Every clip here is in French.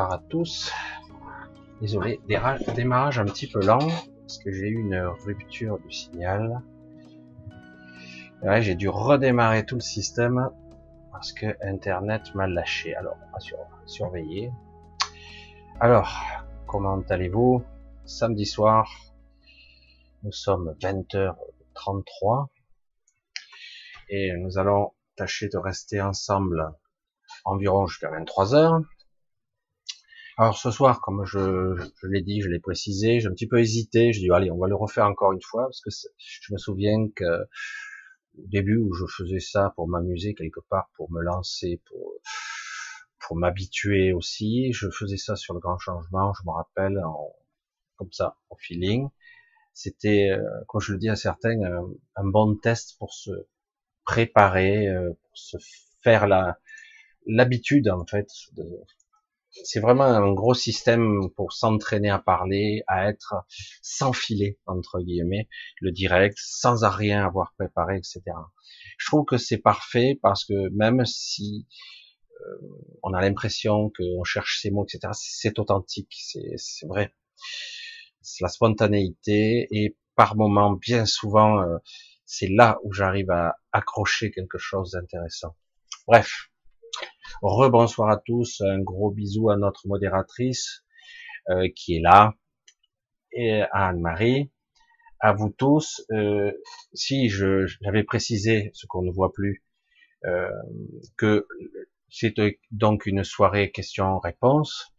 À tous. Désolé, démarrage un petit peu lent parce que j'ai eu une rupture du signal. J'ai dû redémarrer tout le système parce que Internet m'a lâché. Alors, va surveiller. Alors, comment allez-vous? Samedi soir, nous sommes 20h33 et nous allons tâcher de rester ensemble environ jusqu'à 23 heures. Alors ce soir, comme je, l'ai dit, je l'ai précisé, j'ai un petit peu hésité. Je dis allez, on va le refaire encore une fois parce que je me souviens que au début où je faisais ça pour m'amuser quelque part, pour me lancer, pour pour m'habituer aussi, je faisais ça sur le grand changement. Je me rappelle comme ça, au feeling. C'était, euh, comme je le dis à certains, un, bon test pour se préparer, euh, pour se faire la l'habitude en fait c'est vraiment un gros système pour s'entraîner à parler, à être sans filet, entre guillemets, le direct, sans à rien avoir préparé, etc. Je trouve que c'est parfait parce que même si euh, on a l'impression qu'on cherche ces mots, etc., c'est authentique, c'est vrai. C'est la spontanéité et par moments, bien souvent, euh, c'est là où j'arrive à accrocher quelque chose d'intéressant. Bref, Rebonsoir à tous, un gros bisou à notre modératrice euh, qui est là, et à Anne-Marie, à vous tous. Euh, si j'avais précisé ce qu'on ne voit plus, euh, que c'est donc une soirée questions-réponses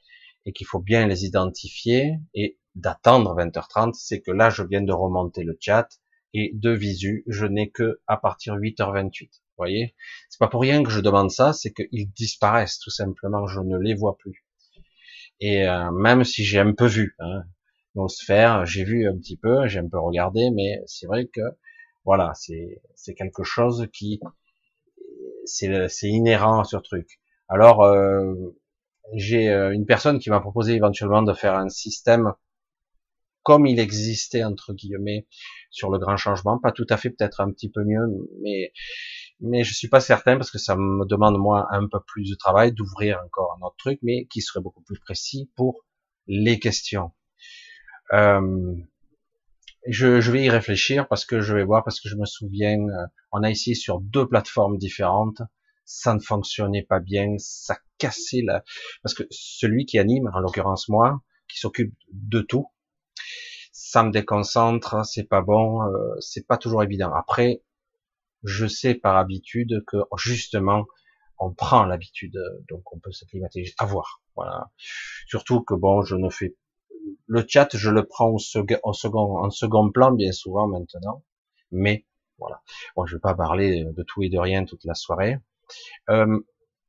et qu'il faut bien les identifier et d'attendre 20h30, c'est que là je viens de remonter le chat et de visu, je n'ai que à partir 8h28 voyez C'est pas pour rien que je demande ça, c'est qu'ils disparaissent tout simplement, je ne les vois plus. Et euh, même si j'ai un peu vu hein, nos sphères, j'ai vu un petit peu, j'ai un peu regardé, mais c'est vrai que voilà, c'est c'est quelque chose qui c'est c'est inhérent à ce truc. Alors euh, j'ai euh, une personne qui m'a proposé éventuellement de faire un système comme il existait entre guillemets sur le grand changement, pas tout à fait, peut-être un petit peu mieux, mais mais je suis pas certain parce que ça me demande moi un peu plus de travail d'ouvrir encore un autre truc, mais qui serait beaucoup plus précis pour les questions. Euh, je, je, vais y réfléchir parce que je vais voir parce que je me souviens, euh, on a essayé sur deux plateformes différentes, ça ne fonctionnait pas bien, ça cassait la, parce que celui qui anime, en l'occurrence moi, qui s'occupe de tout, ça me déconcentre, c'est pas bon, euh, c'est pas toujours évident. Après, je sais par habitude que justement on prend l'habitude, donc on peut s'acclimater à voir. Voilà. Surtout que bon, je ne fais le chat, je le prends au, second, en second plan bien souvent maintenant, mais voilà. Bon, je vais pas parler de tout et de rien toute la soirée. Euh,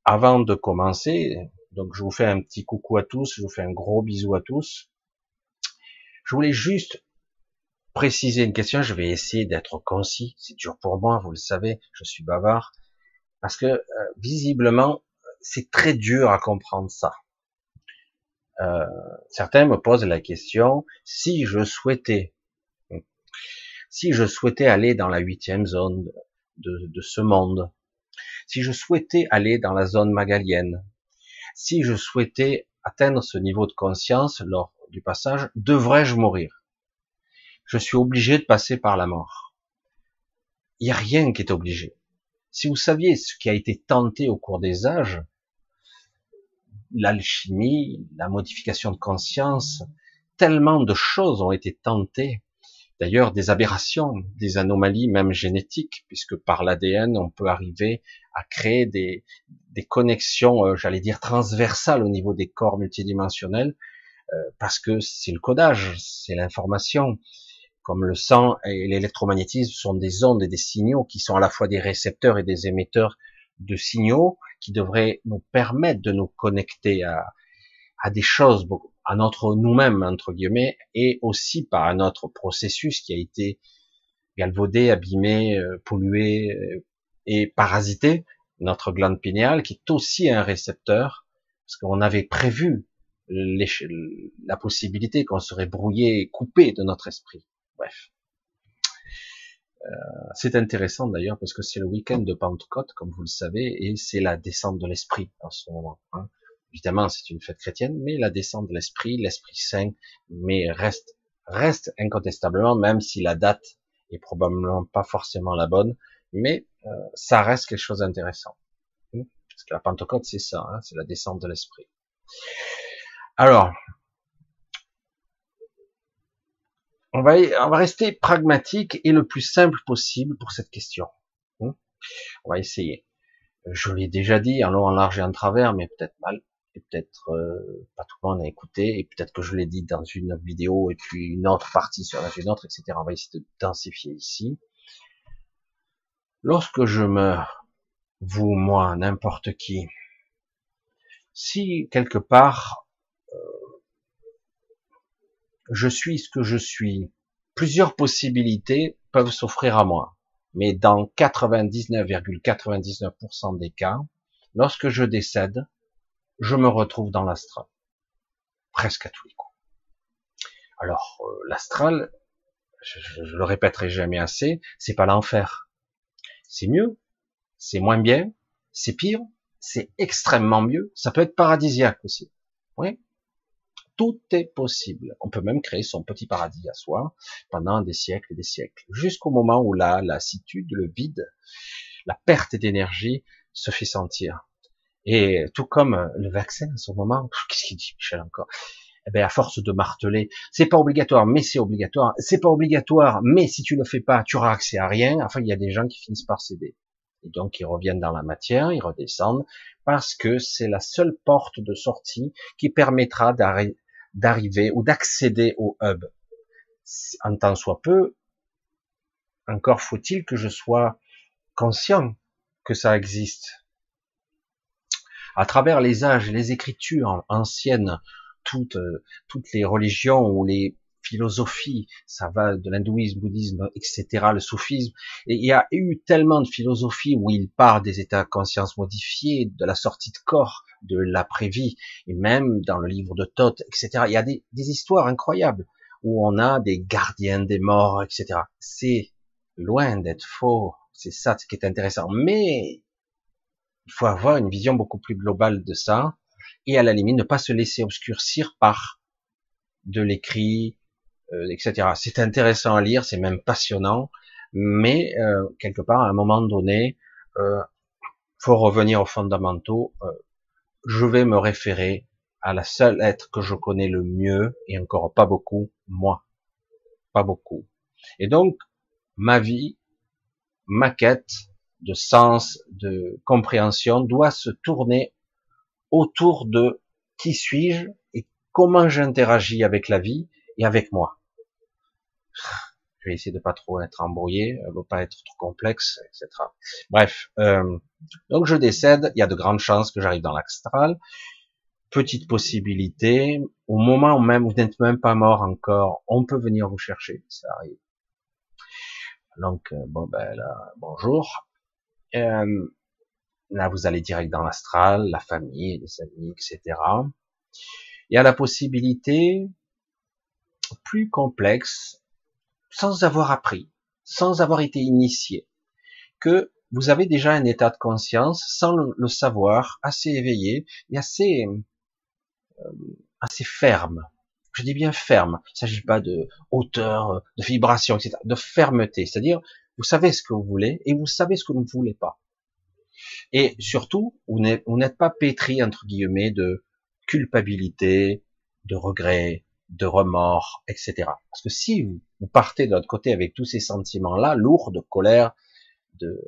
avant de commencer, donc je vous fais un petit coucou à tous, je vous fais un gros bisou à tous. Je voulais juste préciser une question, je vais essayer d'être concis, c'est dur pour moi, vous le savez, je suis bavard, parce que euh, visiblement, c'est très dur à comprendre ça. Euh, certains me posent la question, si je souhaitais, si je souhaitais aller dans la huitième zone de, de ce monde, si je souhaitais aller dans la zone magalienne, si je souhaitais atteindre ce niveau de conscience lors du passage, devrais-je mourir? Je suis obligé de passer par la mort. Il n'y a rien qui est obligé. Si vous saviez ce qui a été tenté au cours des âges, l'alchimie, la modification de conscience, tellement de choses ont été tentées. D'ailleurs, des aberrations, des anomalies même génétiques, puisque par l'ADN, on peut arriver à créer des, connexions, euh, j'allais dire, transversales au niveau des corps multidimensionnels, euh, parce que c'est le codage, c'est l'information, comme le sang et l'électromagnétisme sont des ondes et des signaux qui sont à la fois des récepteurs et des émetteurs de signaux qui devraient nous permettre de nous connecter à, à des choses, à notre nous-mêmes, entre guillemets, et aussi par un autre processus qui a été galvaudé, abîmé, euh, pollué euh, et parasité, notre glande pinéale, qui est aussi un récepteur, parce qu'on avait prévu la possibilité qu'on serait brouillé et coupé de notre esprit. Bref. Euh, c'est intéressant d'ailleurs parce que c'est le week-end de Pentecôte, comme vous le savez, et c'est la descente de l'esprit en ce moment. Hein. Évidemment, c'est une fête chrétienne, mais la descente de l'esprit, l'esprit saint, mais reste, reste incontestablement, même si la date est probablement pas forcément la bonne, mais euh, ça reste quelque chose d'intéressant. Parce que la Pentecôte, c'est ça, hein, c'est la descente de l'esprit. Alors, on va, on va rester pragmatique et le plus simple possible pour cette question. On va essayer. Je l'ai déjà dit en long, en large et en travers, mais peut-être mal et peut-être euh, pas tout le monde a écouté, et peut-être que je l'ai dit dans une vidéo, et puis une autre partie sur une autre, etc. On va essayer de densifier ici. Lorsque je meurs, vous, moi, n'importe qui, si quelque part je suis ce que je suis, plusieurs possibilités peuvent s'offrir à moi. Mais dans 99,99% des cas, lorsque je décède, je me retrouve dans l'astral. Presque à tous les coups. Alors, euh, l'astral, je, je, le répéterai jamais assez, c'est pas l'enfer. C'est mieux, c'est moins bien, c'est pire, c'est extrêmement mieux, ça peut être paradisiaque aussi. Oui. Tout est possible. On peut même créer son petit paradis à soi pendant des siècles et des siècles. Jusqu'au moment où la lassitude, le vide, la perte d'énergie se fait sentir. Et tout comme le vaccin à ce moment, qu'est-ce qu'il dit Michel encore? Eh ben, à force de marteler, c'est pas obligatoire, mais c'est obligatoire, c'est pas obligatoire, mais si tu le fais pas, tu auras accès à rien. Enfin, il y a des gens qui finissent par céder. Et donc, ils reviennent dans la matière, ils redescendent, parce que c'est la seule porte de sortie qui permettra d'arriver ou d'accéder au hub. En tant soit peu, encore faut-il que je sois conscient que ça existe à travers les âges, les écritures anciennes, toutes, euh, toutes les religions ou les philosophies, ça va de l'hindouisme, bouddhisme, etc., le soufisme. Et il y a eu tellement de philosophies où il part des états de conscience modifiés, de la sortie de corps, de l'après-vie, et même dans le livre de Thoth, etc. Il y a des, des histoires incroyables où on a des gardiens des morts, etc. C'est loin d'être faux. C'est ça ce qui est intéressant. Mais il faut avoir une vision beaucoup plus globale de ça et à la limite ne pas se laisser obscurcir par de l'écrit, euh, etc. C'est intéressant à lire, c'est même passionnant, mais euh, quelque part à un moment donné, euh, faut revenir aux fondamentaux. Euh, je vais me référer à la seule être que je connais le mieux et encore pas beaucoup, moi, pas beaucoup. Et donc ma vie, ma quête, de sens, de compréhension doit se tourner autour de qui suis-je et comment j'interagis avec la vie et avec moi. Je vais essayer de pas trop être embrouillé, ne pas être trop complexe, etc. Bref, euh, donc je décède, il y a de grandes chances que j'arrive dans l'astral. Petite possibilité, au moment où même vous n'êtes même pas mort encore, on peut venir vous chercher, ça arrive. Donc euh, bon ben là, bonjour. Euh, là, vous allez direct dans l'astral, la famille, les amis, etc. Il y a la possibilité plus complexe, sans avoir appris, sans avoir été initié, que vous avez déjà un état de conscience sans le, savoir, assez éveillé et assez euh, assez ferme. Je dis bien ferme. Il ne s'agit pas de hauteur, de vibration, etc. De fermeté, c'est-à-dire vous savez ce que vous voulez et vous savez ce que vous ne voulez pas. Et surtout, vous n'êtes pas pétri, entre guillemets, de culpabilité, de regret, de remords, etc. Parce que si vous, partez de l'autre côté avec tous ces sentiments-là, lourds, de colère, de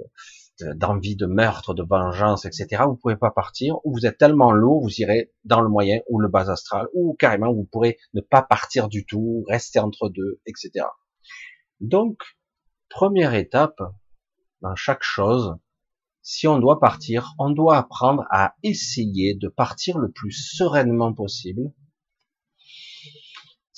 d'envie de, meurtre, de vengeance, etc., vous pouvez pas partir, ou vous êtes tellement lourd, vous irez dans le moyen ou le bas astral, ou carrément vous pourrez ne pas partir du tout, rester entre deux, etc. Donc, première étape dans chaque chose, si on doit partir, on doit apprendre à essayer de partir le plus sereinement possible,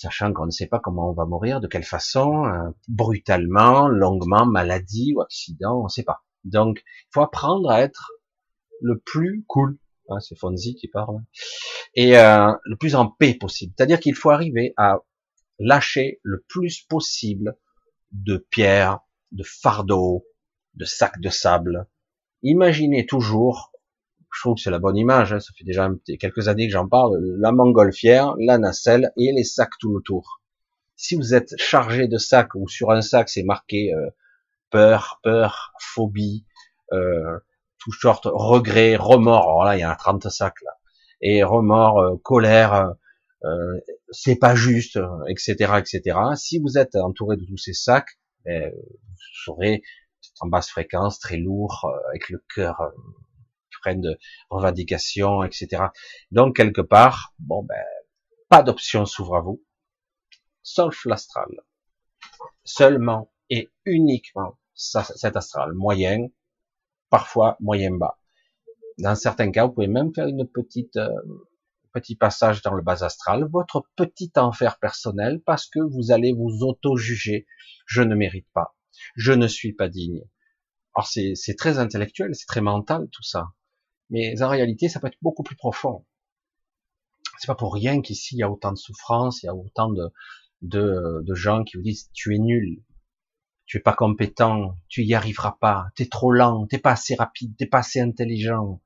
sachant qu'on ne sait pas comment on va mourir, de quelle façon, euh, brutalement, longuement, maladie ou accident, on ne sait pas. Donc, il faut apprendre à être le plus cool, hein, c'est Fonzi qui parle, et euh, le plus en paix possible. C'est-à-dire qu'il faut arriver à lâcher le plus possible de pierres, de fardeaux, de sacs de sable. Imaginez toujours, je trouve que c'est la bonne image, hein. ça fait déjà quelques années que j'en parle, la montgolfière, la nacelle et les sacs tout autour. Si vous êtes chargé de sacs ou sur un sac c'est marqué euh, peur, peur, phobie, euh, tout sorte, regret, remords, alors là il y a 30 sacs là, et remords, euh, colère, euh, c'est pas juste, etc., etc. Si vous êtes entouré de tous ces sacs, ben, vous serez en basse fréquence, très lourd, avec le cœur freine de revendication, etc. Donc quelque part, bon ben, pas d'option s'ouvre à vous, sauf l'astral. Seulement et uniquement cet astral moyen, parfois moyen bas. Dans certains cas, vous pouvez même faire une petite euh, petit passage dans le bas astral, votre petit enfer personnel, parce que vous allez vous auto-juger. Je ne mérite pas. Je ne suis pas digne. Alors c'est très intellectuel, c'est très mental tout ça. Mais en réalité, ça peut être beaucoup plus profond. C'est pas pour rien qu'ici il y a autant de souffrance, il y a autant de, gens qui vous disent tu es nul, tu es pas compétent, tu y arriveras pas, tu es trop lent, t'es pas assez rapide, t'es pas assez intelligent.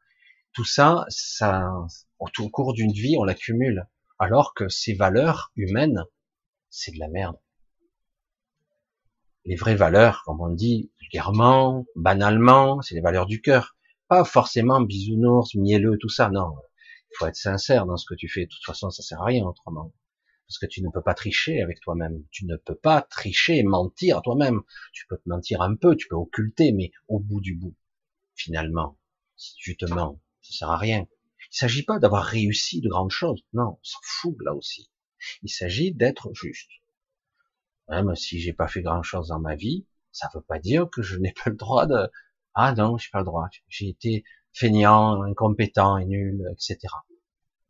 Tout ça, ça, au cours d'une vie, on l'accumule. Alors que ces valeurs humaines, c'est de la merde. Les vraies valeurs, comme on dit vulgairement, banalement, c'est les valeurs du cœur. Pas forcément bisounours, mielleux, tout ça, non. Il faut être sincère dans ce que tu fais. De toute façon, ça sert à rien autrement. Parce que tu ne peux pas tricher avec toi-même. Tu ne peux pas tricher mentir à toi-même. Tu peux te mentir un peu, tu peux occulter, mais au bout du bout, finalement, si tu te mens, ça sert à rien. Il s'agit pas d'avoir réussi de grandes choses. Non, on s'en fout là aussi. Il s'agit d'être juste. Même si j'ai pas fait grand chose dans ma vie, ça veut pas dire que je n'ai pas le droit de, ah non, j'ai pas le droit. J'ai été feignant, incompétent et nul, etc.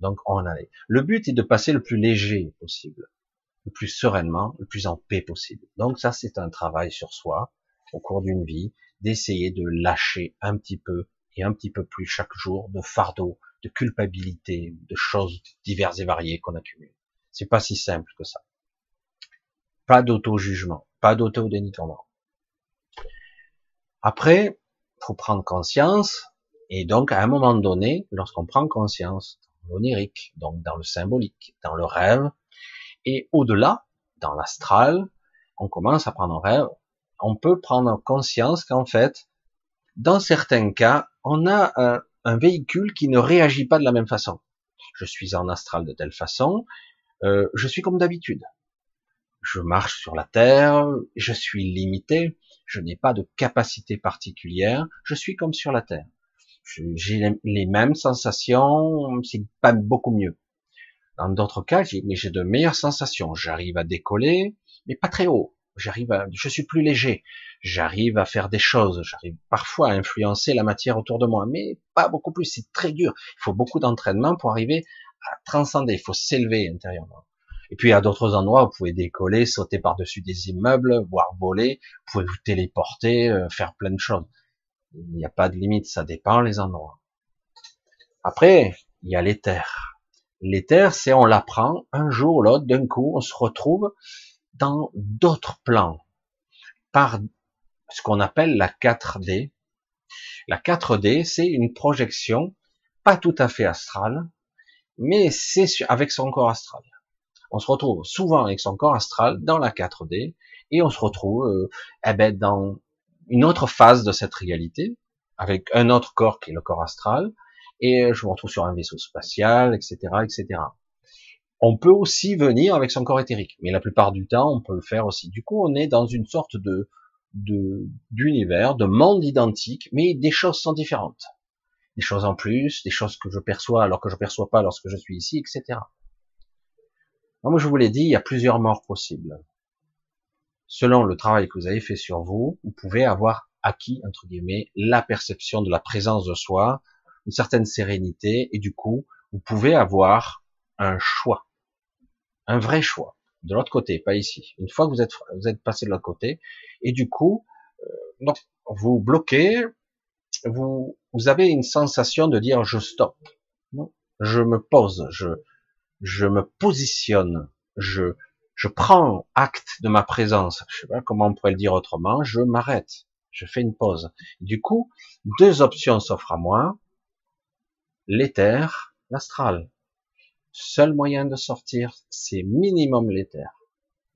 Donc on allait. Le but est de passer le plus léger possible, le plus sereinement, le plus en paix possible. Donc ça, c'est un travail sur soi au cours d'une vie, d'essayer de lâcher un petit peu et un petit peu plus chaque jour de fardeau, de culpabilité, de choses diverses et variées qu'on accumule. C'est pas si simple que ça. Pas d'auto-jugement, pas d'auto-dénigrement. Après, faut prendre conscience, et donc à un moment donné, lorsqu'on prend conscience dans l'onirique, donc dans le symbolique, dans le rêve, et au-delà, dans l'astral, on commence à prendre un rêve, on peut prendre conscience qu'en fait, dans certains cas, on a un, véhicule qui ne réagit pas de la même façon. Je suis en astral de telle façon, euh, je suis comme d'habitude. Je marche sur la terre, je suis limité, je n'ai pas de capacité particulière, je suis comme sur la Terre. J'ai les mêmes sensations, c'est pas beaucoup mieux. Dans d'autres cas, j'ai de meilleures sensations. J'arrive à décoller, mais pas très haut. J'arrive je suis plus léger. J'arrive à faire des choses. J'arrive parfois à influencer la matière autour de moi, mais pas beaucoup plus. C'est très dur. Il faut beaucoup d'entraînement pour arriver à transcender. Il faut s'élever intérieurement. Et puis à d'autres endroits, vous pouvez décoller, sauter par-dessus des immeubles, voire voler, vous pouvez vous téléporter, euh, faire plein de choses. Il n'y a pas de limite, ça dépend les endroits. Après, il y a l'éther. L'éther, c'est on l'apprend un jour ou l'autre, d'un coup, on se retrouve dans d'autres plans, par ce qu'on appelle la 4D. La 4D, c'est une projection pas tout à fait astrale, mais c'est avec son corps astral on se retrouve souvent avec son corps astral dans la 4D et on se retrouve euh, eh ben, dans une autre phase de cette réalité avec un autre corps qui est le corps astral et je me retrouve sur un vaisseau spatial, etc., etc. On peut aussi venir avec son corps éthérique, mais la plupart du temps, on peut le faire aussi. Du coup, on est dans une sorte de d'univers, de monde identique, mais des choses sont différentes. Des choses en plus, des choses que je perçois alors que je perçois pas lorsque je suis ici, etc. Comme je vous l'ai dit, il y a plusieurs morts possibles. Selon le travail que vous avez fait sur vous, vous pouvez avoir acquis, entre guillemets, la perception de la présence de soi, une certaine sérénité, et du coup, vous pouvez avoir un choix. Un vrai choix. De l'autre côté, pas ici. Une fois que vous êtes, vous êtes passé de l'autre côté, et du coup, euh, donc, vous bloquez, vous, vous avez une sensation de dire je stoppe. Je me pose, je, je me positionne, je, je prends acte de ma présence. Je sais pas comment on pourrait le dire autrement. Je m'arrête, je fais une pause. Du coup, deux options s'offrent à moi. l'éther, l'astral. Seul moyen de sortir, c'est minimum l'éther.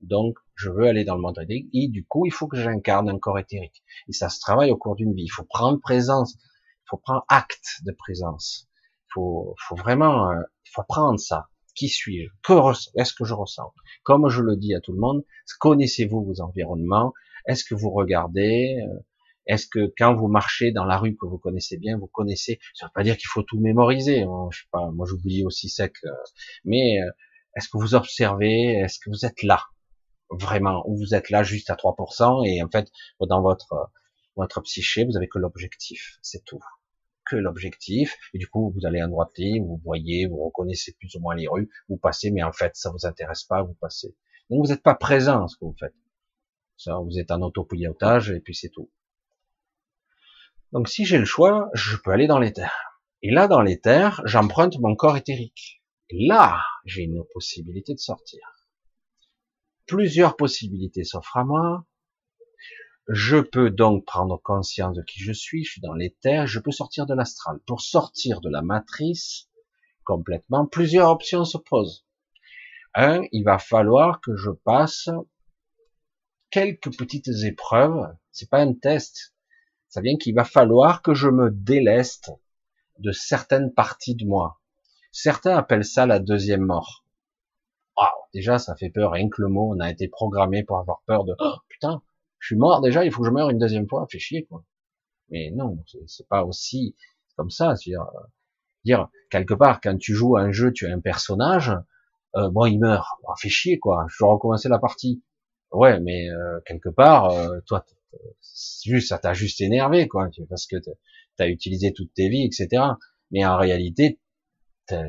Donc, je veux aller dans le monde éthérique, et du coup, il faut que j'incarne un corps éthérique. Et ça se travaille au cours d'une vie. Il faut prendre présence, il faut prendre acte de présence. Il faut, faut vraiment, euh, il faut prendre ça. Qui suis-je? Que est-ce que je ressens Comme je le dis à tout le monde, connaissez-vous vos environnements? Est-ce que vous regardez? Euh, Est-ce que quand vous marchez dans la rue que vous connaissez bien, vous connaissez? Ça ne veut pas dire qu'il faut tout mémoriser. Hein, je sais pas, moi j'oublie aussi sec. Euh, mais est-ce que vous observez? Est-ce que vous êtes là? Vraiment, où vous êtes là juste à 3%, et en fait, dans votre, votre psyché, vous avez que l'objectif, c'est tout. L'objectif, et du coup, vous allez en droitier, vous voyez, vous reconnaissez plus ou moins les rues, vous passez, mais en fait, ça vous intéresse pas, vous passez. Donc, vous n'êtes pas présent, ce que vous faites. Ça, vous êtes en autopilotage, et puis c'est tout. Donc, si j'ai le choix, je peux aller dans l'éther. Et là, dans l'éther, j'emprunte mon corps éthérique. Là, j'ai une possibilité de sortir plusieurs possibilités s'offrent à moi. Je peux donc prendre conscience de qui je suis, je suis dans l'éther, je peux sortir de l'astral. Pour sortir de la matrice complètement, plusieurs options se posent. Un, il va falloir que je passe quelques petites épreuves. C'est pas un test. Ça vient qu'il va falloir que je me déleste de certaines parties de moi. Certains appellent ça la deuxième mort. Déjà, ça fait peur. Rien que le mot, on a été programmé pour avoir peur de oh, putain, je suis mort déjà, il faut que je meure une deuxième fois, fait chier quoi. Mais non, c'est pas aussi comme ça. C'est dire, dire quelque part quand tu joues à un jeu, tu as un personnage, euh, bon il meurt, bon, fait chier quoi. Je dois recommencer la partie. Ouais, mais euh, quelque part, euh, toi, juste ça t'a juste énervé quoi, parce que t'as utilisé toutes tes vies, etc. Mais en réalité,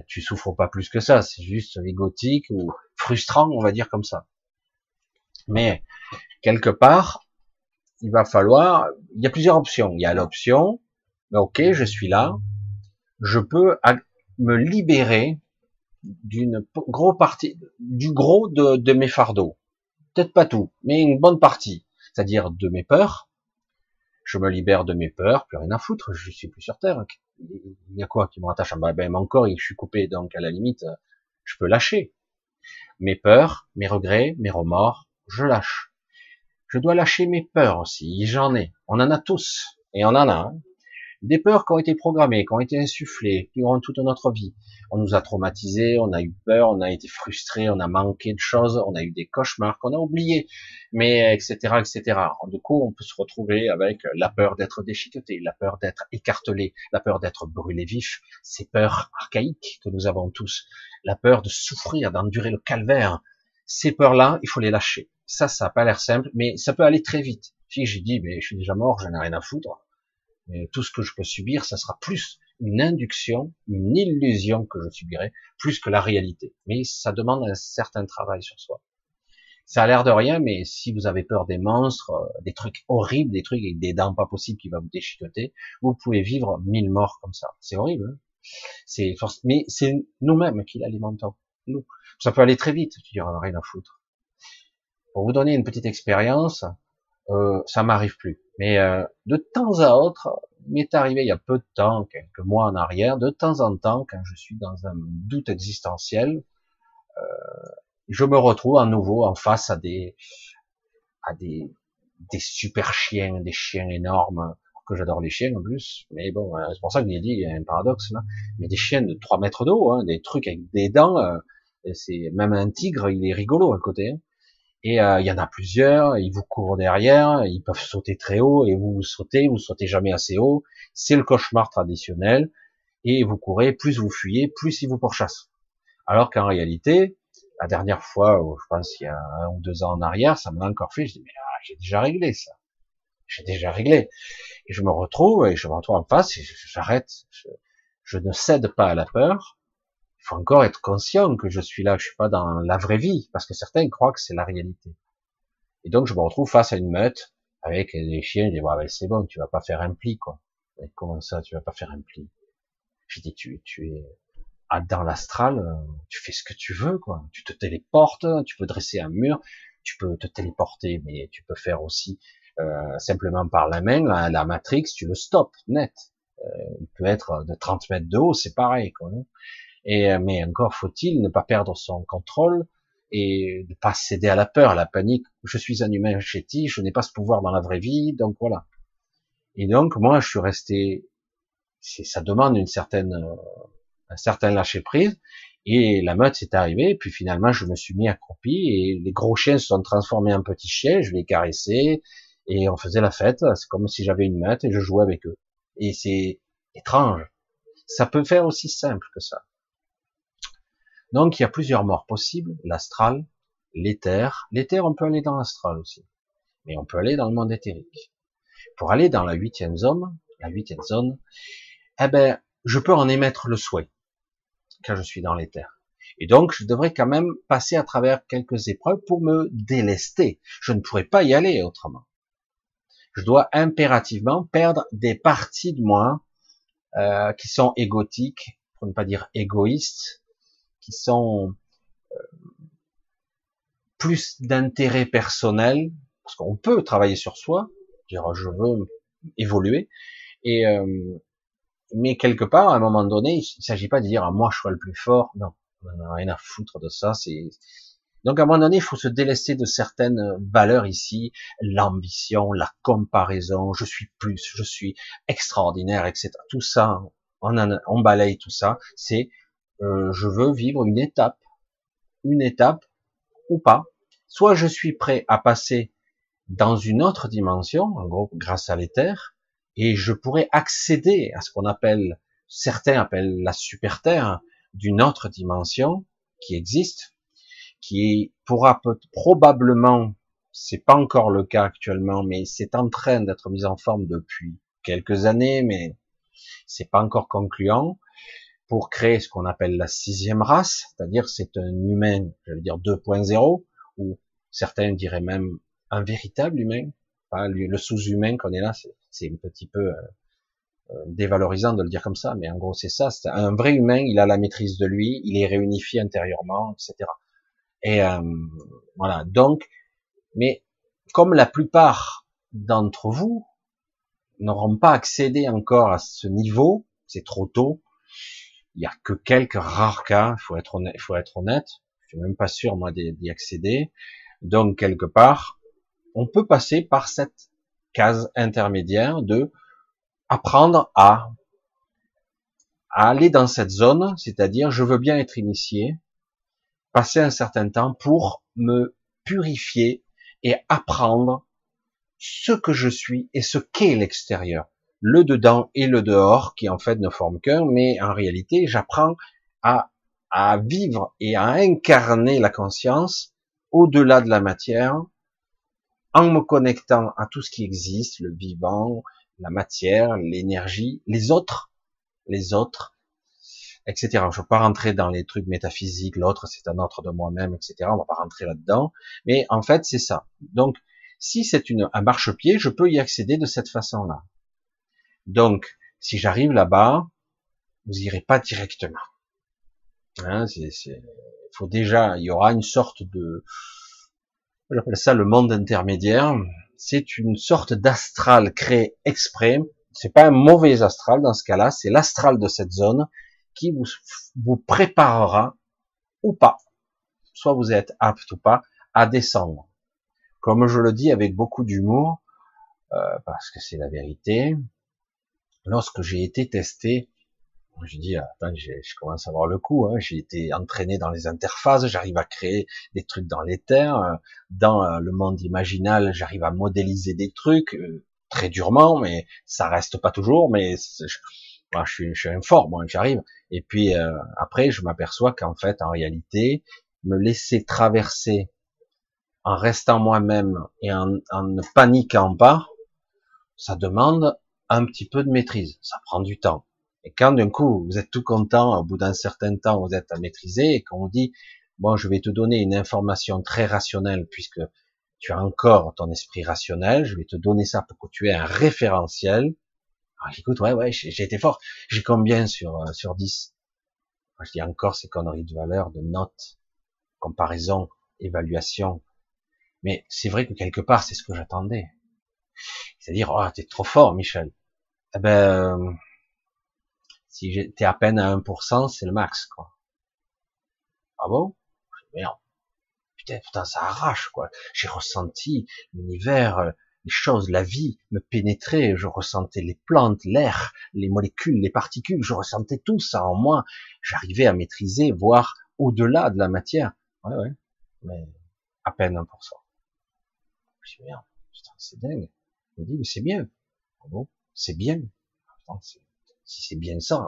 tu souffres pas plus que ça. C'est juste égotique ou frustrant, on va dire comme ça. Mais quelque part, il va falloir, il y a plusieurs options. Il y a l'option, ok, je suis là, je peux me libérer d'une grosse partie, du gros de, mes fardeaux. Peut-être pas tout, mais une bonne partie. C'est-à-dire de mes peurs. Je me libère de mes peurs, plus rien à foutre, je suis plus sur Terre. Il y a quoi qui me rattache? À ben, mon corps, je suis coupé, donc à la limite, je peux lâcher. Mes peurs, mes regrets, mes remords, je lâche. Je dois lâcher mes peurs aussi, j'en ai. On en a tous, et on en a. Hein. Des peurs qui ont été programmées, qui ont été insufflées durant toute notre vie. On nous a traumatisés, on a eu peur, on a été frustrés, on a manqué de choses, on a eu des cauchemars qu'on a oubliés, mais etc. etc. Du coup, on peut se retrouver avec la peur d'être déchiqueté, la peur d'être écartelé, la peur d'être brûlé vif, ces peurs archaïques que nous avons tous la peur de souffrir, d'endurer le calvaire. Ces peurs-là, il faut les lâcher. Ça, ça n'a pas l'air simple, mais ça peut aller très vite. Si j'ai dit, mais je suis déjà mort, j'en ai rien à foutre. Mais tout ce que je peux subir, ça sera plus une induction, une illusion que je subirai, plus que la réalité. Mais ça demande un certain travail sur soi. Ça a l'air de rien, mais si vous avez peur des monstres, euh, des trucs horribles, des trucs avec des dents pas possibles qui vont vous déchiqueter, vous pouvez vivre mille morts comme ça. C'est horrible. Hein c'est mais c'est nous-mêmes qui l'alimentons. Nous. Ça peut aller très vite. Tu diras rien à foutre. Pour vous donner une petite expérience, euh, ça m'arrive plus. Mais euh, de temps à autre, m'est arrivé il y a peu de temps, quelques mois en arrière, de temps en temps, quand je suis dans un doute existentiel, euh, je me retrouve à nouveau en face à des à des des super chiens, des chiens énormes, que j'adore les chiens en plus, mais bon, euh, c'est pour ça que j'ai dit, il y a un paradoxe là, mais des chiens de 3 mètres d'eau, hein, des trucs avec des dents, euh, c'est même un tigre, il est rigolo à côté, hein. Et euh, il y en a plusieurs, ils vous courent derrière, ils peuvent sauter très haut, et vous sautez, vous sautez jamais assez haut, c'est le cauchemar traditionnel, et vous courez, plus vous fuyez, plus ils vous pourchassent. Alors qu'en réalité, la dernière fois, je pense il y a un ou deux ans en arrière, ça m'a encore fait, je dis, mais j'ai déjà réglé ça j'ai déjà réglé. Et je me retrouve, et je me retrouve en face, et j'arrête, je, ne cède pas à la peur. Il faut encore être conscient que je suis là, je suis pas dans la vraie vie, parce que certains croient que c'est la réalité. Et donc je me retrouve face à une meute, avec des chiens, je dis, ouais, c'est bon, tu vas pas faire un pli, quoi. comment ça, tu vas pas faire un pli? J'ai dit, tu, tu es dans l'astral, tu fais ce que tu veux, quoi. Tu te téléportes, tu peux dresser un mur, tu peux te téléporter, mais tu peux faire aussi euh, simplement par la main, la, la Matrix, tu le stops net. il peut être de 30 mètres de haut, c'est pareil. Quoi, hein. Et euh, mais encore faut-il ne pas perdre son contrôle et ne pas céder à la peur, à la panique. Je suis un humain chétif, je n'ai pas ce pouvoir dans la vraie vie, donc voilà. Et donc moi, je suis resté. Ça demande une certaine, euh, un certain lâcher prise. Et la meute s'est arrivée, et puis finalement je me suis mis accroupi, et les gros chiens se sont transformés en petits chiens, je les caressais, et on faisait la fête, c'est comme si j'avais une meute, et je jouais avec eux. Et c'est étrange. Ça peut faire aussi simple que ça. Donc il y a plusieurs morts possibles, l'astral, l'éther. L'éther, on peut aller dans l'astral aussi, mais on peut aller dans le monde éthérique. Pour aller dans la huitième zone, la huitième zone, eh ben, je peux en émettre le souhait quand je suis dans l'éther. Et donc, je devrais quand même passer à travers quelques épreuves pour me délester. Je ne pourrais pas y aller autrement. Je dois impérativement perdre des parties de moi euh, qui sont égotiques, pour ne pas dire égoïstes, qui sont euh, plus d'intérêt personnel, parce qu'on peut travailler sur soi, dire je veux évoluer, et euh, mais quelque part, à un moment donné, il ne s'agit pas de dire ah, moi je suis le plus fort. Non, on n'a rien à foutre de ça. C'est donc à un moment donné, il faut se délester de certaines valeurs ici, l'ambition, la comparaison. Je suis plus, je suis extraordinaire, etc. Tout ça, on, on balaye tout ça. C'est euh, je veux vivre une étape, une étape ou pas. Soit je suis prêt à passer dans une autre dimension, en gros grâce à l'éther, et je pourrais accéder à ce qu'on appelle, certains appellent la super terre, d'une autre dimension qui existe, qui pourra peut, probablement, c'est pas encore le cas actuellement, mais c'est en train d'être mis en forme depuis quelques années, mais c'est pas encore concluant, pour créer ce qu'on appelle la sixième race, c'est-à-dire c'est un humain, je veux dire 2.0, ou certains diraient même un véritable humain, pas le sous-humain qu'on est là, c'est un petit peu euh, euh, dévalorisant de le dire comme ça, mais en gros c'est ça. C'est un vrai humain, il a la maîtrise de lui, il est réunifié intérieurement, etc. Et euh, voilà. Donc, mais comme la plupart d'entre vous n'auront pas accédé encore à ce niveau, c'est trop tôt. Il y a que quelques rares cas. Il faut être honnête. Faut être honnête. Je suis même pas sûr moi d'y accéder. Donc quelque part, on peut passer par cette case intermédiaire de apprendre à, aller dans cette zone, c'est-à-dire je veux bien être initié, passer un certain temps pour me purifier et apprendre ce que je suis et ce qu'est l'extérieur. Le dedans et le dehors, qui en fait ne forment qu'un, mais en réalité, j'apprends à, à vivre et à incarner la conscience au-delà de la matière, en me connectant à tout ce qui existe, le vivant, la matière, l'énergie, les autres, les autres, etc. Je ne veux pas rentrer dans les trucs métaphysiques, l'autre c'est un autre de moi-même, etc. On va pas rentrer là-dedans. Mais en fait, c'est ça. Donc, si c'est une, un marchepied, je peux y accéder de cette façon-là. Donc, si j'arrive là-bas, vous irez pas directement. Hein, c'est, faut déjà, il y aura une sorte de, j'appelle ça le monde intermédiaire. C'est une sorte d'astral créé exprès. C'est pas un mauvais astral dans ce cas-là, c'est l'astral de cette zone qui vous, vous préparera ou pas, soit vous êtes apte ou pas, à descendre. Comme je le dis avec beaucoup d'humour, euh, parce que c'est la vérité, lorsque j'ai été testé je dis, attends, je commence à avoir le coup. Hein. J'ai été entraîné dans les interfaces, j'arrive à créer des trucs dans l'éther. Euh, dans euh, le monde imaginal, j'arrive à modéliser des trucs euh, très durement, mais ça reste pas toujours. Mais je, suis, un fort, moi, j'arrive. Et puis après, je m'aperçois qu'en fait, en réalité, me laisser traverser en restant moi-même et en, en ne paniquant pas, ça demande un petit peu de maîtrise. Ça prend du temps et quand d'un coup, vous êtes tout content, au bout d'un certain temps, vous êtes à maîtriser, et qu'on vous dit, bon, je vais te donner une information très rationnelle, puisque tu as encore ton esprit rationnel, je vais te donner ça pour que tu aies un référentiel. Alors j'écoute, ouais, ouais, j'ai été fort. J'ai combien sur, euh, sur 10 Je dis encore ces conneries de valeur, de notes, comparaison, évaluation. Mais c'est vrai que quelque part, c'est ce que j'attendais. C'est-à-dire, oh, t'es trop fort, Michel. Eh ben, Si j'étais à peine à 1%, c'est le max, quoi. Ah bon? Merde. Putain, putain, ça arrache, quoi. J'ai ressenti l'univers, euh, les choses, la vie me pénétrait, je ressentais les plantes, l'air, les molécules, les particules, je ressentais tout ça en moi. J'arrivais à maîtriser, voir au-delà de la matière. Ouais, ouais. Mais à peine 1%. Je dis, merde, putain, c'est dingue. Je me dis, mais c'est bien. Ah bon, c'est bien. si c'est bien ça,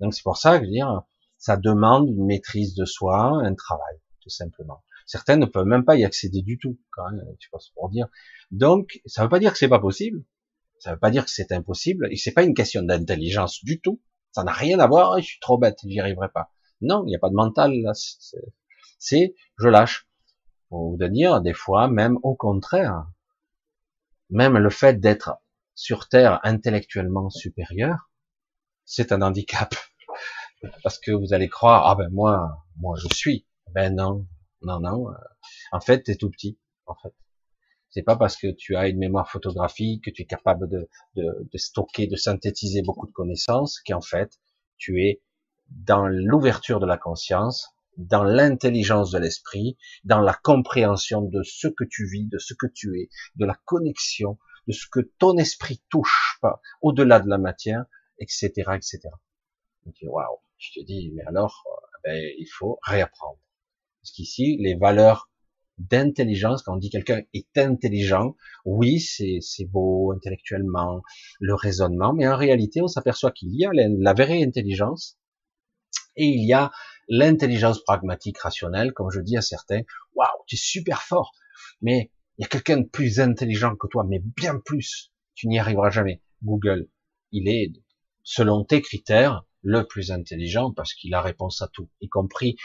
donc c'est pour ça que je veux dire, ça demande une maîtrise de soi, un travail, tout simplement. Certains ne peuvent même pas y accéder du tout, quand même, tu passes pour dire. Donc, ça ne veut pas dire que c'est pas possible, ça ne veut pas dire que c'est impossible, et c'est pas une question d'intelligence du tout. Ça n'a rien à voir, je suis trop bête, j'y arriverai pas. Non, il n'y a pas de mental là. C'est, je lâche. Pour vous dire, des fois, même au contraire, même le fait d'être sur Terre intellectuellement supérieur, c'est un handicap. Parce que vous allez croire, ah ben moi, moi je suis. Ben non, non, non. En fait, tu es tout petit. En fait, c'est pas parce que tu as une mémoire photographique, que tu es capable de, de, de stocker, de synthétiser beaucoup de connaissances, qu'en fait, tu es dans l'ouverture de la conscience, dans l'intelligence de l'esprit, dans la compréhension de ce que tu vis, de ce que tu es, de la connexion, de ce que ton esprit touche pas, au-delà de la matière, etc., etc. waouh, je te dis, mais alors, euh, ben, il faut réapprendre. Parce qu'ici, les valeurs d'intelligence, quand on dit quelqu'un est intelligent, oui, c'est, c'est beau intellectuellement, le raisonnement, mais en réalité, on s'aperçoit qu'il y a la vraie intelligence, et il y a l'intelligence pragmatique rationnelle, comme je dis à certains, waouh, tu es super fort, mais il y a quelqu'un de plus intelligent que toi, mais bien plus, tu n'y arriveras jamais. Google, il est, selon tes critères, le plus intelligent parce qu'il a réponse à tout, y compris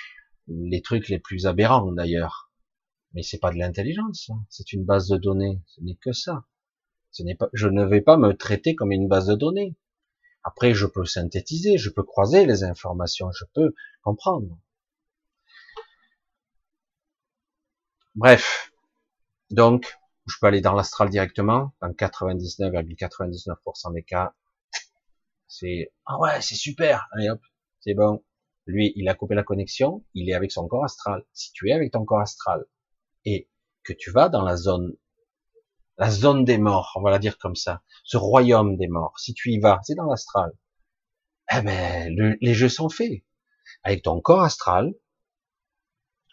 les trucs les plus aberrants d'ailleurs. Mais c'est pas de l'intelligence, hein. c'est une base de données, ce n'est que ça. Ce n'est pas, je ne vais pas me traiter comme une base de données. Après, je peux synthétiser, je peux croiser les informations, je peux comprendre. Bref. Donc, je peux aller dans l'astral directement. Dans 99,99% des cas, c'est, ah ouais, c'est super. Allez hop, c'est bon. Lui, il a coupé la connexion, il est avec son corps astral. Si tu es avec ton corps astral et que tu vas dans la zone la zone des morts, on va la dire comme ça, ce royaume des morts, si tu y vas, c'est dans l'astral, eh ben, les jeux sont faits. Avec ton corps astral,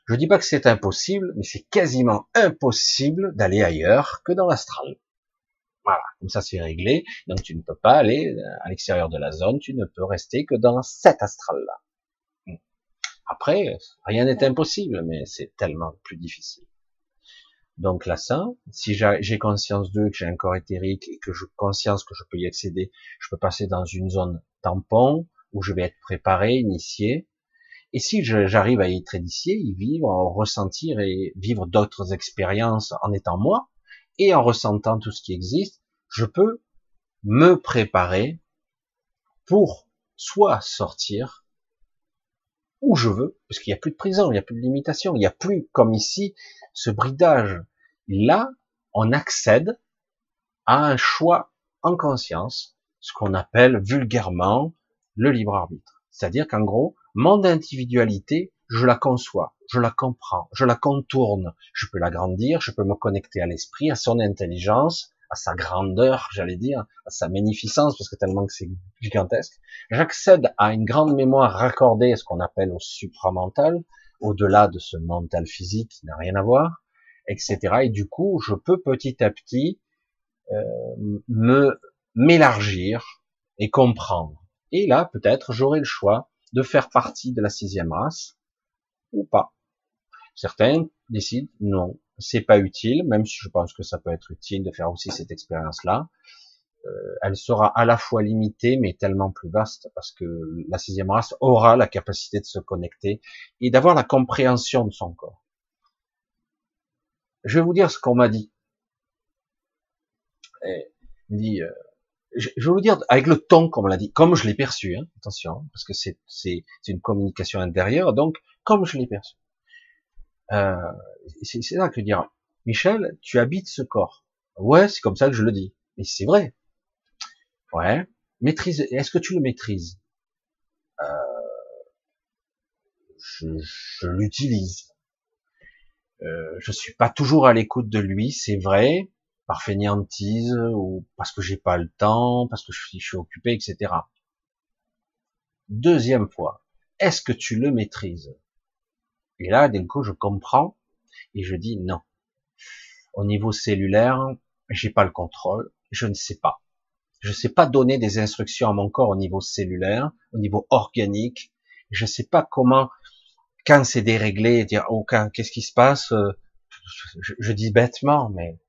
je dis pas que c'est impossible, mais c'est quasiment impossible d'aller ailleurs que dans l'astral. Voilà, comme ça c'est réglé. Donc tu ne peux pas aller à l'extérieur de la zone, tu ne peux rester que dans cet astral-là. Après, rien n'est impossible, mais c'est tellement plus difficile. Donc là, ça, si j'ai conscience d'eux, que j'ai un corps éthérique et que je conscience que je peux y accéder, je peux passer dans une zone tampon où je vais être préparé, initié. Et si j'arrive à y initié, y vivre, en ressentir et vivre d'autres expériences en étant moi et en ressentant tout ce qui existe, je peux me préparer pour soit sortir où je veux, parce qu'il n'y a plus de prison, il n'y a plus de limitation, il n'y a plus, comme ici, ce bridage. Là, on accède à un choix en conscience, ce qu'on appelle vulgairement le libre arbitre. C'est-à-dire qu'en gros, mon individualité, je la conçois, je la comprends, je la contourne, je peux l'agrandir, je peux me connecter à l'esprit, à son intelligence, à sa grandeur, j'allais dire, à sa magnificence, parce que tellement que c'est gigantesque. J'accède à une grande mémoire raccordée à ce qu'on appelle au supramental, au-delà de ce mental physique qui n'a rien à voir, etc. Et du coup, je peux petit à petit euh, me m'élargir et comprendre. Et là, peut-être, j'aurai le choix de faire partie de la sixième race ou pas. Certains décident non, c'est pas utile, même si je pense que ça peut être utile de faire aussi cette expérience-là. Euh, elle sera à la fois limitée, mais tellement plus vaste, parce que la sixième race aura la capacité de se connecter et d'avoir la compréhension de son corps. Je vais vous dire ce qu'on m'a dit. Dit euh, je, vais vous dire avec le ton qu'on me l'a dit, comme je l'ai perçu, hein, attention, parce que c'est une communication intérieure, donc comme je l'ai perçu. Euh, c'est ça que dire. Michel, tu habites ce corps. Ouais, c'est comme ça que je le dis. Mais c'est vrai. Ouais. Maîtrise. Est-ce que tu le maîtrises? Euh, Je, je l'utilise. Euh, je suis pas toujours à l'écoute de lui, c'est vrai, par fainéantise ou parce que j'ai pas le temps, parce que je suis, occupé, etc. Deuxième fois, est-ce que tu le maîtrises? Et là, d'un coup, je comprends et je dis non. Au niveau cellulaire, j'ai pas le contrôle, je ne sais pas. Je ne sais pas donner des instructions à mon corps au niveau cellulaire, au niveau organique. Je ne sais pas comment, quand c'est déréglé, dire oh, qu'est-ce qui se passe? Euh, je, je, dis bêtement, mais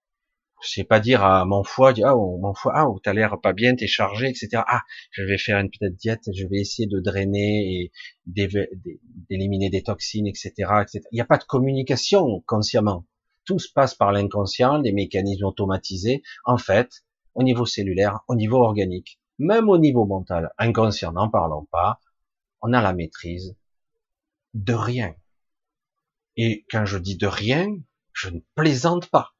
je sais pas dire à mon foie, ah mon foie, ah oh, t'as l'air pas bien, t'es chargé, etc. Ah, je vais faire une petite diète, je vais essayer de drainer et d'éliminer des toxines, etc., etc. Il n'y a pas de communication consciemment. Tout se passe par l'inconscient, des mécanismes automatisés. En fait, au niveau cellulaire, au niveau organique, même au niveau mental, inconscient, n'en parlons pas, on a la maîtrise de rien. Et quand je dis de rien, je ne plaisante pas.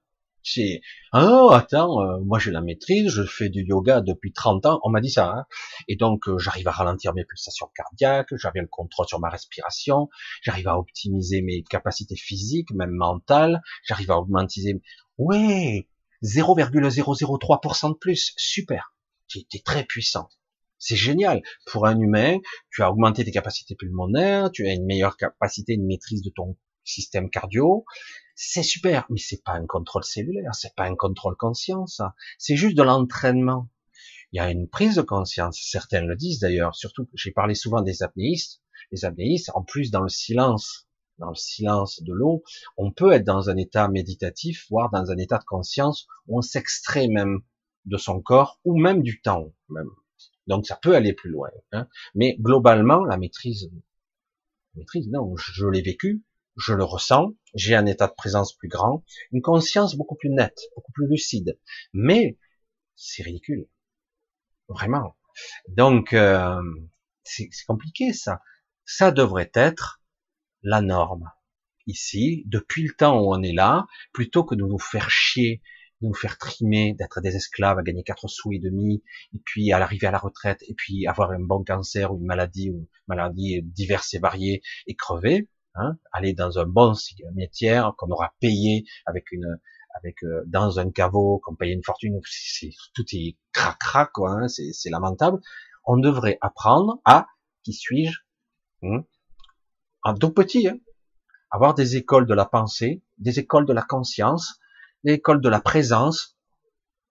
C'est oh attends, euh, moi j'ai la maîtrise, je fais du yoga depuis 30 ans, on m'a dit ça, hein. et donc euh, j'arrive à ralentir mes pulsations cardiaques, j'avais le contrôle sur ma respiration, j'arrive à optimiser mes capacités physiques, même mentales, j'arrive à augmenter. Ouais, 0,003% de plus, super, tu es très puissant. C'est génial. Pour un humain, tu as augmenté tes capacités pulmonaires, tu as une meilleure capacité de maîtrise de ton système cardio, c'est super, mais c'est pas un contrôle cellulaire, c'est pas un contrôle conscience, c'est juste de l'entraînement. Il y a une prise de conscience, certains le disent d'ailleurs, surtout, j'ai parlé souvent des apnéistes, les apnéistes, en plus dans le silence, dans le silence de l'eau, on peut être dans un état méditatif, voire dans un état de conscience où on s'extrait même de son corps ou même du temps même. Donc ça peut aller plus loin. Hein. Mais globalement, la maîtrise, maîtrise, non, je l'ai vécu, je le ressens, j'ai un état de présence plus grand, une conscience beaucoup plus nette, beaucoup plus lucide. Mais c'est ridicule, vraiment. Donc euh, c'est compliqué ça. Ça devrait être la norme ici, depuis le temps où on est là, plutôt que de nous faire chier, de nous faire trimer, d'être des esclaves, à gagner quatre sous et demi, et puis à l'arrivée à la retraite, et puis avoir un bon cancer ou une maladie ou une maladie diverses et variées et crever. Hein, aller dans un bon métier qu'on aura payé avec une avec euh, dans un caveau qu'on payait une fortune, c'est tout est cracra quoi, hein, c'est lamentable. On devrait apprendre à qui suis-je hein, en tout petit, hein, avoir des écoles de la pensée, des écoles de la conscience, des écoles de la présence,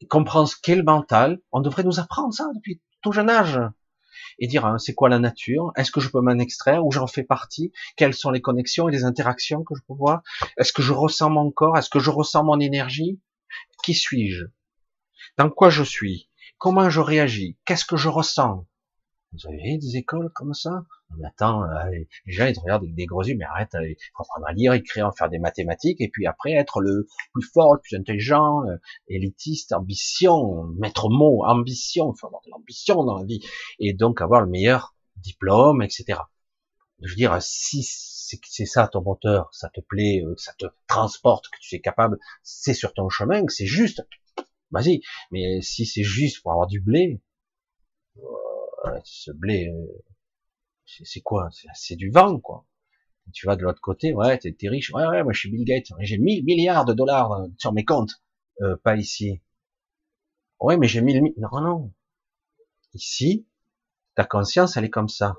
comprendre ce qu'est le mental. On devrait nous apprendre ça depuis tout jeune âge et dire hein, c'est quoi la nature, est-ce que je peux m'en extraire, où j'en fais partie, quelles sont les connexions et les interactions que je peux voir, est-ce que je ressens mon corps, est-ce que je ressens mon énergie, qui suis-je, dans quoi je suis, comment je réagis, qu'est-ce que je ressens, vous avez des écoles comme ça? On attend, euh, les gens ils te regardent avec des gros yeux, mais arrête, il faut apprendre à lire, écrire, faire des mathématiques, et puis après être le plus fort, le plus intelligent, euh, élitiste, ambition, mettre mot, ambition, il faut avoir de l'ambition dans la vie, et donc avoir le meilleur diplôme, etc. Je veux dire, si c'est ça ton moteur, ça te plaît, euh, ça te transporte, que tu es capable, c'est sur ton chemin, que c'est juste, vas-y. Mais si c'est juste pour avoir du blé, ce blé, euh, c'est quoi? C'est du vent, quoi. Tu vas de l'autre côté, ouais, t'es es riche. Ouais, ouais, moi je suis Bill Gates, j'ai 1000 milliards de dollars sur mes comptes. Euh, pas ici. Ouais, mais j'ai 1000... Non, non. Ici, ta conscience, elle est comme ça.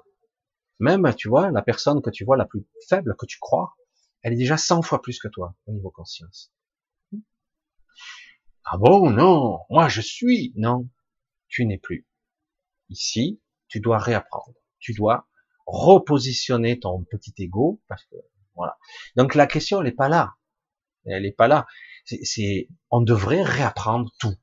Même, tu vois, la personne que tu vois la plus faible, que tu crois, elle est déjà 100 fois plus que toi au niveau conscience. Ah bon, non, moi je suis. Non, tu n'es plus. Ici, tu dois réapprendre. Tu dois repositionner ton petit ego parce que voilà. Donc la question elle n'est pas là. Elle n'est pas là. C'est, on devrait réapprendre tout.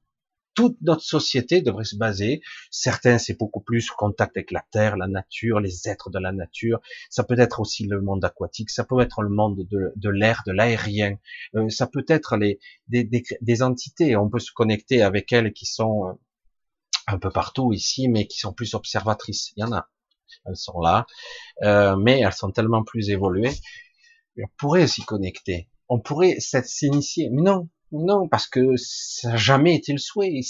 Toute notre société devrait se baser. Certains, c'est beaucoup plus contact avec la terre, la nature, les êtres de la nature. Ça peut être aussi le monde aquatique. Ça peut être le monde de, l'air, de l'aérien. Euh, ça peut être les des, des, des, entités. On peut se connecter avec elles qui sont euh, un peu partout ici, mais qui sont plus observatrices. Il y en a, elles sont là, euh, mais elles sont tellement plus évoluées. On pourrait s'y connecter, on pourrait s'initier, mais non, non, parce que ça n'a jamais été le souhait.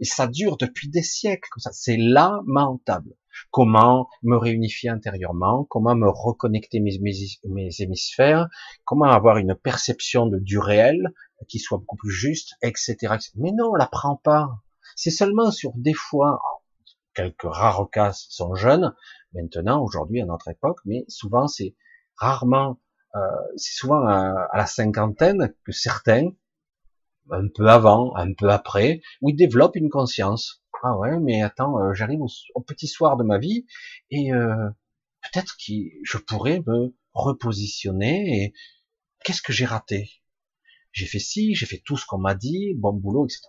Et ça dure depuis des siècles. C'est lamentable. Comment me réunifier intérieurement, comment me reconnecter mes, hémisphères, comment avoir une perception de, du réel qui soit beaucoup plus juste, etc. Mais non, on l'apprend pas. C'est seulement sur des fois, quelques rares cas sont jeunes, maintenant, aujourd'hui, à notre époque, mais souvent c'est rarement, euh, c'est souvent à, la cinquantaine que certains, un peu avant, un peu après, où ils développent une conscience. Ah ouais, mais attends, euh, j'arrive au, petit soir de ma vie et euh, peut-être que je pourrais me repositionner et qu'est-ce que j'ai raté? J'ai fait ci, j'ai fait tout ce qu'on m'a dit, bon boulot, etc.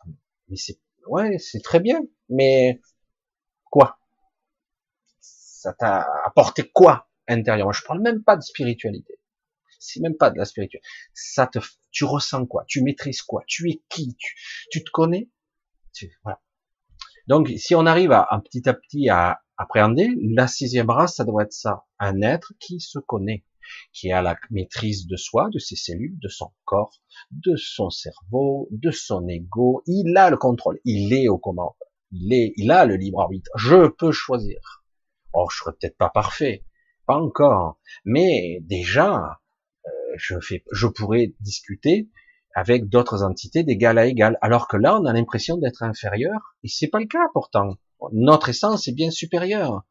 Mais c'est ouais, c'est très bien, mais quoi? Ça t'a apporté quoi intérieurement? Je parle même pas de spiritualité. C'est même pas de la spiritualité. Ça te, tu ressens quoi? Tu maîtrises quoi? Tu es qui? Tu, te connais? Donc, si on arrive à, petit à petit à appréhender, la sixième race, ça doit être ça. Un être qui se connaît, qui a la maîtrise de soi, de ses cellules, de son corps, de son cerveau, de son ego. Il a le contrôle. Il est aux commandes. Il est, il a le libre arbitre. Je peux choisir. Oh, je serai peut-être pas parfait. Pas encore. Mais déjà, euh, je fais, je pourrais discuter avec d'autres entités d'égal à égal. Alors que là, on a l'impression d'être inférieur, et c'est pas le cas pourtant. Notre essence est bien supérieure.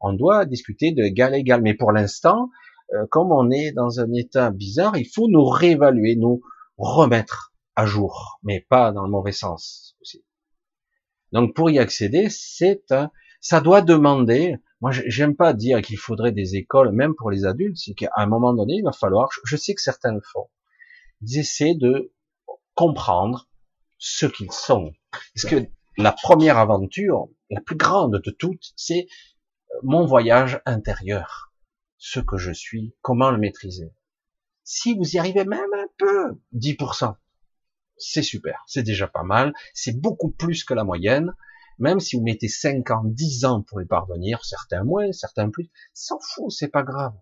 On doit discuter de égal à égal. Mais pour l'instant, euh, comme on est dans un état bizarre, il faut nous réévaluer, nous remettre à jour, mais pas dans le mauvais sens aussi. Donc pour y accéder, c'est ça doit demander. Moi, j'aime pas dire qu'il faudrait des écoles, même pour les adultes, c'est qu'à un moment donné, il va falloir. Je sais que certains le font ils essaient de comprendre ce qu'ils sont. Parce que la première aventure, la plus grande de toutes, c'est mon voyage intérieur. Ce que je suis, comment le maîtriser. Si vous y arrivez même un peu, 10%, c'est super, c'est déjà pas mal, c'est beaucoup plus que la moyenne, même si vous mettez 5 ans, 10 ans pour y parvenir, certains moins, certains plus, s'en fout, c'est pas grave.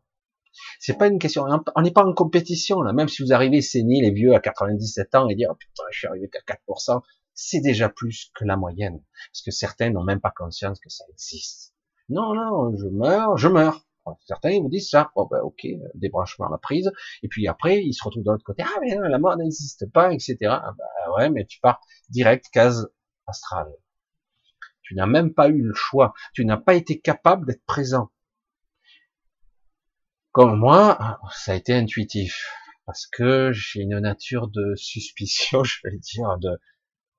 C'est pas une question, on n'est pas en compétition là, même si vous arrivez saigner les vieux à 97 ans et dire, oh putain, je suis arrivé qu'à 4%, c'est déjà plus que la moyenne. Parce que certains n'ont même pas conscience que ça existe. Non, non, je meurs, je meurs. Certains vous disent ça, oh ben ok, débranchement à la prise, et puis après ils se retrouvent de l'autre côté, ah mais la mort n'existe pas, etc. Ah ben ouais, mais tu pars direct case astrale. Tu n'as même pas eu le choix, tu n'as pas été capable d'être présent. Comme moi, ça a été intuitif parce que j'ai une nature de suspicion, je vais dire, de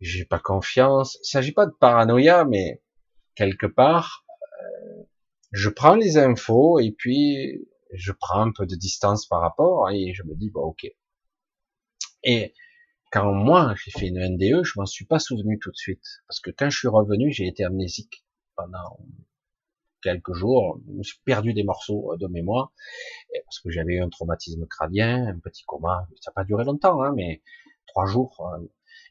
j'ai pas confiance. Il s'agit pas de paranoïa, mais quelque part, euh, je prends les infos et puis je prends un peu de distance par rapport et je me dis bon ok. Et quand moi j'ai fait une NDE, je m'en suis pas souvenu tout de suite parce que quand je suis revenu, j'ai été amnésique pendant quelques jours, suis perdu des morceaux euh, de mémoire, parce que j'avais eu un traumatisme crânien, un petit coma, ça n'a pas duré longtemps, hein, mais trois jours, euh,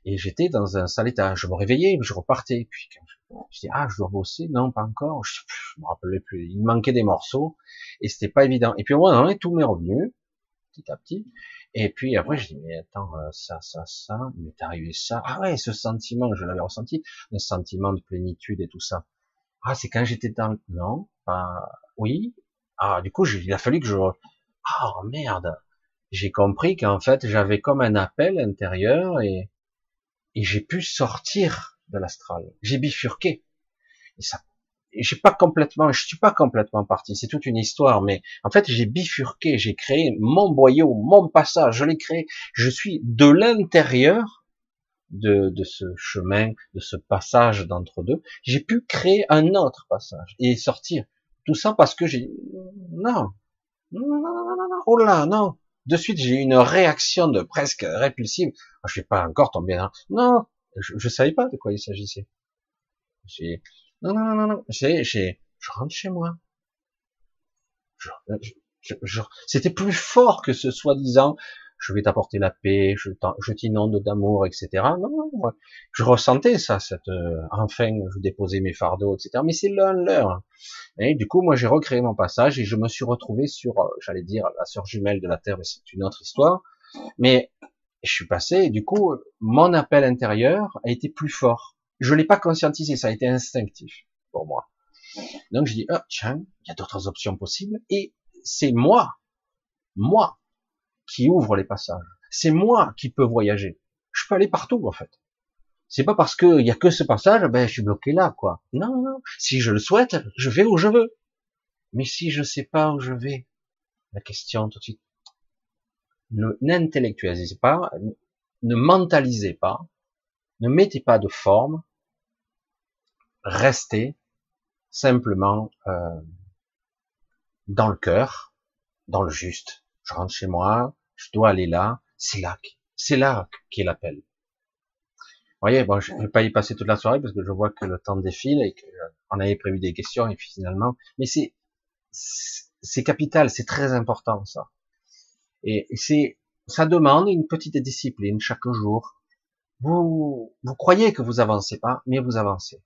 et j'étais dans un sale état. Je me réveillais, je repartais, puis quand je, dis ah je dois bosser, non pas encore, je, je me rappelais plus, il manquait des morceaux, et c'était pas évident. Et puis au moins tout m'est revenu, petit à petit, et puis après, je dis, mais attends, euh, ça, ça, ça, il m'est arrivé ça. Ah ouais, ce sentiment, je l'avais ressenti, un sentiment de plénitude et tout ça. Ah, c'est quand j'étais dans. Non, pas... Oui. Ah, du coup, il a fallu que je... Ah, oh, merde. J'ai compris qu'en fait, j'avais comme un appel intérieur et, et j'ai pu sortir de l'astral. J'ai bifurqué. Et ça, j'ai pas complètement, je suis pas complètement parti. C'est toute une histoire, mais en fait, j'ai bifurqué, j'ai créé mon boyau, mon passage, je l'ai créé. Je suis de l'intérieur de, de ce chemin, de ce passage d'entre deux, j'ai pu créer un autre passage et sortir. Tout ça parce que j'ai non, non, non, non, non, oh là, non. De suite, j'ai eu une réaction de presque répulsive. Je suis pas encore tombé là. Non, je, je savais pas de quoi il s'agissait. J'ai, non, non, non, non, je rentre chez moi. Je, c'était plus fort que ce soi-disant je vais t'apporter la paix, je, t'inonde d'amour, etc. Non, non, je ressentais ça, cette, euh, enfin, je déposais mes fardeaux, etc. Mais c'est l'heure. Et du coup, moi, j'ai recréé mon passage et je me suis retrouvé sur, euh, j'allais dire, la sœur jumelle de la Terre, mais c'est une autre histoire. Mais je suis passé et du coup, mon appel intérieur a été plus fort. je l'ai pas conscientisé, ça a été instinctif pour moi. Donc je dis, oh, tiens, il y a d'autres options possibles, et c'est moi, moi, qui ouvre les passages. C'est moi qui peux voyager. Je peux aller partout, en fait. C'est pas parce qu'il y a que ce passage, ben, je suis bloqué là, quoi. Non, non. Si je le souhaite, je vais où je veux. Mais si je sais pas où je vais, la question tout de suite, n'intellectualisez pas, ne mentalisez pas, ne mettez pas de forme, restez simplement euh, dans le cœur, dans le juste. Je rentre chez moi, je dois aller là, c'est là, c'est là qui est l'appel. Vous voyez, bon, je vais pas y passer toute la soirée parce que je vois que le temps défile et qu'on avait prévu des questions et finalement, mais c'est c'est capital, c'est très important ça. Et c'est ça demande une petite discipline chaque jour. Vous vous croyez que vous avancez pas, mais vous avancez.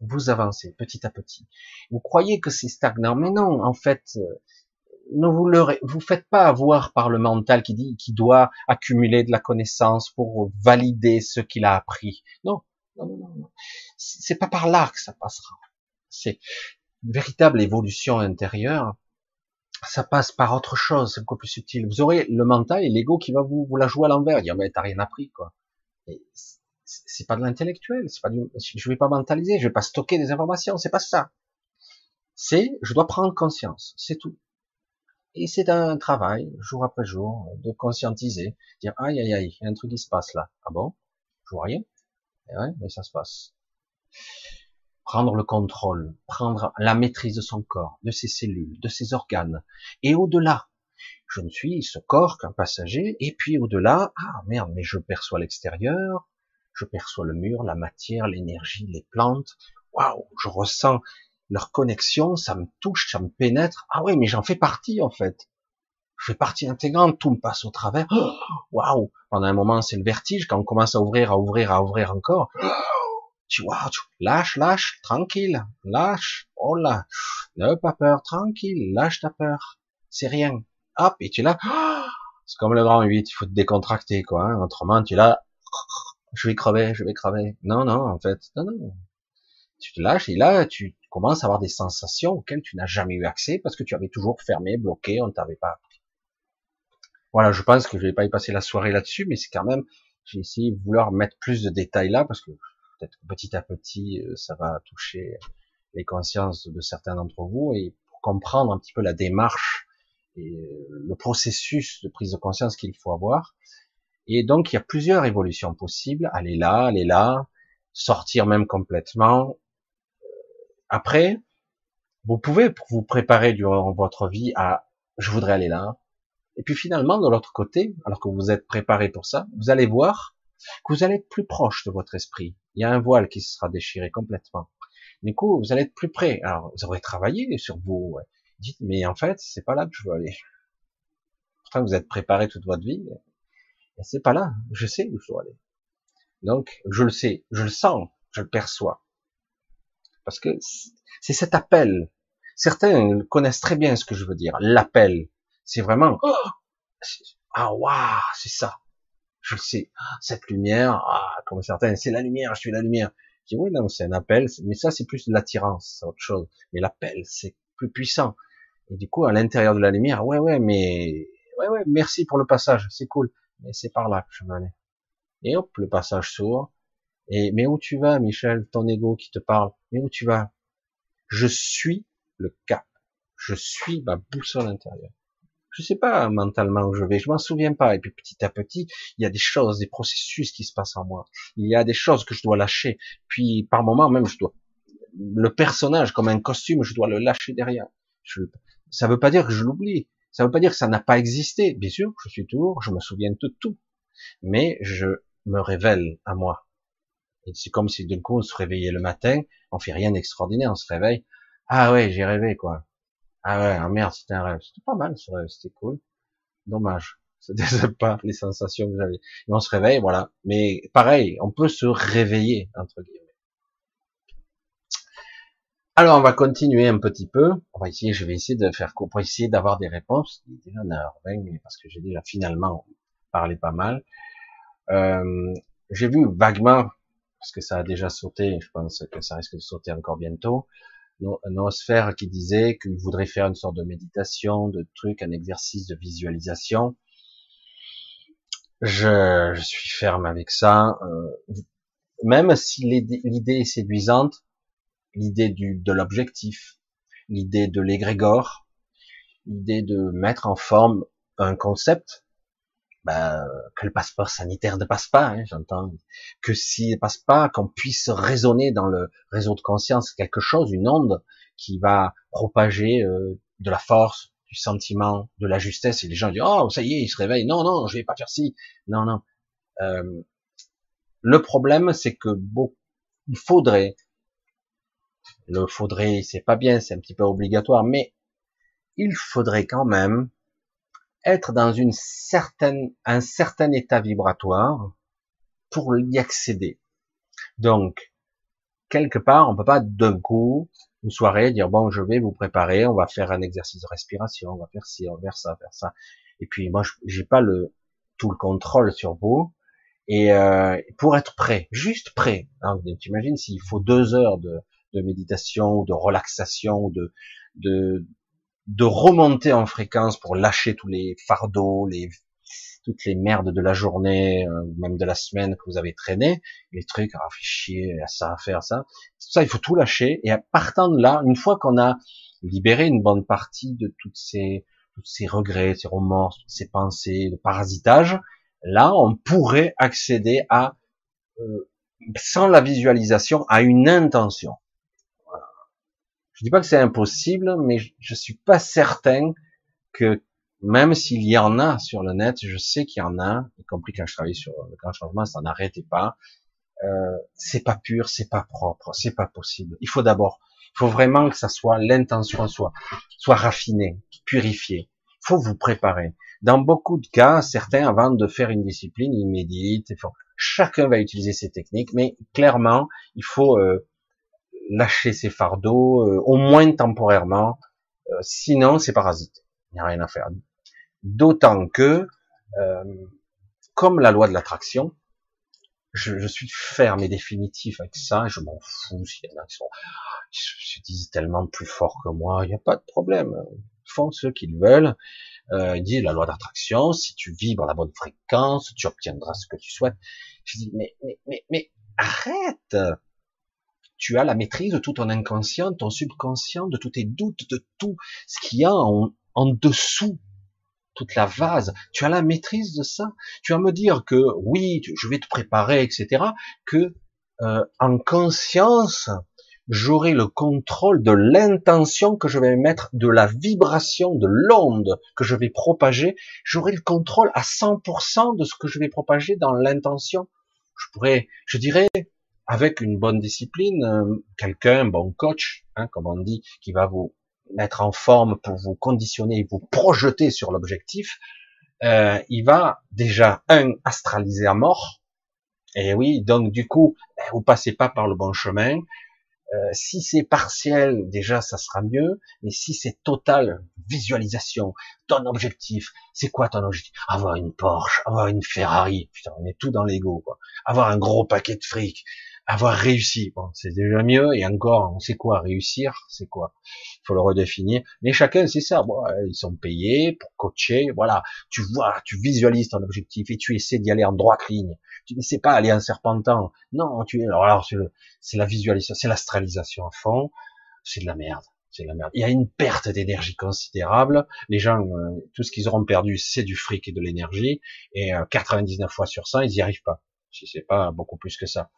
Vous avancez petit à petit. Vous croyez que c'est stagnant, mais non, en fait, ne vous le vous faites pas avoir par le mental qui dit qu'il doit accumuler de la connaissance pour valider ce qu'il a appris. Non, non, non, non. C'est pas par là que ça passera. C'est une véritable évolution intérieure. Ça passe par autre chose, c'est beaucoup plus subtil. Vous aurez le mental et l'ego qui va vous, vous la jouer à l'envers, dire mais t'as rien appris quoi. C'est pas de l'intellectuel, c'est pas du, je vais pas mentaliser, je vais pas stocker des informations, c'est pas ça. C'est, je dois prendre conscience, c'est tout. Et c'est un travail, jour après jour, de conscientiser, dire aïe aïe aïe, il y a un truc qui se passe là. Ah bon? Je vois rien. Et ouais, mais ça se passe. Prendre le contrôle, prendre la maîtrise de son corps, de ses cellules, de ses organes. Et au-delà, je ne suis ce corps qu'un passager, et puis au-delà, ah merde, mais je perçois l'extérieur, je perçois le mur, la matière, l'énergie, les plantes, waouh, je ressens leur connexion, ça me touche, ça me pénètre. Ah ouais, mais j'en fais partie en fait. Je fais partie intégrante, tout me passe au travers. Waouh Pendant un moment, c'est le vertige. Quand on commence à ouvrir, à ouvrir, à ouvrir encore, tu vois, lâche, lâche, tranquille, lâche. Oh là, n'aie pas peur, tranquille, lâche ta peur. C'est rien. Hop, et tu là. C'est comme le grand 8, il faut te décontracter quoi. Hein. Autrement, tu là. Je vais crever, je vais crever. Non, non, en fait, non, non. Tu te lâches et là, tu commences à avoir des sensations auxquelles tu n'as jamais eu accès parce que tu avais toujours fermé, bloqué, on ne t'avait pas appris. Voilà, je pense que je vais pas y passer la soirée là-dessus, mais c'est quand même, j'ai essayé de vouloir mettre plus de détails là parce que peut-être petit à petit, euh, ça va toucher les consciences de certains d'entre vous et pour comprendre un petit peu la démarche et euh, le processus de prise de conscience qu'il faut avoir. Et donc, il y a plusieurs évolutions possibles. Aller là, aller là, sortir même complètement, après, vous pouvez vous préparer durant votre vie à je voudrais aller là. Et puis finalement, de l'autre côté, alors que vous êtes préparé pour ça, vous allez voir que vous allez être plus proche de votre esprit. Il y a un voile qui sera déchiré complètement. Du coup, vous allez être plus près. Alors, vous aurez travaillé sur vous. Dites, mais en fait, c'est pas là que je veux aller. Pourtant, vous êtes préparé toute votre vie. Et c'est pas là. Je sais où je dois aller. Donc, je le sais, je le sens, je le perçois. Parce que c'est cet appel. Certains connaissent très bien ce que je veux dire. L'appel. C'est vraiment, oh, ah, waouh, c'est ça. Je le sais. Cette lumière, ah, comme certains, c'est la lumière, je suis la lumière. Je dis, oui, non, c'est un appel, mais ça, c'est plus l'attirance, c'est autre chose. Mais l'appel, c'est plus puissant. Et du coup, à l'intérieur de la lumière, ouais, ouais, mais, ouais, ouais, merci pour le passage, c'est cool. Mais c'est par là que je veux aller. Et hop, le passage s'ouvre. Et mais où tu vas, Michel, ton ego qui te parle? Mais où tu vas? Je suis le cap. Je suis ma boussole intérieure. Je sais pas mentalement où je vais, je m'en souviens pas. Et puis petit à petit, il y a des choses, des processus qui se passent en moi. Il y a des choses que je dois lâcher. Puis par moment même, je dois le personnage comme un costume, je dois le lâcher derrière. Je... Ça veut pas dire que je l'oublie. Ça veut pas dire que ça n'a pas existé. Bien sûr, je suis toujours, je me souviens de tout. Mais je me révèle à moi. Et c'est comme si d'un coup on se réveillait le matin, on fait rien d'extraordinaire, on se réveille. Ah ouais, j'ai rêvé quoi. Ah ouais, ah merde, c'était un rêve. C'était pas mal ce rêve, c'était cool. Dommage. C'était pas les sensations que j'avais. On se réveille, voilà. Mais pareil, on peut se réveiller, entre guillemets. Alors, on va continuer un petit peu. On va essayer, je vais essayer de faire pour essayer d'avoir des réponses. Il est déjà 9h20, parce que j'ai déjà finalement parlé pas mal. Euh, j'ai vu vaguement parce que ça a déjà sauté, je pense que ça risque de sauter encore bientôt, Noosphère qui disait qu'il voudrait faire une sorte de méditation, de truc, un exercice de visualisation. Je, je suis ferme avec ça. Euh, même si l'idée est séduisante, l'idée de l'objectif, l'idée de l'égrégore, l'idée de mettre en forme un concept, ben, que le passeport sanitaire ne passe pas, hein, j'entends, que s'il ne passe pas, qu'on puisse raisonner dans le réseau de conscience quelque chose, une onde qui va propager euh, de la force, du sentiment, de la justesse, et les gens disent oh ça y est, ils se réveillent, non non, je vais pas faire ci, non non. Euh, le problème c'est que bon, il faudrait, le faudrait, c'est pas bien, c'est un petit peu obligatoire, mais il faudrait quand même être dans une certaine, un certain état vibratoire pour y accéder. Donc, quelque part, on peut pas d'un coup, une soirée, dire bon, je vais vous préparer, on va faire un exercice de respiration, on va faire ci, on va faire ça, faire ça. Et puis moi, j'ai pas le tout le contrôle sur vous. Et euh, pour être prêt, juste prêt. Hein, tu imagines s'il faut deux heures de, de méditation, de relaxation, de, de de remonter en fréquence pour lâcher tous les fardeaux, les toutes les merdes de la journée, euh, même de la semaine que vous avez traîné, les trucs, à chier, à ça, à faire ça. Ça, il faut tout lâcher. Et à partant de là, une fois qu'on a libéré une bonne partie de toutes ces, tous ces regrets, ces remords, ces pensées, de parasitage, là, on pourrait accéder à, euh, sans la visualisation, à une intention. Je dis pas que c'est impossible, mais je, suis pas certain que même s'il y en a sur le net, je sais qu'il y en a, y compris quand je travaillais sur le grand changement, ça n'arrêtait pas. Euh, c'est pas pur, c'est pas propre, c'est pas possible. Il faut d'abord, il faut vraiment que ça soit l'intention soit soit raffinée, purifiée. Il faut vous préparer. Dans beaucoup de cas, certains avant de faire une discipline, ils méditent. Chacun va utiliser ses techniques, mais clairement, il faut euh, lâcher ses fardeaux, euh, au moins temporairement. Euh, sinon, c'est parasite. Il n'y a rien à faire. D'autant que, euh, comme la loi de l'attraction, je, je, suis ferme et définitif avec ça. Je m'en fous s'il y en a qui sont, se disent tellement plus fort que moi. Il n'y a pas de problème. Ils font ce qu'ils veulent. Euh, il dit la loi d'attraction. Si tu vibres à la bonne fréquence, tu obtiendras ce que tu souhaites. Je dis mais mais mais mais arrête tu as la maîtrise de tout ton inconscient, ton subconscient, de tous tes doutes, de tout ce qu'il y a en, dessous, toute la vase. Tu as la maîtrise de ça. Tu vas me dire que oui, je vais te préparer, etc. Que euh, en conscience, j'aurai le contrôle de l'intention que je vais mettre, de la vibration, de l'onde que je vais propager. J'aurai le contrôle à 100% de ce que je vais propager dans l'intention. Je pourrais, je dirais, avec une bonne discipline, euh, quelqu'un, un bon coach, hein, comme on dit, qui va vous mettre en forme pour vous conditionner et vous projeter sur l'objectif, euh, il va déjà un astraliser à mort. Et oui, donc du coup, ben, vous passez pas par le bon chemin. Euh, si c'est partiel, déjà ça sera mieux. Mais si c'est total, visualisation, ton objectif, c'est quoi ton objectif? Avoir une Porsche, avoir une Ferrari. Putain, on est tout dans l'ego. Quoi. Avoir un gros paquet de fric, avoir réussi. Bon, c'est déjà mieux. Et encore, on sait quoi réussir, c'est quoi Il faut le redéfinir. Mais chacun, c'est ça. Bon, ils sont payés pour coacher. Voilà, tu vois, tu visualises ton objectif et tu essaies d'y aller en droite ligne. Tu n'essaies pas aller en serpentant. Non, tu alors, alors c'est la visualisation, c'est l'astralisation à fond. C'est de la merde. C'est de la merde. Il y a une perte d'énergie considérable. Les gens, euh, tout ce qu'ils auront perdu, c'est du fric et de l'énergie. Et 99 euh, fois sur 100, ils n'y arrivent pas. Si c'est pas beaucoup plus que ça.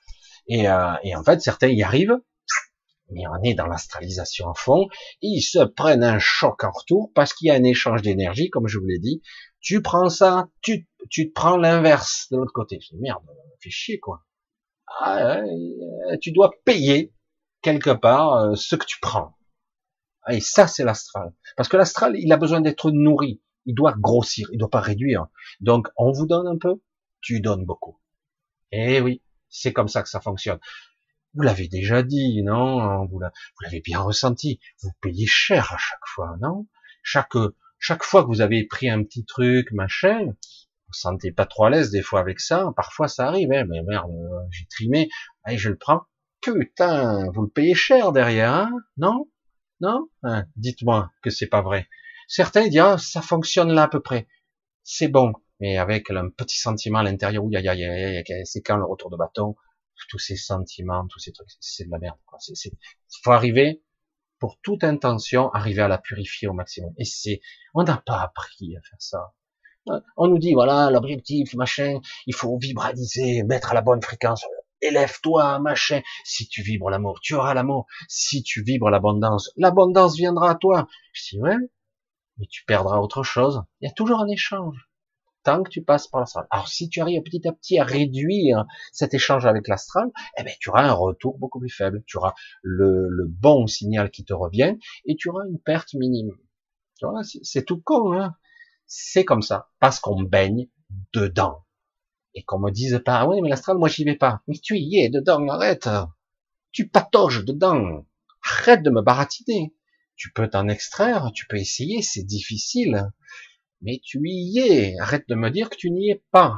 Et, euh, et en fait, certains y arrivent, mais on est dans l'astralisation en fond, ils se prennent un choc en retour parce qu'il y a un échange d'énergie, comme je vous l'ai dit. Tu prends ça, tu, te prends l'inverse de l'autre côté. Merde, fait chier quoi. Ah, tu dois payer quelque part euh, ce que tu prends. Et ça, c'est l'astral. Parce que l'astral, il a besoin d'être nourri. Il doit grossir, il doit pas réduire. Donc, on vous donne un peu, tu donnes beaucoup. Eh oui, c'est comme ça que ça fonctionne. Vous l'avez déjà dit, non Vous l'avez bien ressenti. Vous payez cher à chaque fois, non? Chaque chaque fois que vous avez pris un petit truc, machin, vous sentez pas trop à l'aise des fois avec ça. Parfois ça arrive, hein, mais merde, euh, j'ai trimé, allez, je le prends. Putain, vous le payez cher derrière, hein non? Non? Hein, Dites-moi que c'est pas vrai. Certains disent, ah, ça fonctionne là à peu près. C'est bon, mais avec un petit sentiment à l'intérieur, où c'est quand le retour de bâton, tous ces sentiments, tous ces trucs, c'est de la merde. Quoi. C'est, faut arriver, pour toute intention, arriver à la purifier au maximum. Et c'est, on n'a pas appris à faire ça. On nous dit, voilà, l'objectif, machin, il faut vibraliser, mettre à la bonne fréquence, élève-toi, machin. Si tu vibres l'amour, tu auras l'amour. Si tu vibres l'abondance, l'abondance viendra à toi. Je dis, ouais, mais tu perdras autre chose. Il y a toujours un échange. Tant que tu passes par l'astral. Alors, si tu arrives petit à petit à réduire cet échange avec l'astral, eh ben, tu auras un retour beaucoup plus faible. Tu auras le, le bon signal qui te revient et tu auras une perte minime. Vois, c'est tout con, hein c'est comme ça, parce qu'on baigne dedans. Et qu'on me dise pas, oui, mais l'astral, moi, j'y vais pas. Mais tu y es dedans, arrête. Tu patauges dedans. Arrête de me baratiner. Tu peux t'en extraire, tu peux essayer, c'est difficile. Mais tu y es. Arrête de me dire que tu n'y es pas.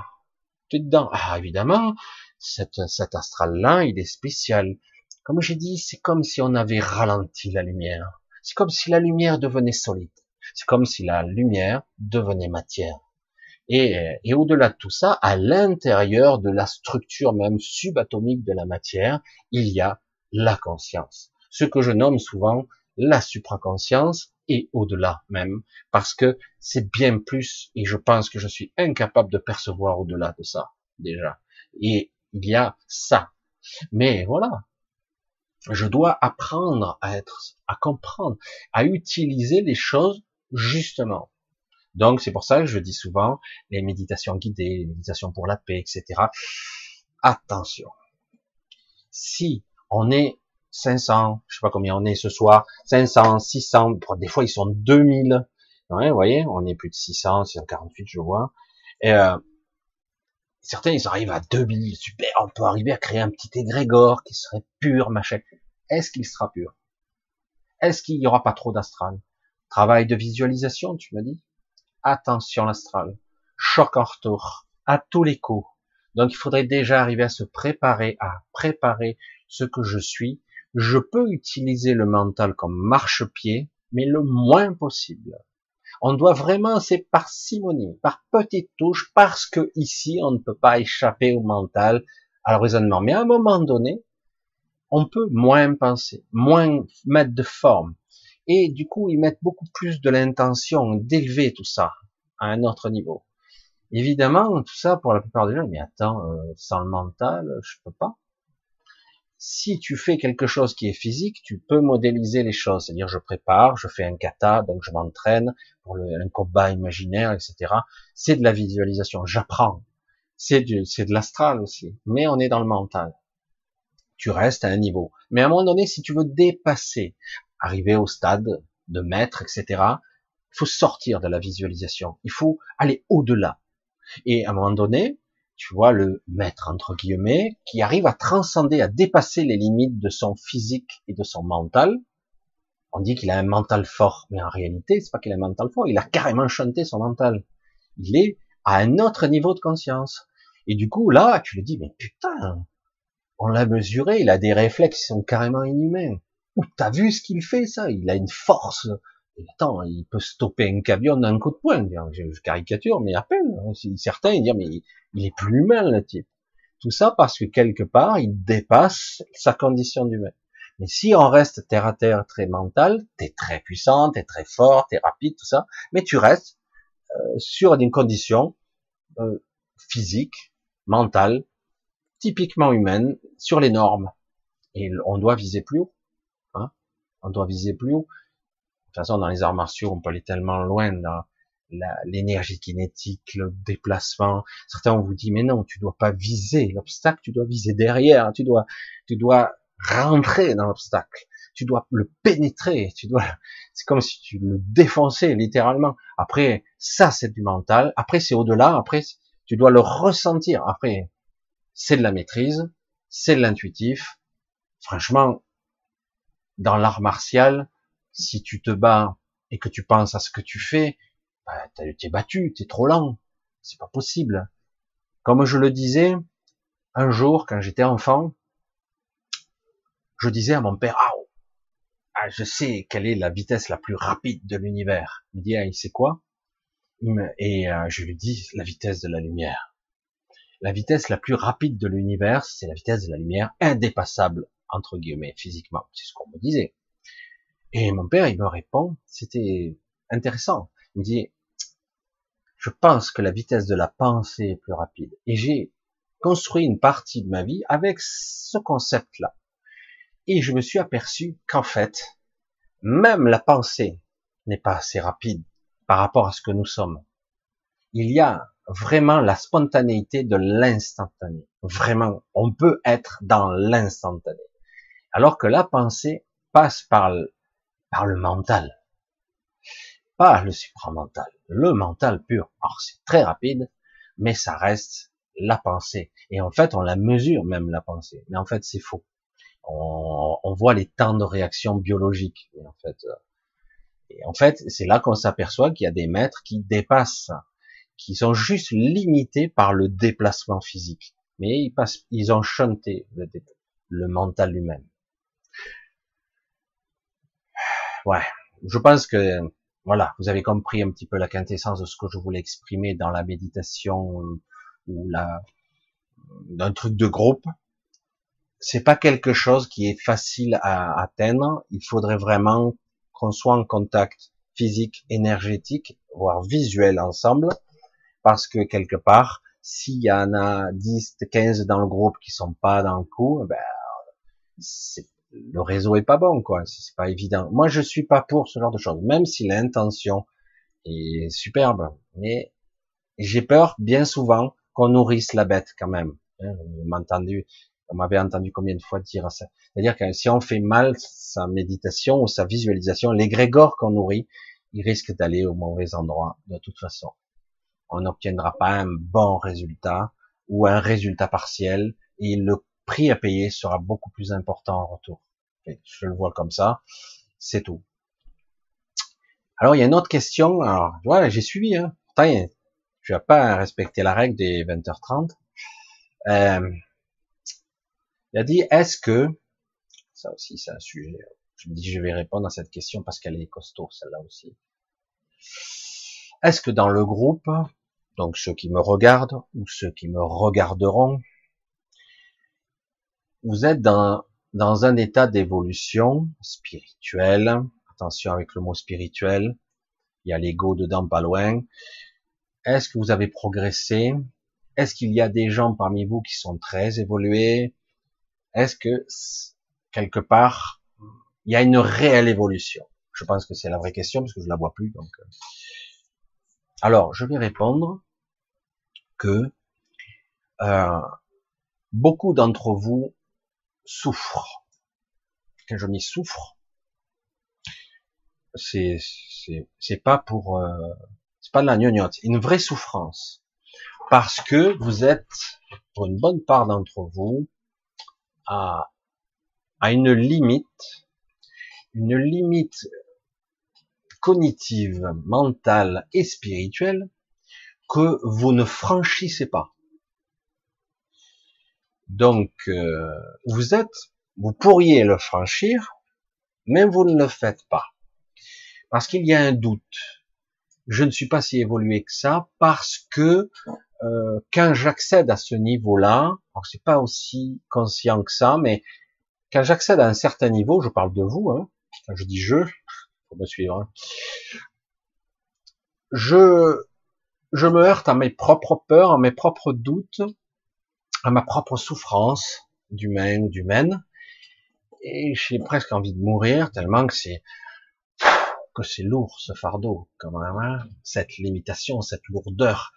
Tu es dedans. Ah, évidemment, cet, cet astral-là, il est spécial. Comme j'ai dit, c'est comme si on avait ralenti la lumière. C'est comme si la lumière devenait solide. C'est comme si la lumière devenait matière. Et, et au-delà de tout ça, à l'intérieur de la structure même subatomique de la matière, il y a la conscience. Ce que je nomme souvent la supraconscience et au-delà même, parce que c'est bien plus, et je pense que je suis incapable de percevoir au-delà de ça, déjà. Et il y a ça. Mais voilà, je dois apprendre à être, à comprendre, à utiliser les choses justement. Donc c'est pour ça que je dis souvent les méditations guidées, les méditations pour la paix, etc. Attention. Si on est 500, je sais pas combien on est ce soir, 500, 600, des fois ils sont 2000. Ouais, vous voyez, on est plus de 600, 648 je vois. Et euh, certains ils arrivent à 2000, super, on peut arriver à créer un petit égrégore qui serait pur, machin. Est-ce qu'il sera pur? Est-ce qu'il n'y aura pas trop d'astral? Travail de visualisation, tu m'as dit? Attention l'astral. Choc en retour. À tous les coups. Donc il faudrait déjà arriver à se préparer, à préparer ce que je suis. Je peux utiliser le mental comme marchepied, mais le moins possible. On doit vraiment, c'est par simonie, par petites touches, parce que ici, on ne peut pas échapper au mental, à raisonnement. Mais à un moment donné, on peut moins penser, moins mettre de forme et du coup ils mettent beaucoup plus de l'intention d'élever tout ça à un autre niveau. Évidemment, tout ça pour la plupart des gens, mais attends, euh, sans le mental, je peux pas. Si tu fais quelque chose qui est physique, tu peux modéliser les choses, c'est-à-dire je prépare, je fais un kata, donc je m'entraîne pour un combat imaginaire, etc. C'est de la visualisation, j'apprends. C'est c'est de l'astral aussi, mais on est dans le mental. Tu restes à un niveau. Mais à un moment donné, si tu veux dépasser, arriver au stade de maître, etc. Il faut sortir de la visualisation. Il faut aller au-delà. Et à un moment donné, tu vois le maître entre guillemets qui arrive à transcender, à dépasser les limites de son physique et de son mental. On dit qu'il a un mental fort, mais en réalité, c'est pas qu'il a un mental fort, il a carrément chanté son mental. Il est à un autre niveau de conscience. Et du coup, là, tu le dis, mais putain, on l'a mesuré, il a des réflexes qui sont carrément inhumains. T'as vu ce qu'il fait, ça? Il a une force. Attends, il peut stopper un camion d'un coup de poing. Je, caricature, mais à peine. Hein. Certains ils disent, mais il est plus humain, le type. Tout ça parce que quelque part, il dépasse sa condition d'humain. Mais si on reste terre à terre, très mental, t'es très puissant, t'es très fort, t'es rapide, tout ça, mais tu restes euh, sur une condition euh, physique, mentale, typiquement humaine, sur les normes. Et on doit viser plus haut on doit viser plus haut. Toute façon, dans les arts martiaux, on peut aller tellement loin dans l'énergie kinétique, le déplacement. Certains on vous dit, mais non, tu dois pas viser l'obstacle, tu dois viser derrière, tu dois, tu dois rentrer dans l'obstacle, tu dois le pénétrer, tu dois, c'est comme si tu le défonçais littéralement. Après, ça c'est du mental. Après, c'est au-delà. Après, tu dois le ressentir. Après, c'est de la maîtrise, c'est de l'intuitif. Franchement, dans l'art martial, si tu te bats et que tu penses à ce que tu fais, bah, t'es battu, t'es trop lent. c'est pas possible. Comme je le disais, un jour, quand j'étais enfant, je disais à mon père, ah, ah, je sais quelle est la vitesse la plus rapide de l'univers. Il me dit, ah, il sait quoi? Et euh, je lui dis, la vitesse de la lumière. La vitesse la plus rapide de l'univers, c'est la vitesse de la lumière, indépassable, entre guillemets, physiquement. C'est ce qu'on me disait. Et mon père, il me répond, c'était intéressant. Il me dit, je pense que la vitesse de la pensée est plus rapide. Et j'ai construit une partie de ma vie avec ce concept-là. Et je me suis aperçu qu'en fait, même la pensée n'est pas assez rapide par rapport à ce que nous sommes. Il y a vraiment la spontanéité de l'instantané. Vraiment, on peut être dans l'instantané. Alors que la pensée passe par par le mental. Pas le supramental, le mental pur. Alors c'est très rapide, mais ça reste la pensée. Et en fait, on la mesure même la pensée. Mais en fait, c'est faux on, voit les temps de réaction biologique. en fait, et en fait, c'est là qu'on s'aperçoit qu'il y a des maîtres qui dépassent, qui sont juste limités par le déplacement physique. Mais ils passent, ils ont chanté le, mental lui-même. Ouais, je pense que voilà, vous avez compris un petit peu la quintessence de ce que je voulais exprimer dans la méditation euh, ou la d'un truc de groupe. C'est pas quelque chose qui est facile à atteindre. Il faudrait vraiment qu'on soit en contact physique, énergétique, voire visuel ensemble, parce que quelque part, s'il y en a 10, 15 dans le groupe qui sont pas dans le coup, ben, le réseau est pas bon, quoi. C'est pas évident. Moi, je suis pas pour ce genre de choses, même si l'intention est superbe, mais j'ai peur bien souvent qu'on nourrisse la bête quand même. Hein, m'entendez on m'avait entendu combien de fois dire ça. C'est-à-dire que si on fait mal sa méditation ou sa visualisation, l'égrégore qu'on nourrit, il risque d'aller au mauvais endroit de toute façon. On n'obtiendra pas un bon résultat ou un résultat partiel et le prix à payer sera beaucoup plus important en retour. Je le vois comme ça, c'est tout. Alors il y a une autre question. Alors voilà, j'ai suivi. Hein. Pourtant, je vais pas respecter la règle des 20h30. Euh, il a dit, est-ce que, ça aussi c'est un sujet, je me dis je vais répondre à cette question parce qu'elle est costaud, celle-là aussi. Est-ce que dans le groupe, donc ceux qui me regardent ou ceux qui me regarderont, vous êtes dans, dans un état d'évolution spirituelle, attention avec le mot spirituel, il y a l'ego dedans pas loin, est-ce que vous avez progressé? Est-ce qu'il y a des gens parmi vous qui sont très évolués? Est-ce que quelque part il y a une réelle évolution? Je pense que c'est la vraie question parce que je la vois plus. Donc, euh. alors je vais répondre que euh, beaucoup d'entre vous souffrent. Quand je m'y souffre, c'est c'est pas pour euh, c'est pas de la gnognotte, une vraie souffrance parce que vous êtes pour une bonne part d'entre vous à, à une limite, une limite cognitive, mentale et spirituelle que vous ne franchissez pas. Donc, euh, vous êtes, vous pourriez le franchir, mais vous ne le faites pas. Parce qu'il y a un doute. Je ne suis pas si évolué que ça parce que euh, quand j'accède à ce niveau-là, alors c'est pas aussi conscient que ça, mais quand j'accède à un certain niveau, je parle de vous, hein, quand je dis je, faut me suivre, hein, je, je me heurte à mes propres peurs, à mes propres doutes, à ma propre souffrance d'humain ou d'humaine, et j'ai presque envie de mourir tellement que c'est que c'est lourd ce fardeau, quand même, hein, cette limitation, cette lourdeur,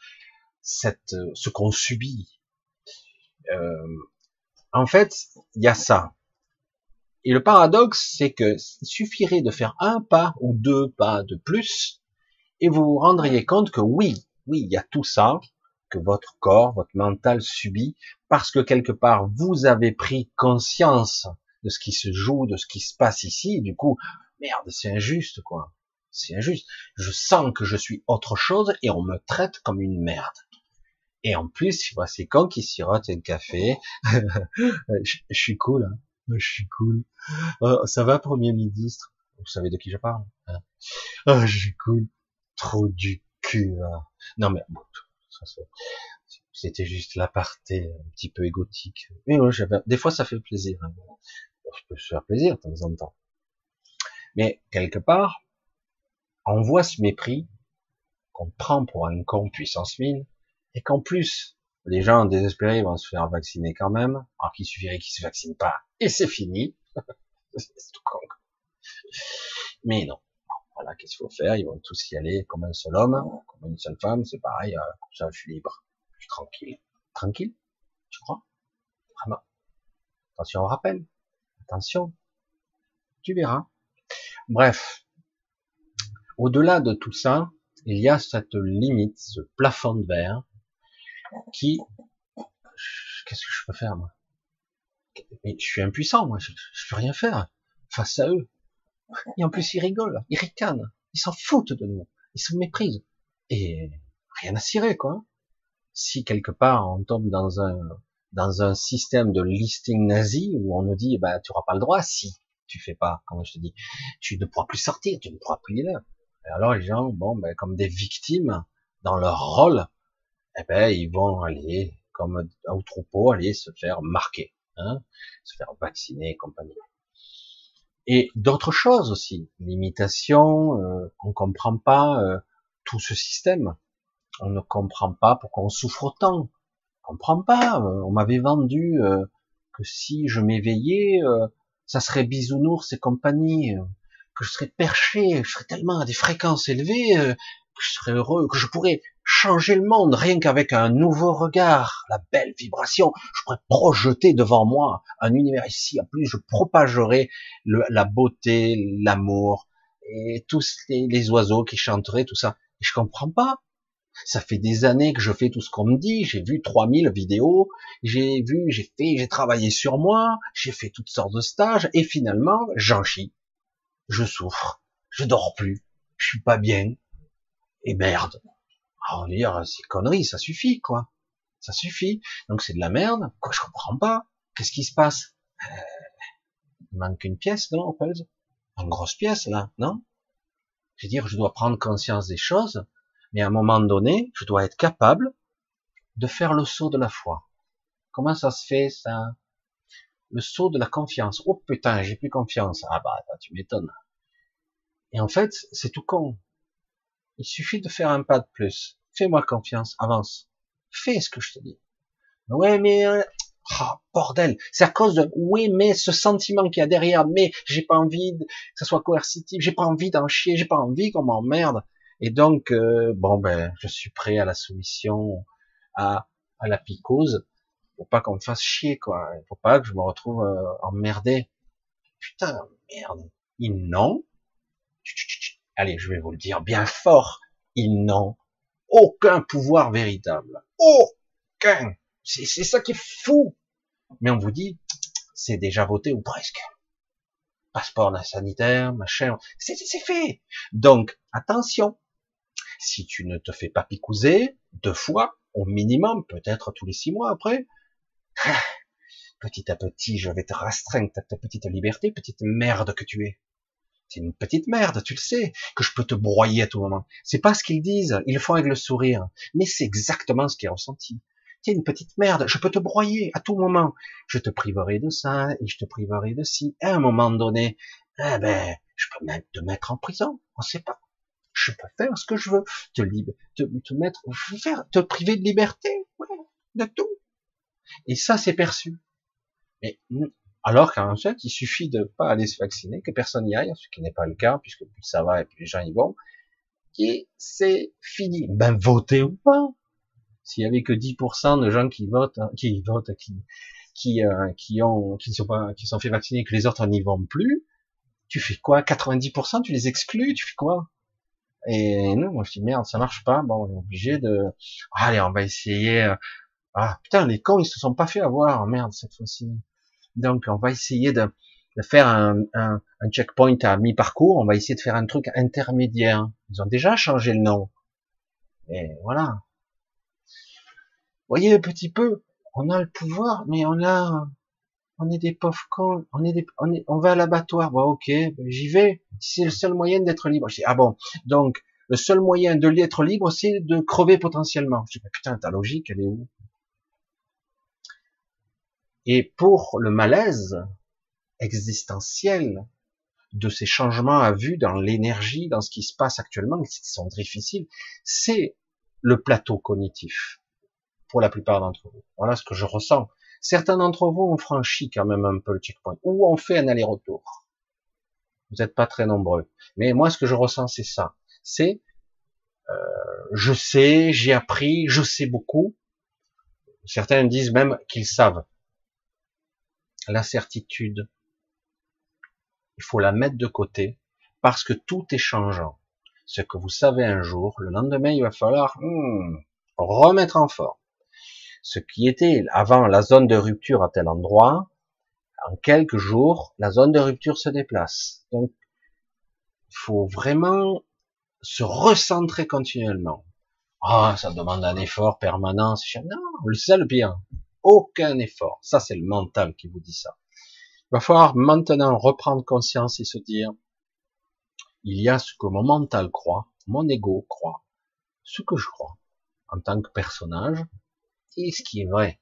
cette, ce qu'on subit. Euh, en fait, il y a ça. Et le paradoxe, c'est que il suffirait de faire un pas ou deux pas de plus, et vous vous rendriez compte que oui, oui, il y a tout ça que votre corps, votre mental subit, parce que quelque part vous avez pris conscience de ce qui se joue, de ce qui se passe ici, du coup, merde, c'est injuste, quoi. C'est injuste. Je sens que je suis autre chose et on me traite comme une merde. Et en plus, c'est con qui sirote un café. je, suis cool, hein. Je suis cool. Oh, ça va, premier ministre? Vous savez de qui je parle hein? Oh, Je suis cool. Trop du cul. Hein. Non mais bon, c'était juste l'aparté un petit peu égotique. Mais moi, des fois, ça fait plaisir. Hein. Je peux se faire plaisir de temps en temps. Mais quelque part, on voit ce mépris qu'on prend pour un con puissance 1000 et qu'en plus, les gens désespérés vont se faire vacciner quand même, alors qu'il suffirait qu'ils se vaccinent pas, et c'est fini. Mais non. Voilà, qu'est-ce qu'il faut faire? Ils vont tous y aller comme un seul homme, comme une seule femme, c'est pareil, euh, je suis libre, je suis tranquille. Tranquille? Tu crois? Vraiment. Attention au rappel, attention, tu verras. Bref, au-delà de tout ça, il y a cette limite, ce plafond de verre, qui, qu'est-ce que je peux faire, moi? Mais je suis impuissant, moi, je, je peux rien faire face à eux. Et en plus, ils rigolent, ils ricanent, ils s'en foutent de nous, ils se méprisent. Et rien à cirer, quoi. Si quelque part on tombe dans un dans un système de listing nazi où on nous dit, bah, tu auras pas le droit si tu fais pas, comme je te dis, tu ne pourras plus sortir, tu ne pourras plus y aller. Et alors les gens, bon, ben, comme des victimes dans leur rôle, eh ben, ils vont aller, comme au troupeau, aller se faire marquer, hein, se faire vacciner et compagnie. Et d'autres choses aussi, l'imitation, euh, on comprend pas euh, tout ce système, on ne comprend pas pourquoi on souffre autant, on comprend pas. Euh, on m'avait vendu euh, que si je m'éveillais, ça serait bisounours et compagnie, que je serais perché, je serais tellement à des fréquences élevées, que je serais heureux, que je pourrais changer le monde rien qu'avec un nouveau regard, la belle vibration. Je pourrais projeter devant moi un univers ici. En plus, je propagerais la beauté, l'amour et tous les, oiseaux qui chanteraient, tout ça. Et je comprends pas. Ça fait des années que je fais tout ce qu'on me dit. J'ai vu 3000 vidéos. J'ai vu, j'ai fait, j'ai travaillé sur moi. J'ai fait toutes sortes de stages. Et finalement, j'en chie. Je souffre. Je dors plus. Je suis pas bien. Et merde. Ah, on va dire, c'est connerie, ça suffit, quoi. Ça suffit. Donc c'est de la merde. Quoi, je comprends pas. Qu'est-ce qui se passe? Euh, Il manque une pièce, non, Opels? Une grosse pièce, là, non? Je veux dire, je dois prendre conscience des choses, mais à un moment donné, je dois être capable de faire le saut de la foi. Comment ça se fait, ça? Le saut de la confiance. Oh putain, j'ai plus confiance. Ah bah, tu m'étonnes. Et en fait, c'est tout con. Il suffit de faire un pas de plus. Fais-moi confiance, avance. Fais ce que je te dis. Ouais, mais oh, bordel, c'est à cause de oui, mais ce sentiment qu'il y a derrière, mais j'ai pas envie que ça soit coercitif, j'ai pas envie d'en chier, j'ai pas envie qu'on m'emmerde. Et donc, euh, bon ben, je suis prêt à la soumission, à, la picose. Faut pas qu'on me fasse chier, quoi. Faut pas que je me retrouve euh, emmerdé. Putain, merde. Ils n'ont allez, je vais vous le dire bien fort, ils n'ont aucun pouvoir véritable. Aucun. C'est ça qui est fou. Mais on vous dit, c'est déjà voté ou presque. Passeport sanitaire, machin, c'est fait. Donc, attention. Si tu ne te fais pas picouser deux fois, au minimum, peut-être tous les six mois après, petit à petit, je vais te restreindre ta petite liberté, petite merde que tu es. C'est une petite merde, tu le sais, que je peux te broyer à tout moment. C'est pas ce qu'ils disent, ils le font avec le sourire, mais c'est exactement ce qui est ressenti. es une petite merde, je peux te broyer à tout moment. Je te priverai de ça, et je te priverai de ci. À un moment donné, eh ben, je peux même te mettre en prison, on sait pas. Je peux faire ce que je veux, te, te, te mettre, faire, te priver de liberté, ouais, de tout. Et ça, c'est perçu. Mais alors qu'en fait, il suffit de pas aller se vacciner, que personne n'y aille, ce qui n'est pas le cas, puisque plus ça va et plus les gens y vont, et c'est fini. Ben, votez ou pas. S'il y avait que 10% de gens qui votent, hein, qui votent, qui, qui, euh, qui ont, sont pas, qui sont fait vacciner, que les autres n'y vont plus, tu fais quoi? 90%, tu les exclus, tu fais quoi? Et non, moi je dis merde, ça marche pas. Bon, on est obligé de, allez, on va essayer. Euh, ah putain, les cons, ils se sont pas fait avoir, merde cette fois-ci. Donc, on va essayer de, faire un, un, checkpoint à mi-parcours. On va essayer de faire un truc intermédiaire. Ils ont déjà changé le nom. Et voilà. voyez un petit peu, on a le pouvoir, mais on a, on est des pauvres cons, on est des, on va à l'abattoir, bon ok, j'y vais, c'est le seul moyen d'être libre. Je dis, ah bon, donc, le seul moyen de l'être libre, c'est de crever potentiellement. Je dis, putain, ta logique, elle est où? Et pour le malaise existentiel de ces changements à vue dans l'énergie, dans ce qui se passe actuellement, qui sont difficiles, c'est le plateau cognitif pour la plupart d'entre vous. Voilà ce que je ressens. Certains d'entre vous ont franchi quand même un peu le checkpoint, ou ont fait un aller-retour. Vous n'êtes pas très nombreux. Mais moi, ce que je ressens, c'est ça. C'est, euh, je sais, j'ai appris, je sais beaucoup. Certains disent même qu'ils savent. La certitude, il faut la mettre de côté parce que tout est changeant. Ce que vous savez un jour, le lendemain, il va falloir hmm, remettre en forme ce qui était avant la zone de rupture à tel endroit, en quelques jours, la zone de rupture se déplace. Donc, il faut vraiment se recentrer continuellement. Ah, ça demande un effort permanent. Non, le seul bien, aucun effort. Ça, c'est le mental qui vous dit ça. Il va falloir maintenant reprendre conscience et se dire, il y a ce que mon mental croit, mon ego croit, ce que je crois en tant que personnage, et ce qui est vrai.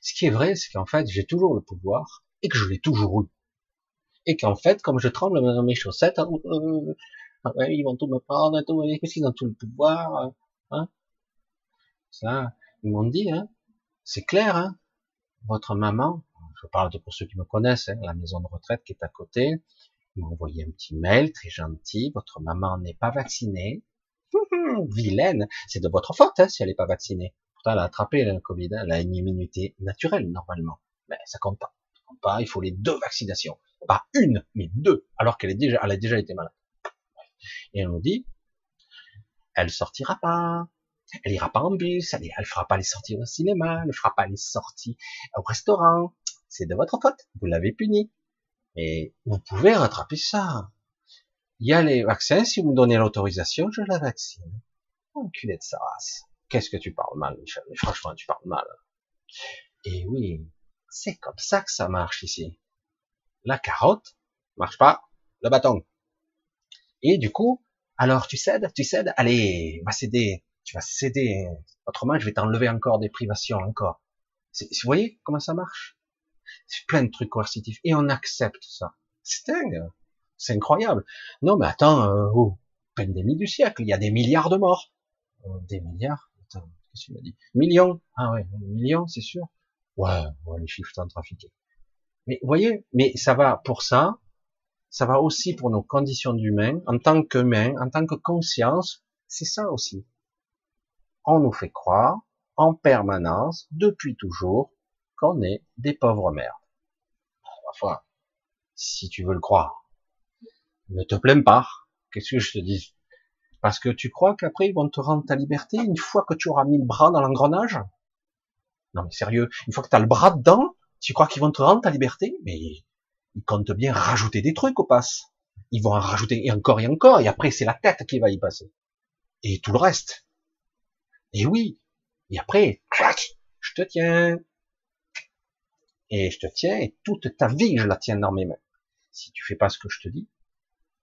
Ce qui est vrai, c'est qu'en fait, j'ai toujours le pouvoir et que je l'ai toujours eu. Et qu'en fait, comme je tremble dans mes chaussettes, hein, euh, ah ils vont tout me prendre, qu'est-ce qu'ils ont tout le pouvoir, hein Ça, ils m'ont dit, hein, c'est clair, hein, votre maman, je parle de pour ceux qui me connaissent, hein, la maison de retraite qui est à côté, m'ont envoyé un petit mail très gentil, votre maman n'est pas vaccinée, vilaine, c'est de votre faute hein, si elle n'est pas vaccinée. Elle a attrapé le Covid, hein, elle a une immunité naturelle normalement. Mais ça compte pas. Ça compte pas, il faut les deux vaccinations. Pas une, mais deux, alors qu'elle est déjà, elle a déjà été malade. Et on nous dit, elle sortira pas, elle ira pas en bus, elle, elle fera pas les sorties au cinéma, elle ne fera pas les sorties au restaurant. C'est de votre faute, vous l'avez puni. Et vous pouvez rattraper ça. Il y a les vaccins, si vous me donnez l'autorisation, je la vaccine. Enculé de sa race. Qu'est-ce que tu parles mal, Michel? Mais franchement, tu parles mal. Et oui, c'est comme ça que ça marche ici. La carotte marche pas, le bâton. Et du coup, alors tu cèdes, tu cèdes, allez, va céder, tu vas céder. Autrement, je vais t'enlever encore des privations, encore. Vous voyez comment ça marche? C'est plein de trucs coercitifs. Et on accepte ça. C'est dingue. C'est incroyable. Non, mais attends, euh, oh, pandémie du siècle, il y a des milliards de morts. Euh, des milliards? Qu'est-ce qu'il m'a dit? Millions Ah ouais, millions, c'est sûr. Ouais, ouais, les chiffres sont trafiqués. Mais vous voyez, mais ça va pour ça, ça va aussi pour nos conditions d'humain, en tant qu'humain, en tant que conscience, c'est ça aussi. On nous fait croire, en permanence, depuis toujours, qu'on est des pauvres merdes. Parfois, si tu veux le croire, ne te plains pas. Qu'est-ce que je te dis? Parce que tu crois qu'après ils vont te rendre ta liberté une fois que tu auras mis le bras dans l'engrenage? Non mais sérieux, une fois que tu as le bras dedans, tu crois qu'ils vont te rendre ta liberté? Mais ils comptent bien rajouter des trucs au pass. Ils vont en rajouter et encore et encore, et après c'est la tête qui va y passer. Et tout le reste. Et oui. Et après, je te tiens. Et je te tiens, et toute ta vie, je la tiens dans mes mains. Si tu fais pas ce que je te dis,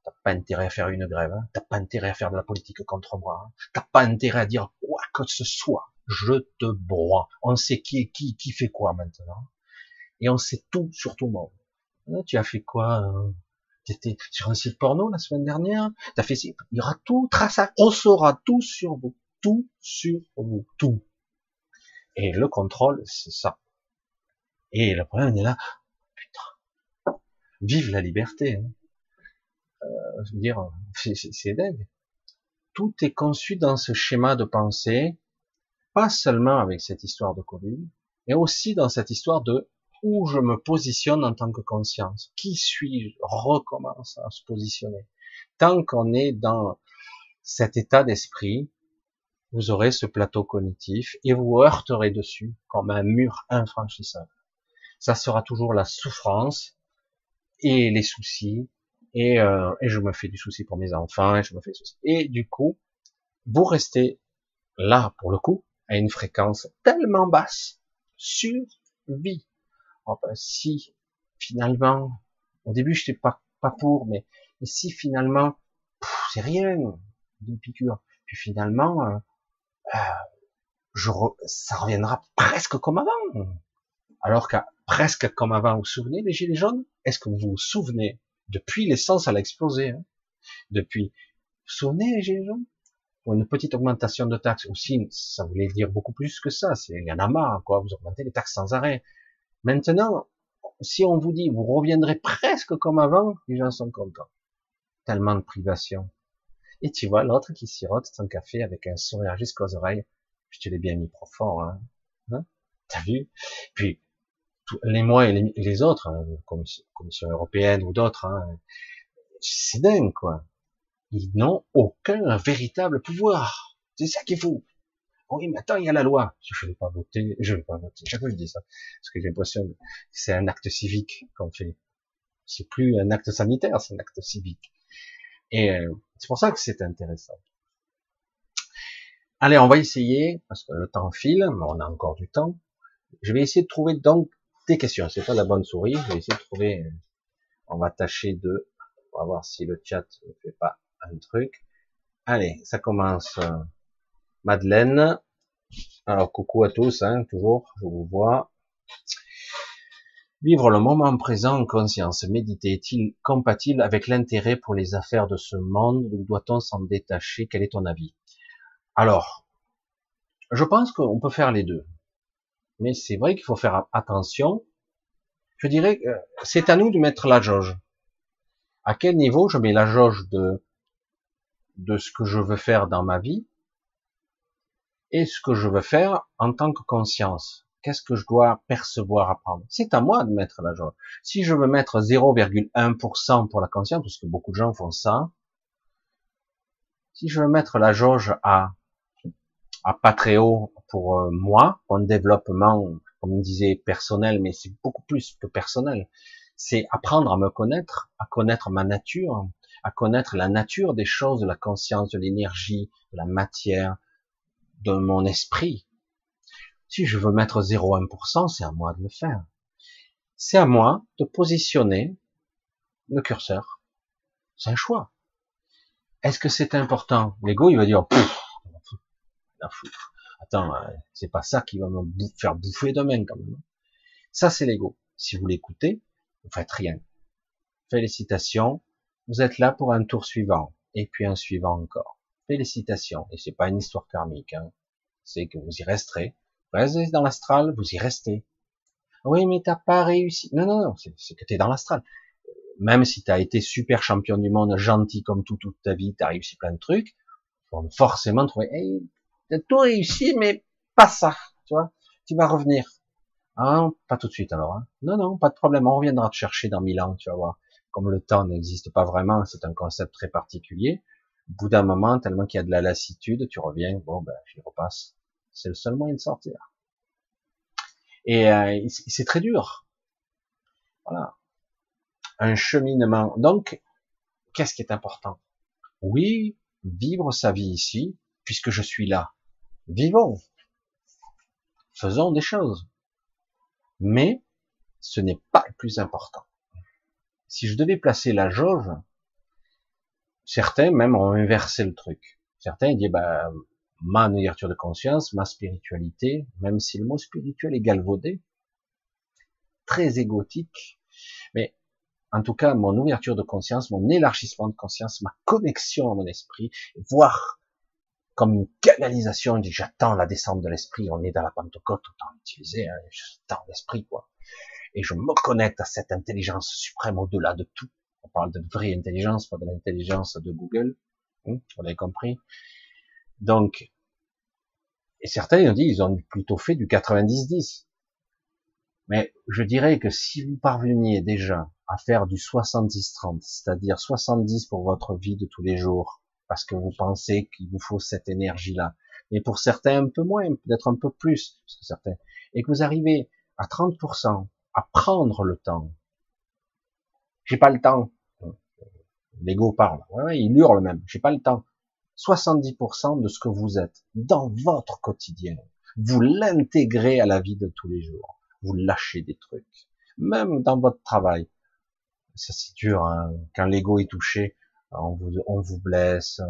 T'as pas intérêt à faire une grève, hein. t'as pas intérêt à faire de la politique contre moi, hein. t'as pas intérêt à dire quoi que ce soit. Je te broie. On sait qui qui qui fait quoi maintenant, et on sait tout sur tout le monde. Hein, tu as fait quoi euh, T'étais sur un site porno la semaine dernière? T'as fait Il y aura tout traçable. On saura tout sur vous, tout sur vous, tout. Et le contrôle, c'est ça. Et le problème, on est là. Vive la liberté. Hein euh, je veux dire, c'est dingue. Tout est conçu dans ce schéma de pensée, pas seulement avec cette histoire de Covid, mais aussi dans cette histoire de où je me positionne en tant que conscience. Qui suis-je? Recommence à se positionner. Tant qu'on est dans cet état d'esprit, vous aurez ce plateau cognitif et vous heurterez dessus comme un mur infranchissable. Ça sera toujours la souffrance et les soucis et, euh, et je me fais du souci pour mes enfants, et je me fais souci. Et du coup, vous restez là pour le coup, à une fréquence tellement basse, survie. Oh ben, si finalement, au début je n'étais pas, pas pour, mais, si finalement, c'est rien, d'une piqûre, puis finalement, euh, euh, je ça reviendra presque comme avant. Alors qu'à presque comme avant, vous vous souvenez les gilets jaunes? Est-ce que vous vous souvenez Depuis l'essence, elle a explosé. Hein? Depuis, vous vous souvenez les gilets jaunes? Une petite augmentation de taxes aussi, ça voulait dire beaucoup plus que ça. Il y en a marre, quoi. Vous augmentez les taxes sans arrêt. Maintenant, si on vous dit, vous reviendrez presque comme avant, les gens sont contents. Tellement de privation. Et tu vois l'autre qui sirote son café avec un sourire jusqu'aux oreilles. Je te l'ai bien mis profond, hein. hein? T'as vu? Puis les mois et les, autres, hein, commission, commission, européenne ou d'autres, hein, c'est dingue, quoi. Ils n'ont aucun véritable pouvoir. C'est ça qui est fou. Oui, mais attends, il y a la loi. Je ne vais pas voter, je vais pas voter. Chaque fois je dis ça, parce que j'ai l'impression que c'est un acte civique qu'on fait. C'est plus un acte sanitaire, c'est un acte civique. Et euh, c'est pour ça que c'est intéressant. Allez, on va essayer, parce que le temps file, mais on a encore du temps. Je vais essayer de trouver donc des questions. C'est pas la bonne souris. Je vais essayer de trouver. Euh, on va tâcher de. On va voir si le chat ne fait pas un truc. Allez, ça commence. Euh, Madeleine. Alors, coucou à tous, hein, toujours, je vous vois. Vivre le moment présent en conscience, méditer, est-il compatible avec l'intérêt pour les affaires de ce monde ou doit-on s'en détacher? Quel est ton avis? Alors, je pense qu'on peut faire les deux. Mais c'est vrai qu'il faut faire attention. Je dirais que c'est à nous de mettre la jauge. À quel niveau je mets la jauge de, de ce que je veux faire dans ma vie et ce que je veux faire en tant que conscience? Qu'est-ce que je dois percevoir, apprendre C'est à moi de mettre la jauge. Si je veux mettre 0,1% pour la conscience, parce que beaucoup de gens font ça, si je veux mettre la jauge à, à pas très haut pour euh, moi, un développement, comme on disait, personnel, mais c'est beaucoup plus que personnel, c'est apprendre à me connaître, à connaître ma nature, à connaître la nature des choses, de la conscience, de l'énergie, de la matière, de mon esprit. Si je veux mettre 0,1%, c'est à moi de le faire. C'est à moi de positionner le curseur. C'est un choix. Est-ce que c'est important? L'ego, il va dire, pouf, la foutre. Attends, euh, c'est pas ça qui va me faire bouffer demain quand même. Ça, c'est l'ego. Si vous l'écoutez, vous faites rien. Félicitations, vous êtes là pour un tour suivant, et puis un suivant encore. Félicitations. Et c'est pas une histoire karmique, hein. c'est que vous y resterez. Restez dans l'astral, vous y restez. Oui, mais t'as pas réussi. Non, non, non, c'est que t'es dans l'astral. Même si t'as été super champion du monde, gentil comme tout toute ta vie, t'as réussi plein de trucs, faut forcément trouver, hey, t'as tout réussi, mais pas ça, tu vois. Tu vas revenir. Ah, pas tout de suite alors. Hein. Non, non, pas de problème. On reviendra te chercher dans mille ans, tu vas voir. Comme le temps n'existe pas vraiment, c'est un concept très particulier au bout d'un moment, tellement qu'il y a de la lassitude, tu reviens, bon, ben, j'y repasse. C'est le seul moyen de sortir. Et euh, c'est très dur. Voilà. Un cheminement. Donc, qu'est-ce qui est important? Oui, vivre sa vie ici, puisque je suis là. Vivons. Faisons des choses. Mais ce n'est pas le plus important. Si je devais placer la jauge, Certains même ont inversé le truc. Certains disent, bah, ma ouverture de conscience, ma spiritualité, même si le mot spirituel est galvaudé, très égotique, mais en tout cas, mon ouverture de conscience, mon élargissement de conscience, ma connexion à mon esprit, voire comme une canalisation, j'attends la descente de l'esprit, on est dans la Pentecôte, autant l'utiliser, hein, j'attends l'esprit, quoi. Et je me connecte à cette intelligence suprême au-delà de tout, on parle de vraie intelligence, pas de l'intelligence de Google. Hein, vous l'avez compris. Donc, et certains ont dit, ils ont plutôt fait du 90-10. Mais je dirais que si vous parveniez déjà à faire du 70-30, c'est-à-dire 70 pour votre vie de tous les jours, parce que vous pensez qu'il vous faut cette énergie-là, et pour certains un peu moins, peut-être un peu plus, parce que certains, et que vous arrivez à 30% à prendre le temps, j'ai pas le temps. L'ego parle. Ouais, il hurle même. J'ai pas le temps. 70% de ce que vous êtes dans votre quotidien, Vous l'intégrez à la vie de tous les jours. Vous lâchez des trucs. Même dans votre travail. Ça c'est dur, hein. quand l'ego est touché, on vous, on vous blesse,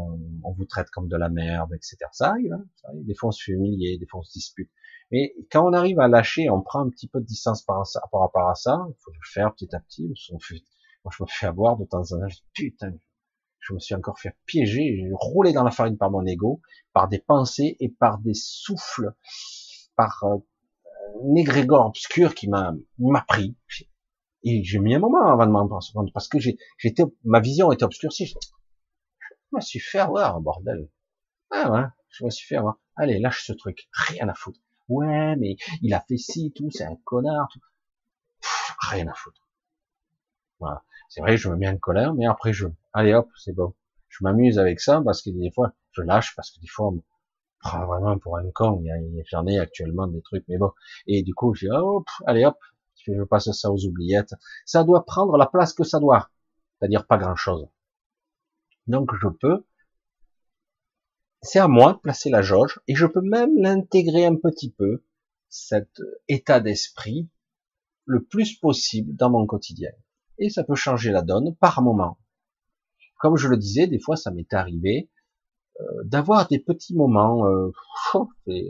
on, vous traite comme de la merde, etc. Ça arrive, hein, ça arrive. Des fois on se fait humilier, des fois on se dispute. Mais quand on arrive à lâcher, on prend un petit peu de distance par, rapport à ça, il faut le faire petit à petit. Moi, je me fais avoir de temps en temps, putain, je me suis encore fait piéger, roulé dans la farine par mon ego, par des pensées et par des souffles, par euh, un égrégore obscur qui m'a m'a pris. Et j'ai mis un moment avant de m'en rendre parce que j'étais, ma vision était obscurcie. Je me suis fait avoir, bordel. Ah ouais, je me suis fait avoir. Allez, lâche ce truc, rien à foutre ouais, mais il a fait ci, tout, c'est un connard, tout. rien à foutre. Voilà. C'est vrai, je me mets en colère, mais après je, allez hop, c'est bon. Je m'amuse avec ça parce que des fois, je lâche parce que des fois, on prend vraiment pour un con. J'en ai actuellement des trucs, mais bon. Et du coup, je dis, hop, allez hop, je passe ça aux oubliettes. Ça doit prendre la place que ça doit. C'est-à-dire pas grand chose. Donc je peux c'est à moi de placer la jauge et je peux même l'intégrer un petit peu, cet état d'esprit, le plus possible dans mon quotidien. Et ça peut changer la donne par moment. Comme je le disais, des fois ça m'est arrivé euh, d'avoir des petits moments, euh,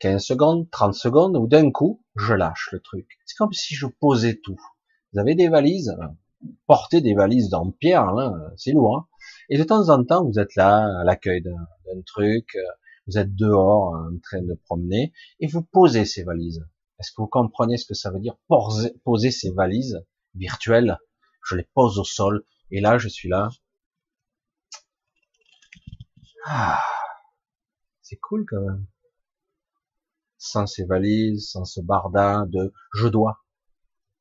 15 secondes, 30 secondes, où d'un coup, je lâche le truc. C'est comme si je posais tout. Vous avez des valises, porter des valises dans pierre, c'est lourd. Hein et de temps en temps, vous êtes là à l'accueil d'un truc, euh, vous êtes dehors en train de promener, et vous posez ces valises. Est-ce que vous comprenez ce que ça veut dire poser, ces valises virtuelles Je les pose au sol, et là, je suis là. Ah, c'est cool quand même. Sans ces valises, sans ce barda de je dois,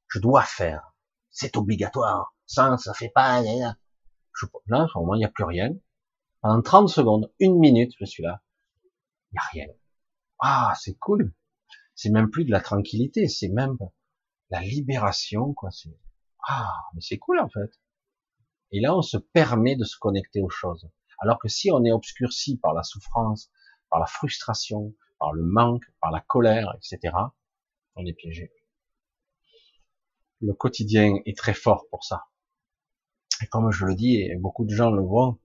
je dois faire, c'est obligatoire, sans ça fait pas. Là, au moins, il n'y a plus rien. Pendant 30 secondes, une minute, je suis là. Il n'y a rien. Ah, c'est cool. C'est même plus de la tranquillité, c'est même la libération, quoi. Ah, mais c'est cool, en fait. Et là, on se permet de se connecter aux choses. Alors que si on est obscurci par la souffrance, par la frustration, par le manque, par la colère, etc., on est piégé. Le quotidien est très fort pour ça. Et comme je le dis, et beaucoup de gens le voient,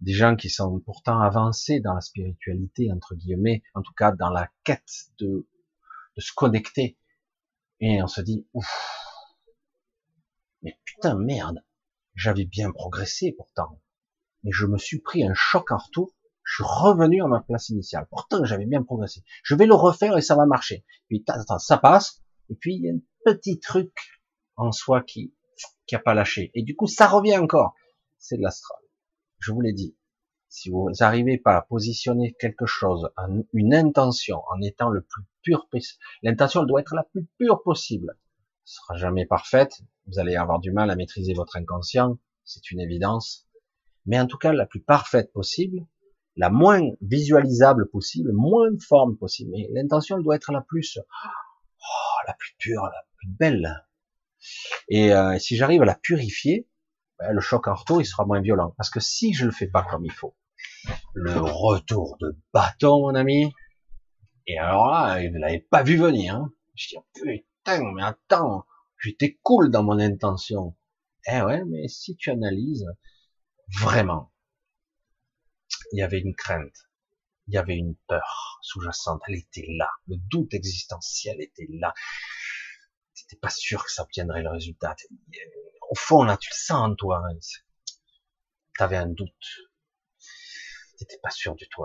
des gens qui sont pourtant avancés dans la spiritualité, entre guillemets, en tout cas dans la quête de, de se connecter. Et on se dit, ouf, mais putain, merde, j'avais bien progressé pourtant. Mais je me suis pris un choc en retour, je suis revenu à ma place initiale. Pourtant, j'avais bien progressé. Je vais le refaire et ça va marcher. Puis, attends, ça passe. Et puis, il y a un petit truc en soi qui, qui a pas lâché. Et du coup, ça revient encore. C'est de l'astral. Je vous l'ai dit. Si vous n'arrivez pas à positionner quelque chose, une intention, en étant le plus pur, l'intention doit être la plus pure possible. Sera jamais parfaite. Vous allez avoir du mal à maîtriser votre inconscient. C'est une évidence. Mais en tout cas, la plus parfaite possible, la moins visualisable possible, moins forme possible. Mais l'intention doit être la plus, oh, la plus pure, la plus belle. Et euh, si j'arrive à la purifier, ben, le choc en retour, il sera moins violent. Parce que si je le fais pas comme il faut, le retour de bâton, mon ami, et alors là, ne l'avait pas vu venir. Hein. Je dis, putain, mais attends, j'étais cool dans mon intention. Eh ouais, mais si tu analyses, vraiment, il y avait une crainte, il y avait une peur sous-jacente, elle était là, le doute existentiel était là t'étais pas sûr que ça obtiendrait le résultat. Au fond, là, tu le sens en toi. T'avais un doute. T'étais pas sûr du tout.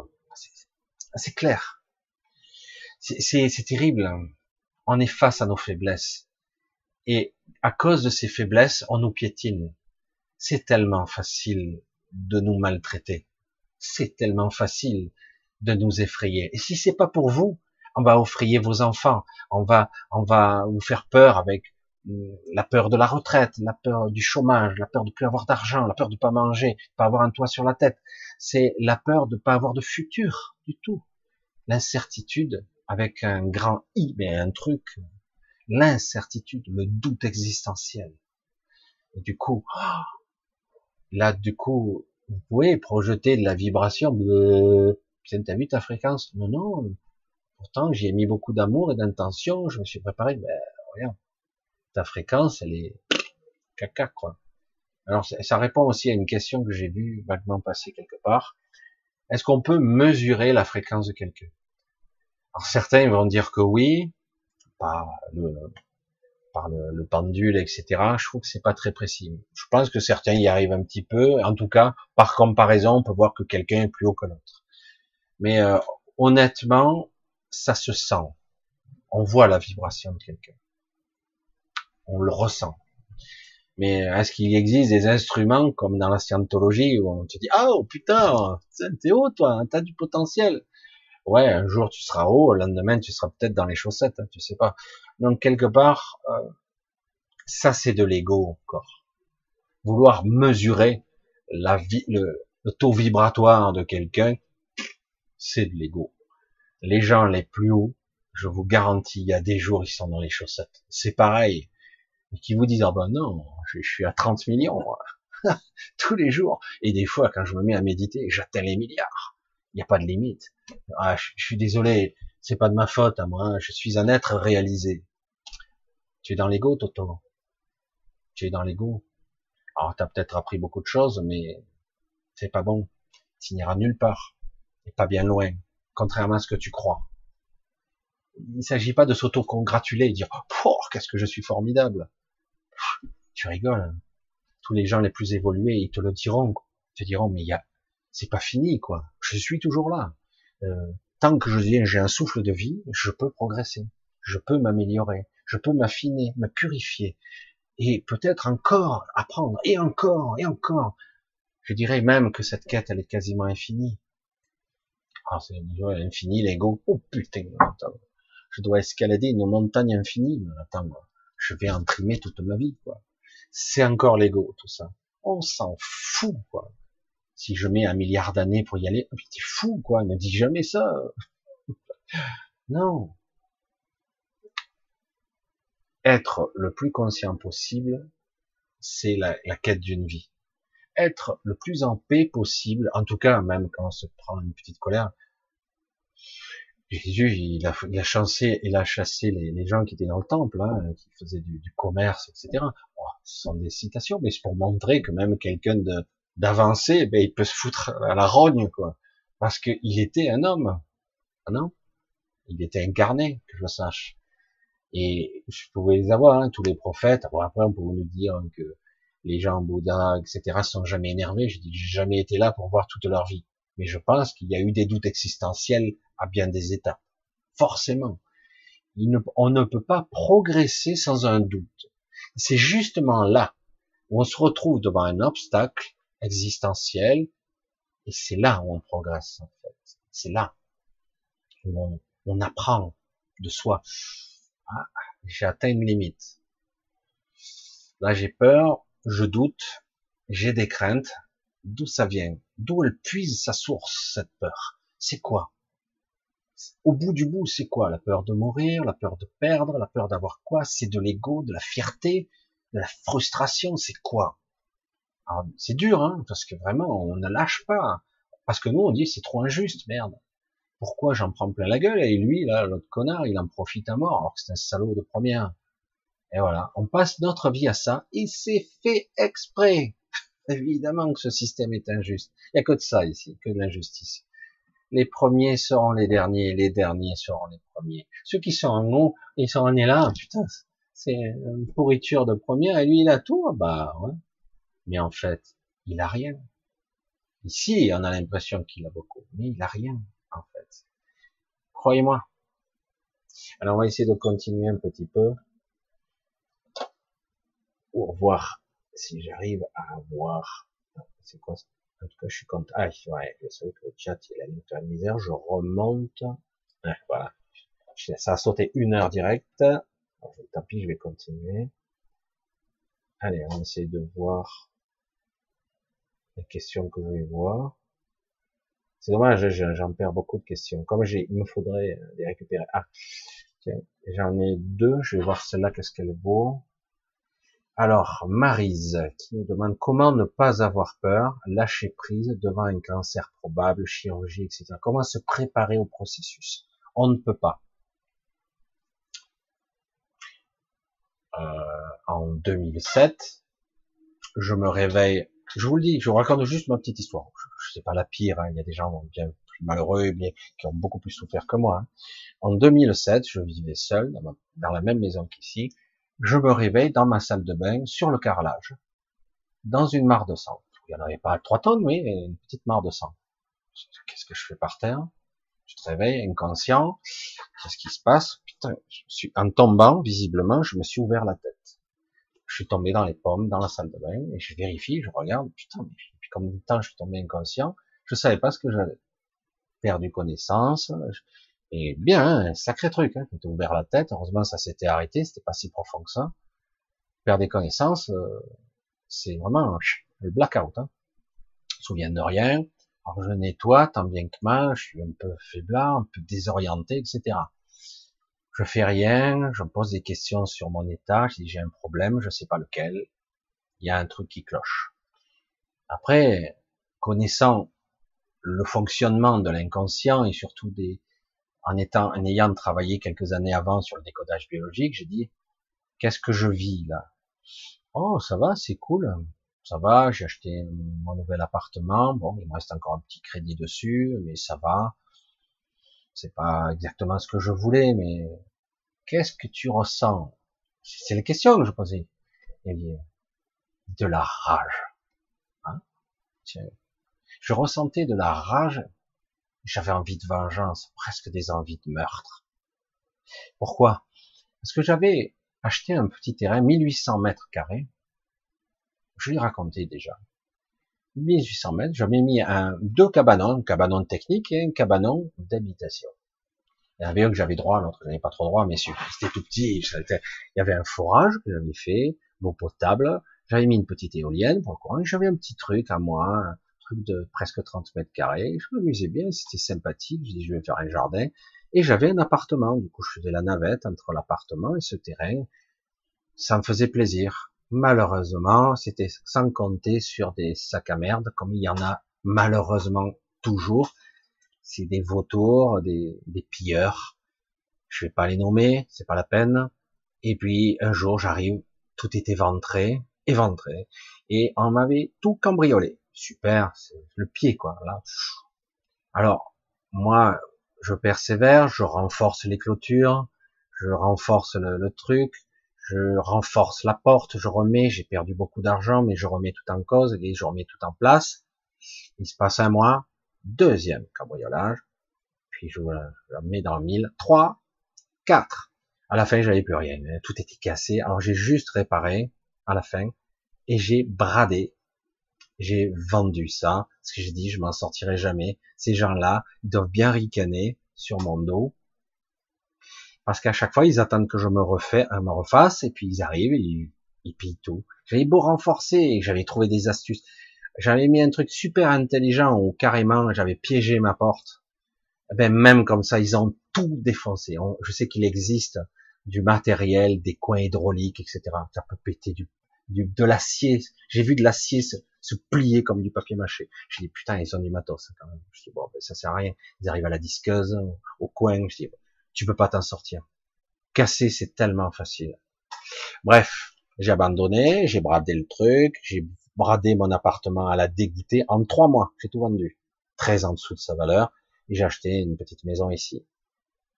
C'est clair. C'est terrible. Hein. On est face à nos faiblesses. Et à cause de ces faiblesses, on nous piétine. C'est tellement facile de nous maltraiter. C'est tellement facile de nous effrayer. Et si c'est pas pour vous, on va offrir vos enfants, on va, on va vous faire peur avec euh, la peur de la retraite, la peur du chômage, la peur de plus avoir d'argent, la peur de pas manger, pas avoir un toit sur la tête. C'est la peur de pas avoir de futur du tout. L'incertitude avec un grand I, mais un truc, l'incertitude, le doute existentiel. Et du coup, là, du coup, vous pouvez projeter de la vibration. de, t'as vu ta fréquence Non, non, Pourtant, j'y ai mis beaucoup d'amour et d'intention, je me suis préparé, ben, rien. Ta fréquence, elle est caca, quoi. Alors, ça répond aussi à une question que j'ai vue vaguement passer quelque part. Est-ce qu'on peut mesurer la fréquence de quelqu'un? Alors, certains vont dire que oui, par le, par le, pendule, etc. Je trouve que c'est pas très précis. Je pense que certains y arrivent un petit peu. En tout cas, par comparaison, on peut voir que quelqu'un est plus haut que l'autre. Mais euh, honnêtement, ça se sent. On voit la vibration de quelqu'un. On le ressent. Mais est-ce qu'il existe des instruments comme dans la scientologie où on te dit ah oh putain t'es haut toi t'as du potentiel ouais un jour tu seras haut le lendemain tu seras peut-être dans les chaussettes hein, tu sais pas donc quelque part euh, ça c'est de l'ego encore vouloir mesurer la vie le, taux vibratoire de quelqu'un c'est de l'ego les gens les plus hauts je vous garantis il y a des jours ils sont dans les chaussettes c'est pareil et qui vous disent ah ben non, je, suis à 30 millions tous les jours. Et des fois, quand je me mets à méditer, j'atteins les milliards. Il n'y a pas de limite. Ah, je, suis désolé, c'est pas de ma faute à moi. Hein. Je suis un être réalisé. Tu es dans l'ego, Toto. Tu es dans l'ego. Alors, tu as peut-être appris beaucoup de choses, mais c'est pas bon. Tu n'iras nulle part. Et pas bien loin. Contrairement à ce que tu crois. Il ne s'agit pas de s'auto-congratuler et dire, oh, qu'est-ce que je suis formidable tu rigoles. Hein. Tous les gens les plus évolués, ils te le diront. Ils te diront, mais il y a, c'est pas fini, quoi. Je suis toujours là. Euh, tant que je j'ai un souffle de vie, je peux progresser. Je peux m'améliorer. Je peux m'affiner, me purifier. Et peut-être encore apprendre, et encore, et encore. Je dirais même que cette quête, elle est quasiment infinie. Ah, c'est infini, l'ego. Oh putain, attends. Je dois escalader une montagne infinie. Attends, je vais en trimer toute ma vie, quoi. C'est encore l'ego, tout ça. On s'en fout, quoi. Si je mets un milliard d'années pour y aller, oh, t'es fou, quoi. Ne dis jamais ça. non. Être le plus conscient possible, c'est la, quête d'une vie. Être le plus en paix possible, en tout cas, même quand on se prend une petite colère, Jésus, il a, il chassé, il a chassé les, gens qui étaient dans le temple, hein, qui faisaient du, commerce, etc. ce sont des citations, mais c'est pour montrer que même quelqu'un d'avancé, ben, il peut se foutre à la rogne, quoi, parce qu'il était un homme, ah non? Il était incarné, que je sache. Et je pouvais les avoir, hein, tous les prophètes. Bon, après, on pouvait nous dire que les gens Bouddha, etc., sont jamais énervés. Je dis, j'ai jamais été là pour voir toute leur vie. Mais je pense qu'il y a eu des doutes existentiels à bien des étapes. Forcément. on ne peut pas progresser sans un doute. C'est justement là où on se retrouve devant un obstacle existentiel, et c'est là où on progresse, en fait. C'est là où on, apprend de soi. Ah, j'ai atteint une limite. Là, j'ai peur, je doute, j'ai des craintes. D'où ça vient? D'où elle puise sa source, cette peur? C'est quoi? Au bout du bout, c'est quoi? La peur de mourir, la peur de perdre, la peur d'avoir quoi? C'est de l'ego, de la fierté, de la frustration, c'est quoi? C'est dur, hein, parce que vraiment, on ne lâche pas. Parce que nous, on dit, c'est trop injuste, merde. Pourquoi j'en prends plein la gueule? Et lui, là, l'autre connard, il en profite à mort, alors que c'est un salaud de première. Et voilà, on passe notre vie à ça, et c'est fait exprès. Évidemment que ce système est injuste. Il n'y a que de ça ici, que de l'injustice les premiers seront les derniers, les derniers seront les premiers. Ceux qui sont en haut, ils sont en là, putain, c'est une pourriture de première, et lui il a tout, bah ouais. Mais en fait, il a rien. Ici, on a l'impression qu'il a beaucoup, mais il a rien, en fait. Croyez-moi. Alors on va essayer de continuer un petit peu pour voir si j'arrive à avoir, c'est quoi en tout cas, je suis content. Ah, ouais, je sais que le chat, il a une de misère. Je remonte. voilà. Ça a sauté une heure direct. tant pis, je vais continuer. Allez, on essaie de voir les questions que je vais voir. C'est dommage, j'en perds beaucoup de questions. Comme j'ai, il me faudrait les récupérer. Ah, j'en ai deux. Je vais voir celle-là, qu'est-ce qu'elle vaut. Alors, Marise, qui nous demande comment ne pas avoir peur, lâcher prise devant un cancer probable, chirurgie, etc. Comment se préparer au processus? On ne peut pas. Euh, en 2007, je me réveille. Je vous le dis, je vous raconte juste ma petite histoire. Je, sais pas la pire. Hein. Il y a des gens bien plus malheureux, bien qui ont beaucoup plus souffert que moi. Hein. En 2007, je vivais seul dans, la même maison qu'ici. Je me réveille dans ma salle de bain sur le carrelage, dans une mare de sang. Il n'y en avait pas trois tonnes, oui, mais une petite mare de sang. Qu'est-ce que je fais par terre? Je te réveille inconscient. Qu'est-ce qui se passe? Putain, je suis en tombant, visiblement, je me suis ouvert la tête. Je suis tombé dans les pommes, dans la salle de bain, et je vérifie, je regarde, putain, mais depuis combien temps je suis tombé inconscient? Je savais pas ce que j'avais. Perdu connaissance, et bien, un sacré truc, hein, quand ouvert la tête, heureusement ça s'était arrêté, c'était pas si profond que ça. Perdre des connaissances, euh, c'est vraiment le blackout. Hein. Je me souviens de rien, alors je nettoie tant bien que mal, je suis un peu faiblard, un peu désorienté, etc. Je fais rien, je me pose des questions sur mon état, je dis j'ai un problème, je sais pas lequel, il y a un truc qui cloche. Après, connaissant le fonctionnement de l'inconscient et surtout des, en en ayant travaillé quelques années avant sur le décodage biologique, j'ai dit, qu'est-ce que je vis là? Oh, ça va, c'est cool, ça va, j'ai acheté mon nouvel appartement, bon, il me reste encore un petit crédit dessus, mais ça va. C'est pas exactement ce que je voulais, mais qu'est-ce que tu ressens? C'est la question que je posais. Eh de la rage. Hein? Je ressentais de la rage j'avais envie de vengeance, presque des envies de meurtre. Pourquoi? Parce que j'avais acheté un petit terrain, 1800 mètres carrés. Je l'ai raconté déjà. 1800 mètres, j'avais mis un, deux cabanons, un cabanon technique et un cabanon d'habitation. Il y avait un que j'avais droit, l'autre je n'avais pas trop droit, mais c'était tout petit. Il y avait un forage que j'avais fait, l'eau potable, j'avais mis une petite éolienne pour le courant, j'avais un petit truc à moi, truc de presque 30 mètres carrés. Je m'amusais bien, c'était sympathique. Je dis, je vais faire un jardin. Et j'avais un appartement. Du coup, je faisais la navette entre l'appartement et ce terrain. Ça me faisait plaisir. Malheureusement, c'était sans compter sur des sacs à merde, comme il y en a malheureusement toujours. C'est des vautours, des, pilleurs. Je vais pas les nommer, c'est pas la peine. Et puis, un jour, j'arrive, tout était ventré, éventré, et on m'avait tout cambriolé super, c'est le pied, quoi. Là. Alors, moi, je persévère, je renforce les clôtures, je renforce le, truc, je renforce la porte, je remets, j'ai perdu beaucoup d'argent, mais je remets tout en cause et je remets tout en place. Il se passe un mois, deuxième cambriolage, puis je la mets dans le mille, trois, quatre. À la fin, j'avais plus rien, tout était cassé. Alors j'ai juste réparé à la fin et j'ai bradé j'ai vendu ça, parce que j'ai dit, je m'en sortirai jamais. Ces gens-là, ils doivent bien ricaner sur mon dos. Parce qu'à chaque fois, ils attendent que je me refais, me refasse, et puis ils arrivent, et ils, pillent tout. J'avais beau renforcer, j'avais trouvé des astuces. J'avais mis un truc super intelligent où carrément j'avais piégé ma porte. Ben même comme ça, ils ont tout défoncé. je sais qu'il existe du matériel, des coins hydrauliques, etc. Ça peut péter du, du de l'acier. J'ai vu de l'acier se plier comme du papier mâché. Je dis putain, ils ont du matos quand même. Je dis bon, ben, ça sert à rien. Ils arrivent à la disqueuse, au coin. Tu peux pas t'en sortir. Casser, c'est tellement facile. Bref, j'ai abandonné, j'ai bradé le truc, j'ai bradé mon appartement à la dégoûter. En trois mois, j'ai tout vendu. Très en dessous de sa valeur. Et j'ai acheté une petite maison ici.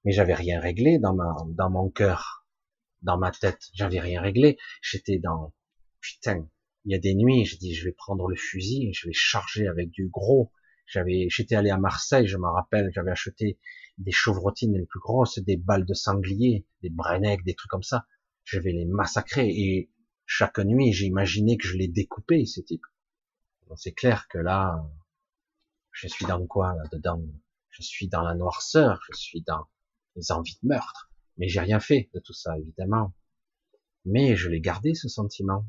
Mais j'avais rien réglé dans ma, dans mon cœur, dans ma tête. J'avais rien réglé. J'étais dans, putain, il y a des nuits, je dis, je vais prendre le fusil, je vais charger avec du gros. J'avais, j'étais allé à Marseille, je me rappelle, j'avais acheté des chevrotines les plus grosses, des balles de sanglier, des brennecs, des trucs comme ça. Je vais les massacrer et chaque nuit, j'ai imaginé que je les découpais, ces types. C'est clair que là, je suis dans quoi là-dedans Je suis dans la noirceur, je suis dans les envies de meurtre. Mais j'ai rien fait de tout ça, évidemment. Mais je l'ai gardé, ce sentiment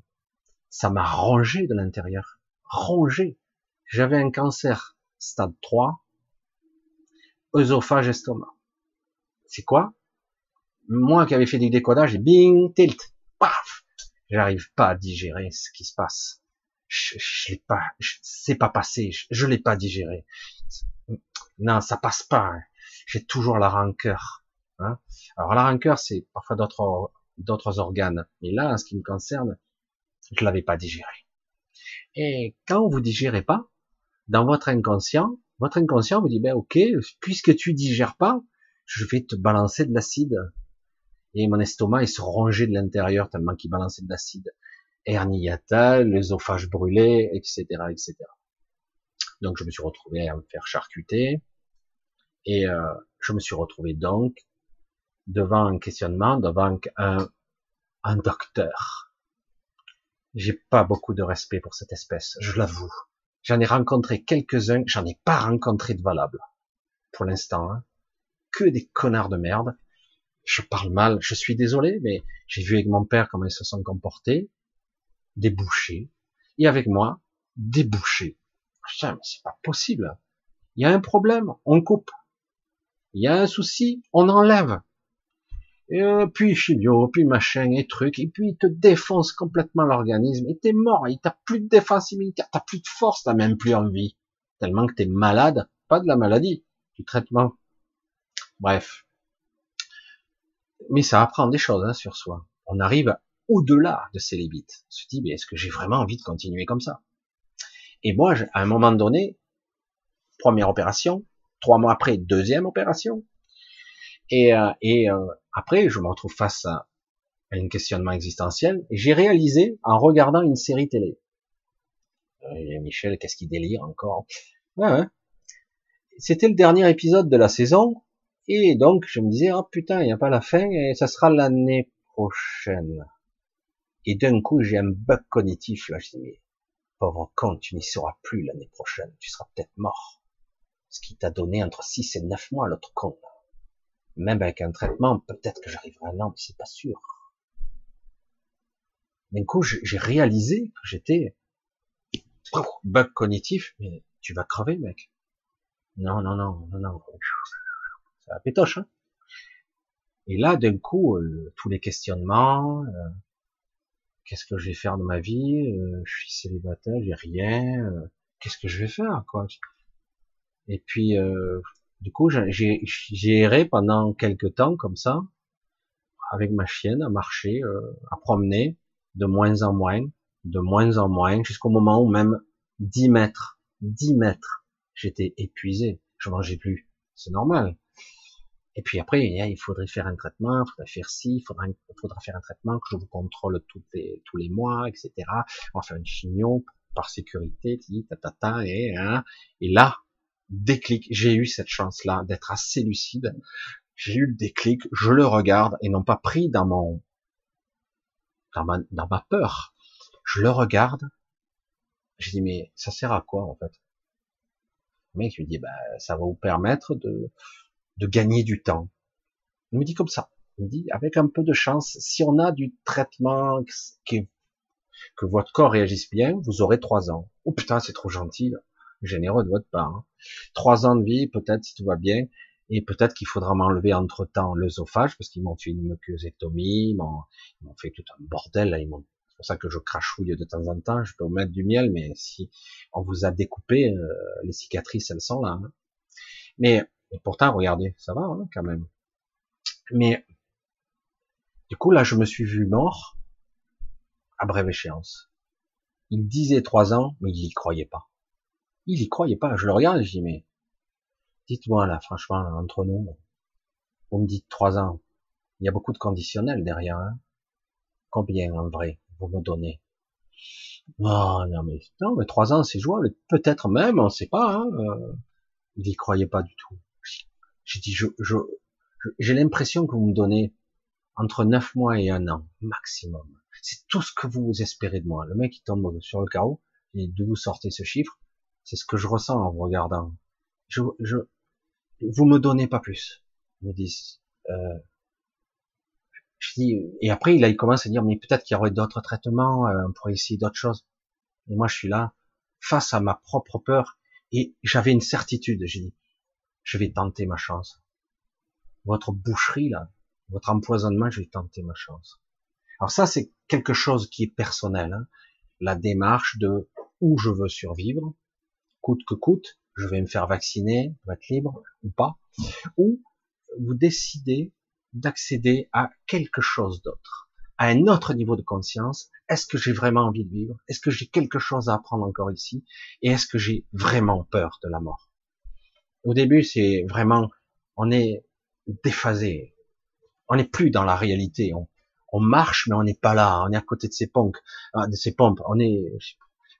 ça m'a rongé de l'intérieur. Rongé. J'avais un cancer stade 3, œsophage estomac. C'est quoi? Moi qui avais fait du décodage, bing, tilt, paf J'arrive pas à digérer ce qui se passe. Je, je l'ai pas, c'est pas passé, je, je l'ai pas digéré. Non, ça passe pas. j'ai toujours la rancœur. Hein. Alors la rancœur, c'est parfois d'autres d'autres organes, mais là, en ce qui me concerne, je l'avais pas digéré. Et quand vous digérez pas, dans votre inconscient, votre inconscient vous dit ben ok, puisque tu digères pas, je vais te balancer de l'acide. Et mon estomac il se rongeait de l'intérieur tellement qu'il balançait de l'acide. Hernie l'œsophage brûlé, etc., etc. Donc je me suis retrouvé à me faire charcuter et euh, je me suis retrouvé donc devant un questionnement, devant un, un docteur. J'ai pas beaucoup de respect pour cette espèce, je l'avoue. J'en ai rencontré quelques-uns, j'en ai pas rencontré de valables pour l'instant. Hein. Que des connards de merde. Je parle mal, je suis désolé, mais j'ai vu avec mon père comment ils se sont comportés, des et avec moi, des. Putain, mais c'est pas possible. Il y a un problème, on coupe. Il y a un souci, on enlève. Et euh, puis chimio, puis machin et truc, et puis il te défonce complètement l'organisme, et t'es mort, et t'as plus de défense immunitaire, t'as plus de force, t'as même plus envie, tellement que t'es malade, pas de la maladie, du traitement. Bref. Mais ça apprend des choses hein, sur soi. On arrive au-delà de ces limites. On se dit, mais est-ce que j'ai vraiment envie de continuer comme ça? Et moi, à un moment donné, première opération, trois mois après, deuxième opération, et, euh, et euh, après, je me retrouve face à, un questionnement existentiel, et j'ai réalisé en regardant une série télé. Euh, Michel, qu'est-ce qu'il délire encore? Ouais, ouais. C'était le dernier épisode de la saison, et donc je me disais, oh putain, il n'y a pas la fin, et ça sera l'année prochaine. Et d'un coup, j'ai un bug cognitif, là, je dis, mais pauvre con, tu n'y seras plus l'année prochaine, tu seras peut-être mort. Ce qui t'a donné entre 6 et 9 mois, l'autre con. Même avec un traitement, peut-être que j'arriverai à mais c'est pas sûr. D'un coup, j'ai réalisé que j'étais bug cognitif, mais tu vas crever, mec. Non, non, non, non, non. Ça va pétoche, hein. Et là, d'un coup, euh, tous les questionnements, euh, qu'est-ce que je vais faire de ma vie euh, Je suis célibataire, j'ai rien. qu'est-ce que je vais faire, quoi Et puis, du coup, j'ai erré pendant quelques temps comme ça, avec ma chienne, à marcher, euh, à promener, de moins en moins, de moins en moins, jusqu'au moment où même 10 mètres, 10 mètres, j'étais épuisé, je mangeais plus. C'est normal. Et puis après, il faudrait faire un traitement, il faudrait faire ci, il faudra faire un traitement que je vous contrôle tous les, mois, etc. On va faire une chignon par sécurité, ta, et, hein. et là, déclic. J'ai eu cette chance-là d'être assez lucide. J'ai eu le déclic, je le regarde et non pas pris dans mon, dans ma, peur. Je le regarde. Je dis, mais ça sert à quoi, en fait? Le mec, lui dit, bah, ça va vous permettre de, de gagner du temps. Il me dit comme ça. Il me dit, avec un peu de chance, si on a du traitement que votre corps réagisse bien, vous aurez trois ans. Oh putain, c'est trop gentil généreux de votre part. Hein. Trois ans de vie, peut-être si tout va bien, et peut-être qu'il faudra m'enlever entre temps l'œsophage parce qu'ils m'ont fait une muqueuséctomie, ils m'ont fait tout un bordel. Là, ils m'ont c'est pour ça que je crachouille de temps en temps. Je peux mettre du miel, mais si on vous a découpé, euh, les cicatrices, elles sont là. Hein. Mais et pourtant, regardez, ça va hein, quand même. Mais du coup, là, je me suis vu mort à brève échéance. Il disait trois ans, mais il y croyait pas. Il y croyait pas. Je le regarde je dis, mais dites-moi là, franchement, entre nous, vous me dites trois ans. Il y a beaucoup de conditionnels derrière. Hein. Combien en vrai vous me donnez? Oh, non mais non mais trois ans c'est jouable. Peut-être même, on ne sait pas. Hein, euh, il y croyait pas du tout. J'ai dit, je, je, j'ai l'impression que vous me donnez entre neuf mois et un an maximum. C'est tout ce que vous espérez de moi. Le mec il tombe sur le carreau. Et d'où vous sortez ce chiffre? C'est ce que je ressens en vous regardant. Je, je, vous me donnez pas plus. Ils me disent. Euh, je dis, et après, il, il commence à dire, mais peut-être qu'il y aurait d'autres traitements, euh, on pourrait essayer d'autres choses. Et moi, je suis là, face à ma propre peur, et j'avais une certitude. J'ai dit, je vais tenter ma chance. Votre boucherie, là, votre empoisonnement, je vais tenter ma chance. Alors ça, c'est quelque chose qui est personnel. Hein. La démarche de où je veux survivre, coûte que coûte, je vais me faire vacciner, pour être libre ou pas. où vous décidez d'accéder à quelque chose d'autre, à un autre niveau de conscience. Est-ce que j'ai vraiment envie de vivre? Est-ce que j'ai quelque chose à apprendre encore ici? Et est-ce que j'ai vraiment peur de la mort? Au début, c'est vraiment, on est déphasé, on n'est plus dans la réalité. On, marche, mais on n'est pas là. On est à côté de ces pompes, ah, de ces pompes. On est,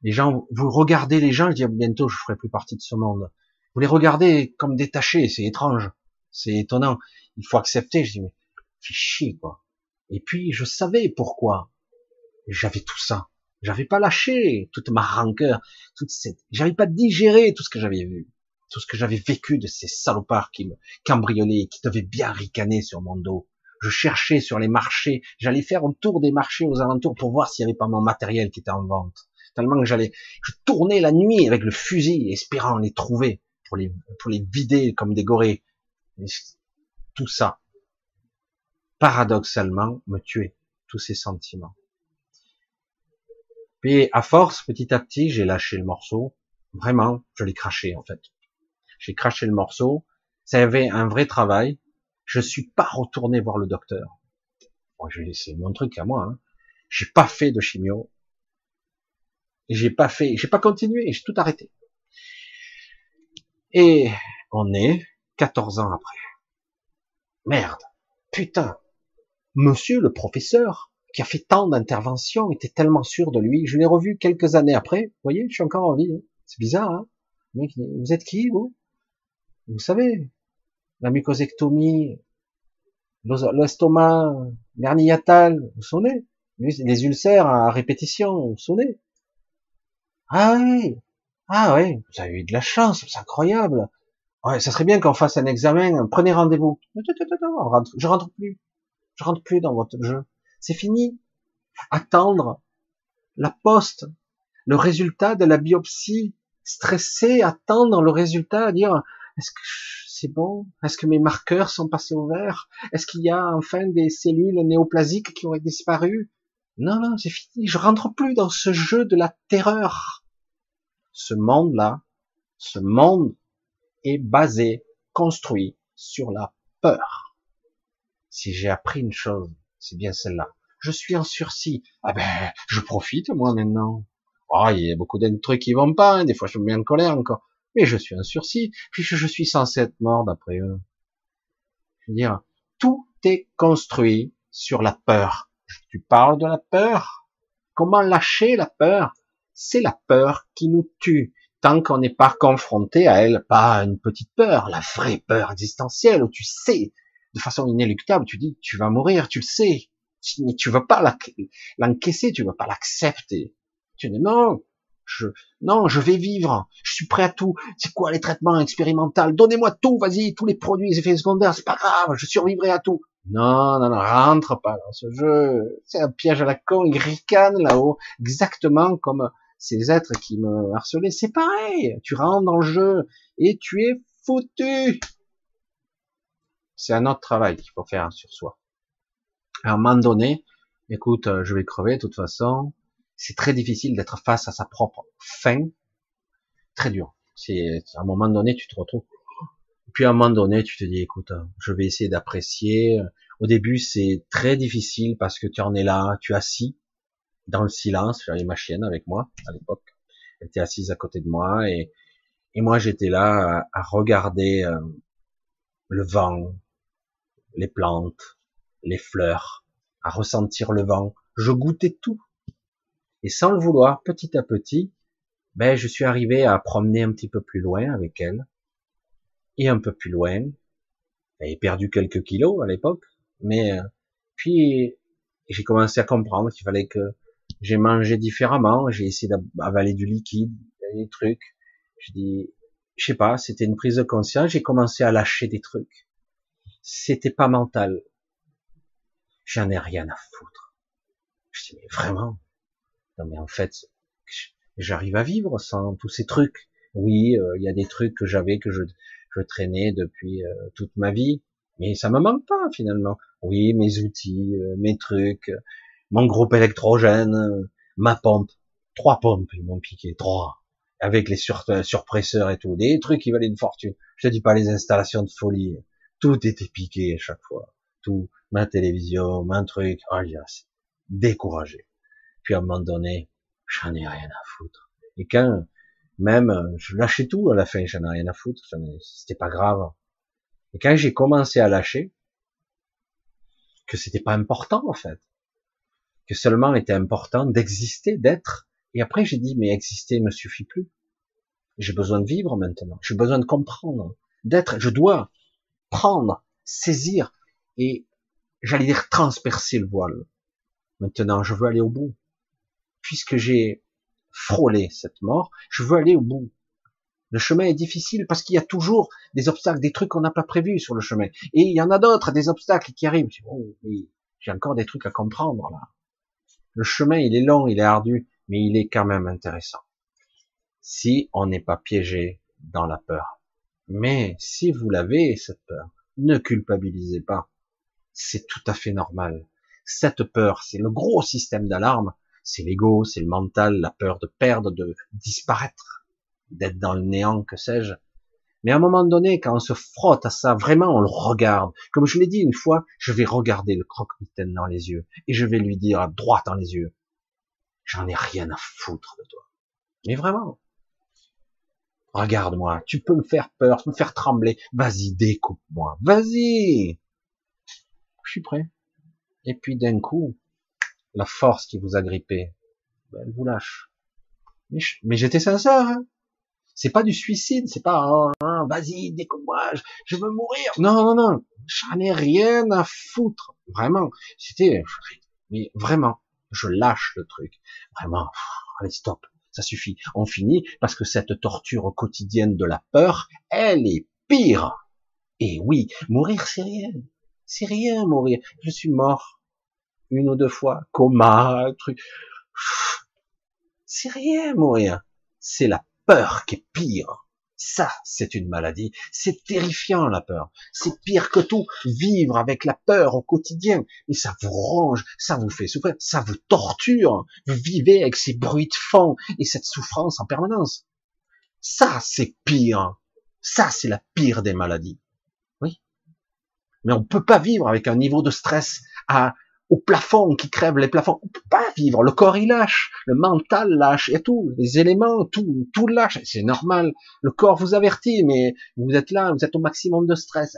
les gens, vous regardez les gens, je dis bientôt je ferai plus partie de ce monde. Vous les regardez comme détachés, c'est étrange, c'est étonnant. Il faut accepter. Je dis mais fais chier quoi. Et puis je savais pourquoi. J'avais tout ça. J'avais pas lâché toute ma rancœur, toute cette, j'avais pas digéré tout ce que j'avais vu, tout ce que j'avais vécu de ces salopards qui me cambriolaient, qui devaient bien ricaner sur mon dos je cherchais sur les marchés, j'allais faire un tour des marchés aux alentours pour voir s'il n'y avait pas mon matériel qui était en vente. Tellement que j'allais, je tournais la nuit avec le fusil, espérant les trouver pour les, pour les vider comme des gorées. tout ça, paradoxalement, me tuait, tous ces sentiments. Puis, à force, petit à petit, j'ai lâché le morceau. Vraiment, je l'ai craché, en fait. J'ai craché le morceau. Ça avait un vrai travail je suis pas retourné voir le docteur. Bon, je c'est mon truc à moi. Hein. J'ai pas fait de chimio. J'ai pas fait, j'ai pas continué, j'ai tout arrêté. Et on est 14 ans après. Merde, putain. Monsieur le professeur, qui a fait tant d'interventions, était tellement sûr de lui. Je l'ai revu quelques années après. Vous voyez, je suis encore en vie. Hein. C'est bizarre, hein Vous êtes qui, vous? Vous savez, la mucosectomie, l'estomac, l'hernie vous sonnez Les ulcères à répétition, vous sonnez Ah oui, ah oui, vous avez eu de la chance, c'est incroyable. Ouais, ça serait bien qu'on fasse un examen, prenez rendez-vous. Je rentre plus, je rentre plus dans votre jeu. C'est fini. Attendre la poste, le résultat de la biopsie, stresser, attendre le résultat, dire est-ce que c'est bon? Est-ce que mes marqueurs sont passés au vert? Est-ce qu'il y a enfin des cellules néoplasiques qui auraient disparu Non, non, c'est fini. Je rentre plus dans ce jeu de la terreur. Ce monde-là, ce monde est basé, construit sur la peur. Si j'ai appris une chose, c'est bien celle-là. Je suis en sursis. Ah ben, je profite moi maintenant. Oh, il y a beaucoup de trucs qui vont pas. Hein. Des fois, je me mets en colère encore mais je suis un sursis, puisque je suis censé être mort d'après eux. Je veux dire, tout est construit sur la peur. Tu parles de la peur? Comment lâcher la peur? C'est la peur qui nous tue, tant qu'on n'est pas confronté à elle, pas une petite peur, la vraie peur existentielle, où tu sais, de façon inéluctable, tu dis, tu vas mourir, tu le sais, mais tu veux pas l'encaisser, tu veux pas l'accepter. Tu dis, non, je, non, je vais vivre. Je suis prêt à tout. C'est quoi les traitements expérimentaux? Donnez-moi tout, vas-y, tous les produits, les effets secondaires, c'est pas grave, je survivrai à tout. Non, non, non, rentre pas dans ce jeu. C'est un piège à la con, il ricane là-haut, exactement comme ces êtres qui me harcelaient. C'est pareil. Tu rentres dans le jeu et tu es foutu. C'est un autre travail qu'il faut faire sur soi. À un moment donné, écoute, je vais crever de toute façon c'est très difficile d'être face à sa propre fin. Très dur. C'est à un moment donné, tu te retrouves. Puis à un moment donné, tu te dis, écoute, je vais essayer d'apprécier. Au début, c'est très difficile parce que tu en es là, tu es assis dans le silence. J'avais ma chienne avec moi à l'époque. Elle était assise à côté de moi et, et moi j'étais là à, regarder euh, le vent, les plantes, les fleurs, à ressentir le vent. Je goûtais tout. Et sans le vouloir, petit à petit, ben, je suis arrivé à promener un petit peu plus loin avec elle. Et un peu plus loin. J'avais perdu quelques kilos à l'époque. Mais, euh, puis, j'ai commencé à comprendre qu'il fallait que j'ai mangé différemment. J'ai essayé d'avaler du liquide, des trucs. Je dis, je sais pas, c'était une prise de conscience. J'ai commencé à lâcher des trucs. C'était pas mental. J'en ai rien à foutre. Je dis, mais vraiment, non mais en fait, j'arrive à vivre sans tous ces trucs. Oui, euh, il y a des trucs que j'avais que je, je traînais depuis euh, toute ma vie, mais ça me manque pas finalement. Oui, mes outils, euh, mes trucs, mon groupe électrogène, ma pompe, trois pompes ils m'ont piqué, trois. avec les surpresseurs et tout, des trucs qui valaient une fortune. Je te dis pas les installations de folie, tout était piqué à chaque fois, tout, ma télévision, mon truc, oh, découragé. Puis à un moment donné, j'en ai rien à foutre. Et quand même, je lâchais tout à la fin, j'en ai rien à foutre, c'était pas grave. Et quand j'ai commencé à lâcher, que c'était pas important en fait, que seulement était important d'exister, d'être. Et après j'ai dit mais exister me suffit plus. J'ai besoin de vivre maintenant. J'ai besoin de comprendre, d'être. Je dois prendre, saisir et j'allais dire transpercer le voile. Maintenant, je veux aller au bout. Puisque j'ai frôlé cette mort, je veux aller au bout. Le chemin est difficile parce qu'il y a toujours des obstacles, des trucs qu'on n'a pas prévus sur le chemin. Et il y en a d'autres, des obstacles qui arrivent. Oh, j'ai encore des trucs à comprendre là. Le chemin, il est long, il est ardu, mais il est quand même intéressant. Si on n'est pas piégé dans la peur. Mais si vous l'avez, cette peur, ne culpabilisez pas. C'est tout à fait normal. Cette peur, c'est le gros système d'alarme. C'est l'ego, c'est le mental, la peur de perdre, de disparaître d'être dans le néant, que sais-je. Mais à un moment donné, quand on se frotte à ça, vraiment, on le regarde. Comme je l'ai dit une fois, je vais regarder le croque-mitaine dans les yeux et je vais lui dire à droite dans les yeux, j'en ai rien à foutre de toi. Mais vraiment. Regarde-moi, tu peux me faire peur, me faire trembler. Vas-y, découpe-moi. Vas-y. Je suis prêt. Et puis d'un coup, la force qui vous a grippé, ben, elle vous lâche. Mais j'étais sincère. Hein c'est pas du suicide, c'est pas oh, hein, vas-y découvre-moi, je, veux mourir. Non non non, j'en ai rien à foutre. Vraiment, c'était mais vraiment, je lâche le truc. Vraiment, allez stop, ça suffit. On finit parce que cette torture quotidienne de la peur, elle est pire. Et oui, mourir c'est rien, c'est rien mourir. Je suis mort une ou deux fois, coma, truc. C'est rien mourir. C'est la peur qui est pire. Ça, c'est une maladie. C'est terrifiant, la peur. C'est pire que tout. Vivre avec la peur au quotidien. Mais ça vous ronge, ça vous fait souffrir, ça vous torture. Vous vivez avec ces bruits de fond et cette souffrance en permanence. Ça, c'est pire. Ça, c'est la pire des maladies. Oui. Mais on peut pas vivre avec un niveau de stress à au plafond, qui crève les plafonds. On peut pas vivre. Le corps, il lâche. Le mental lâche. Et tout. Les éléments, tout, tout lâche. C'est normal. Le corps vous avertit, mais vous êtes là, vous êtes au maximum de stress.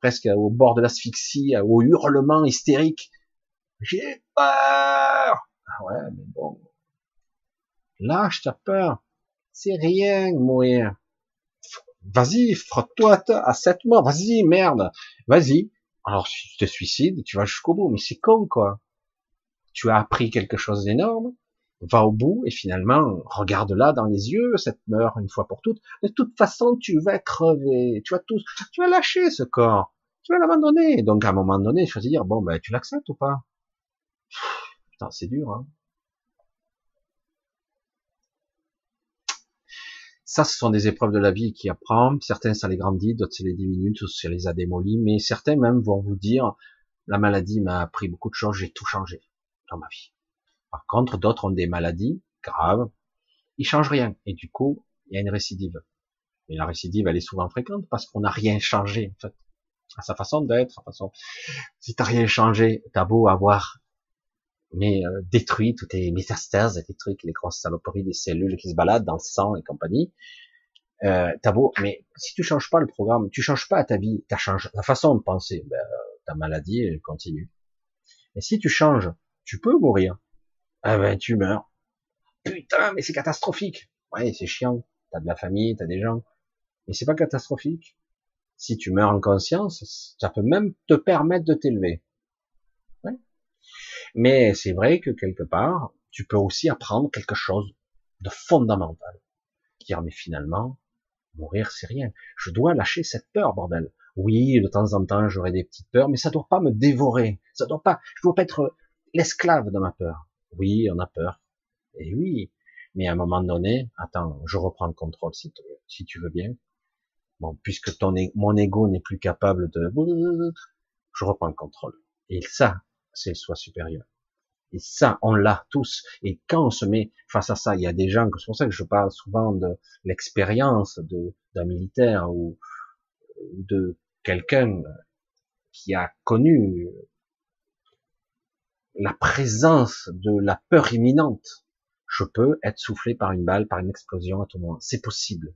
Presque au bord de l'asphyxie, au hurlement hystérique. J'ai peur! Ah ouais, mais bon. Lâche ta peur. C'est rien, mourir. Vas-y, frotte-toi à cette mort. Vas-y, merde. Vas-y. Alors, si tu te suicides, tu vas jusqu'au bout, mais c'est con, quoi. Tu as appris quelque chose d'énorme, va au bout, et finalement, regarde-la dans les yeux, cette meurt une fois pour toutes. De toute façon, tu vas crever, tu vas tout, tu vas lâcher ce corps, tu vas l'abandonner. Donc, à un moment donné, il dire, bon, ben, tu l'acceptes ou pas? Putain, c'est dur, hein. Ça, ce sont des épreuves de la vie qui apprend. Certains, ça les grandit, d'autres, ça les diminue, d'autres, ça les a démolis. Mais certains même vont vous dire, la maladie m'a appris beaucoup de choses, j'ai tout changé dans ma vie. Par contre, d'autres ont des maladies graves, ils changent rien. Et du coup, il y a une récidive. Et la récidive, elle est souvent fréquente parce qu'on n'a rien changé, en fait. À sa façon d'être, sa façon. Si t'as rien changé, t'as beau avoir mais euh, détruit toutes les métastases, les trucs, les grosses saloperies des cellules qui se baladent dans le sang et compagnie. Euh, t'as beau, mais si tu changes pas le programme, tu changes pas ta vie, tu changes la façon de penser, ben, ta maladie continue. Et si tu changes, tu peux mourir. Ah ben tu meurs. Putain, mais c'est catastrophique. Ouais, c'est chiant. T'as de la famille, t'as des gens, mais c'est pas catastrophique. Si tu meurs en conscience, ça peut même te permettre de t'élever. Mais c'est vrai que quelque part, tu peux aussi apprendre quelque chose de fondamental. Dire, mais finalement, mourir, c'est rien. Je dois lâcher cette peur, bordel. Oui, de temps en temps, j'aurai des petites peurs, mais ça doit pas me dévorer. Ça doit pas, je dois pas être l'esclave de ma peur. Oui, on a peur. Et oui. Mais à un moment donné, attends, je reprends le contrôle si tu, si tu veux bien. Bon, puisque ton, mon ego n'est plus capable de, je reprends le contrôle. Et ça, c'est le soi supérieur. Et ça, on l'a tous. Et quand on se met face à ça, il y a des gens, c'est pour ça que je parle souvent de l'expérience d'un militaire ou de quelqu'un qui a connu la présence de la peur imminente. Je peux être soufflé par une balle, par une explosion à tout moment. C'est possible.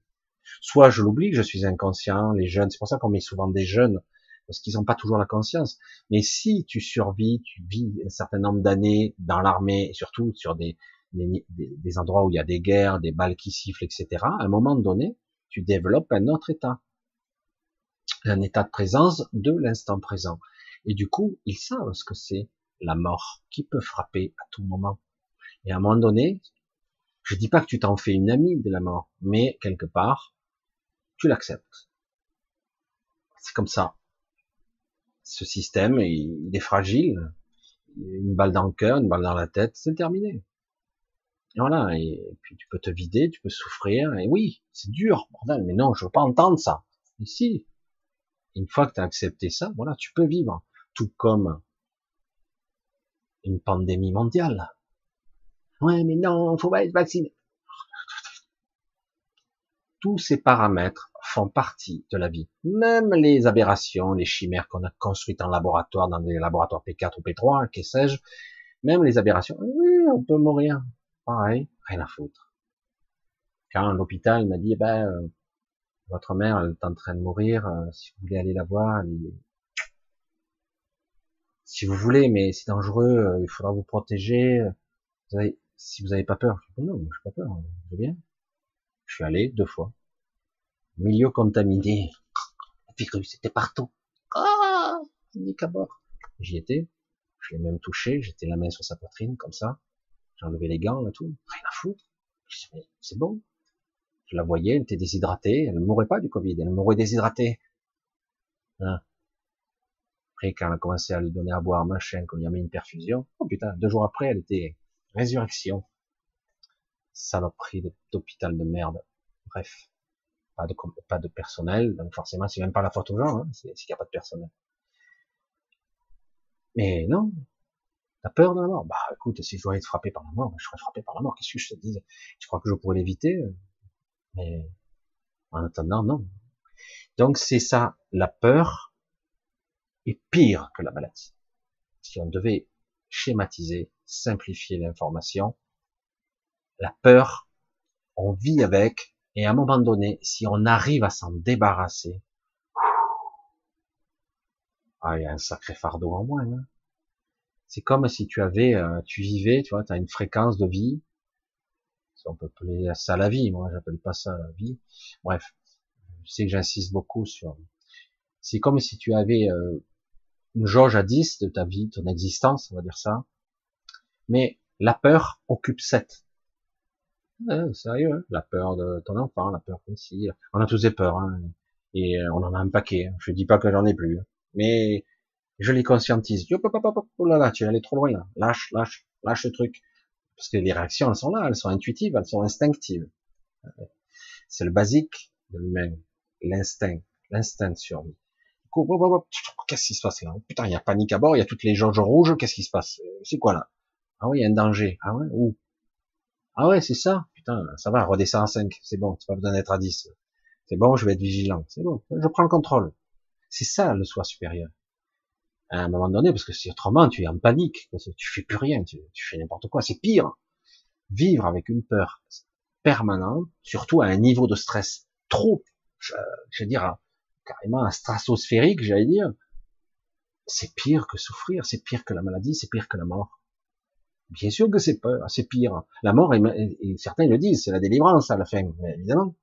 Soit je l'oublie, je suis inconscient, les jeunes, c'est pour ça qu'on met souvent des jeunes, parce qu'ils n'ont pas toujours la conscience. Mais si tu survis, tu vis un certain nombre d'années dans l'armée, surtout sur des, des, des, endroits où il y a des guerres, des balles qui sifflent, etc., à un moment donné, tu développes un autre état. Un état de présence de l'instant présent. Et du coup, ils savent ce que c'est la mort qui peut frapper à tout moment. Et à un moment donné, je dis pas que tu t'en fais une amie de la mort, mais quelque part, tu l'acceptes. C'est comme ça. Ce système, il est fragile. Une balle dans le cœur, une balle dans la tête, c'est terminé. Voilà. Et puis tu peux te vider, tu peux souffrir. Et oui, c'est dur, bordel. Mais non, je veux pas entendre ça. Si, une fois que tu accepté ça, voilà, tu peux vivre. Tout comme une pandémie mondiale. Ouais, mais non, faut pas être vacciné. Tous ces paramètres font partie de la vie. Même les aberrations, les chimères qu'on a construites en laboratoire, dans des laboratoires P4 ou P3, que sais-je, même les aberrations, oui, on peut mourir. Pareil, rien à foutre. Quand l'hôpital m'a dit, ben, euh, votre mère, elle est en train de mourir, euh, si vous voulez aller la voir, elle, si vous voulez, mais c'est dangereux, euh, il faudra vous protéger. Vous avez, si vous n'avez pas peur, je dis, non, je n'ai pas peur, je viens. Je suis allé deux fois. Milieu contaminé. Le virus c'était partout. Ah, nique à bord. J'y étais. Je l'ai même touché. J'étais la main sur sa poitrine, comme ça. J'ai enlevé les gants et tout. Rien à foutre. C'est bon. Je la voyais, elle était déshydratée. Elle ne mourrait pas du Covid. Elle mourrait déshydratée. Hein. Après, quand on a commencé à lui donner à boire, machin, qu'on lui a mis une perfusion, oh putain, deux jours après, elle était résurrection. Saloperie d'hôpital de merde. Bref. Pas de, pas de personnel, donc forcément, c'est même pas la faute aux gens, hein, s'il n'y a pas de personnel. Mais non. T'as peur de la mort? Bah, écoute, si je dois être frappé par la mort, je serais frappé par la mort. Qu'est-ce que je te dis? Tu crois que je pourrais l'éviter? Mais, en attendant, non. Donc, c'est ça, la peur, est pire que la maladie. Si on devait schématiser, simplifier l'information, la peur, on vit avec, et à un moment donné, si on arrive à s'en débarrasser, ah, il y a un sacré fardeau en moins. Hein. C'est comme si tu avais, euh, tu vivais, tu vois, tu as une fréquence de vie. Si on peut appeler ça la vie, moi j'appelle pas ça la vie. Bref, je sais que j'insiste beaucoup sur. C'est comme si tu avais euh, une jauge à 10 de ta vie, ton existence, on va dire ça. Mais la peur occupe 7. Sérieux, hein la peur de ton enfant, la peur aussi. On a tous des peurs, hein, et euh, on en a un paquet. Hein. Je dis pas que j'en ai plus, hein. mais je les conscientise. Oh là là, tu es allé trop loin là. Lâche, lâche, lâche le truc. Parce que les réactions, elles sont là, elles sont intuitives, elles sont instinctives. C'est le basique de l'humain, l'instinct, l'instinct de survie. Qu'est-ce qui se passe là? Putain, il y a panique à bord, il y a toutes les jauges rouges, qu'est-ce qui se passe? C'est quoi là? Ah oui, il y a un danger. Ah ouais? Où? Ah ouais, c'est ça Putain, ça va, redescend à 5, c'est bon, c'est pas besoin d'être à 10. C'est bon, je vais être vigilant, c'est bon, je prends le contrôle. C'est ça le soi supérieur. À un moment donné, parce que si autrement tu es en panique, tu fais plus rien, tu, tu fais n'importe quoi, c'est pire. Vivre avec une peur permanente, surtout à un niveau de stress trop, je, je veux dire, carrément un stratosphérique, j'allais dire, c'est pire que souffrir, c'est pire que la maladie, c'est pire que la mort. Bien sûr que c'est peur, c'est pire. La mort, et certains le disent, c'est la délivrance à la fin, évidemment.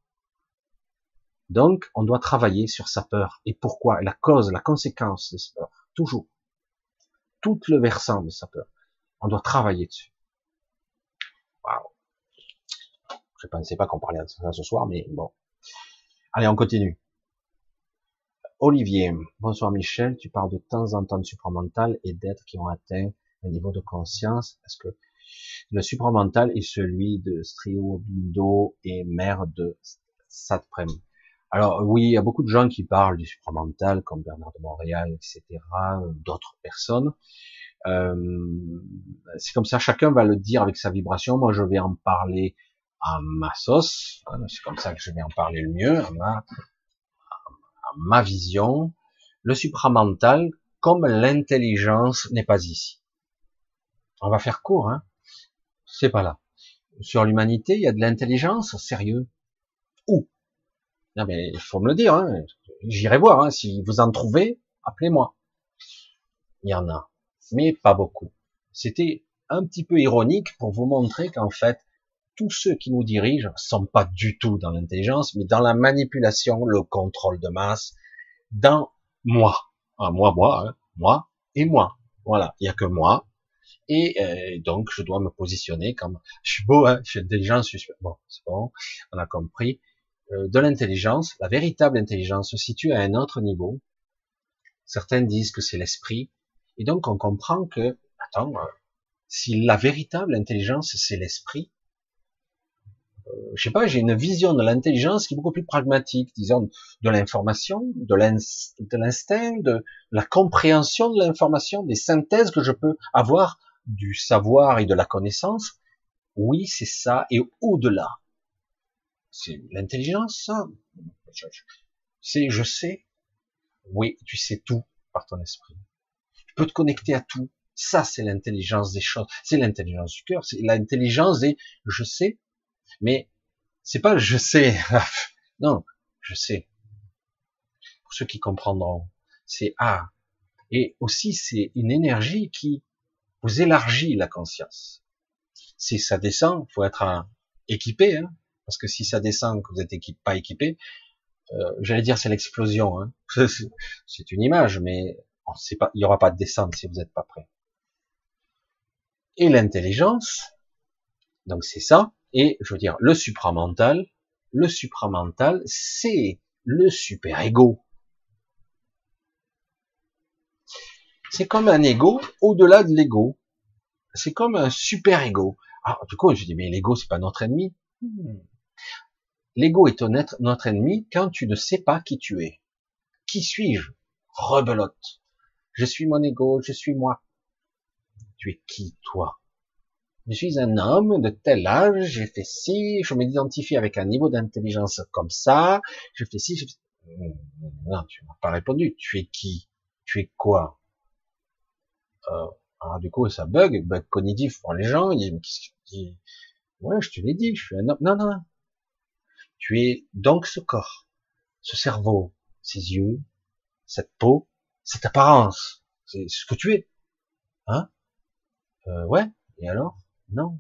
Donc, on doit travailler sur sa peur. Et pourquoi? La cause, la conséquence de sa peur. Toujours. Tout le versant de sa peur. On doit travailler dessus. Waouh. Je pensais pas qu'on parlait de ça ce soir, mais bon. Allez, on continue. Olivier, bonsoir Michel, tu parles de temps en temps de supramental et d'êtres qui ont atteint un niveau de conscience. Est-ce que le supramental est celui de Strio Bindo et mère de Satprem Alors oui, il y a beaucoup de gens qui parlent du supramental, comme Bernard de Montréal, etc., d'autres personnes. Euh, c'est comme ça, chacun va le dire avec sa vibration. Moi, je vais en parler à ma sauce. Hein, c'est comme ça que je vais en parler le mieux, à ma vision. Le supramental, comme l'intelligence, n'est pas ici. On va faire court, hein. C'est pas là. Sur l'humanité, il y a de l'intelligence, sérieux. Où? Non mais il faut me le dire. Hein. J'irai voir. Hein. Si vous en trouvez, appelez-moi. Il y en a, mais pas beaucoup. C'était un petit peu ironique pour vous montrer qu'en fait, tous ceux qui nous dirigent sont pas du tout dans l'intelligence, mais dans la manipulation, le contrôle de masse, dans moi. Ah, moi, moi, hein. moi et moi. Voilà, il y a que moi. Et euh, donc, je dois me positionner comme je suis beau, hein, je suis intelligent, je suis bon, c'est bon, on a compris. Euh, de l'intelligence, la véritable intelligence se situe à un autre niveau. Certains disent que c'est l'esprit, et donc on comprend que, attends, euh, si la véritable intelligence c'est l'esprit, euh, je sais pas, j'ai une vision de l'intelligence qui est beaucoup plus pragmatique, disons, de l'information, de l'instinct, de la compréhension de l'information, des synthèses que je peux avoir du savoir et de la connaissance. Oui, c'est ça, et au-delà. C'est l'intelligence. C'est je sais. Oui, tu sais tout par ton esprit. Tu peux te connecter à tout. Ça, c'est l'intelligence des choses. C'est l'intelligence du cœur. C'est l'intelligence des je sais, mais c'est pas je sais. non, je sais. Pour ceux qui comprendront, c'est ah. Et aussi, c'est une énergie qui vous élargit la conscience. Si ça descend, faut être équipé, hein, parce que si ça descend, que vous êtes équipé, pas équipé, euh, j'allais dire c'est l'explosion. Hein. c'est une image, mais on sait pas, il y aura pas de descente si vous n'êtes pas prêt. Et l'intelligence, donc c'est ça. Et je veux dire, le supramental, le supramental, c'est le super-ego. C'est comme un ego au-delà de l'ego. C'est comme un super-ego. Ah, du coup, je dis, mais l'ego, c'est pas notre ennemi. Hmm. L'ego est notre ennemi quand tu ne sais pas qui tu es. Qui suis-je? Rebelote. Je suis mon ego, je suis moi. Tu es qui, toi? Je suis un homme de tel âge, j'ai fait ci, je m'identifie avec un niveau d'intelligence comme ça, je fais ci, je fais... Non, tu m'as pas répondu. Tu es qui? Tu es quoi? Euh, Alors du coup, ça bug, bug cognitif pour les gens. Ils disent, ouais, je te l'ai dit, je suis un homme. Non, non, non. Tu es donc ce corps, ce cerveau, ces yeux, cette peau, cette apparence. C'est ce que tu es. Hein? Euh, Ouais. Et alors? Non.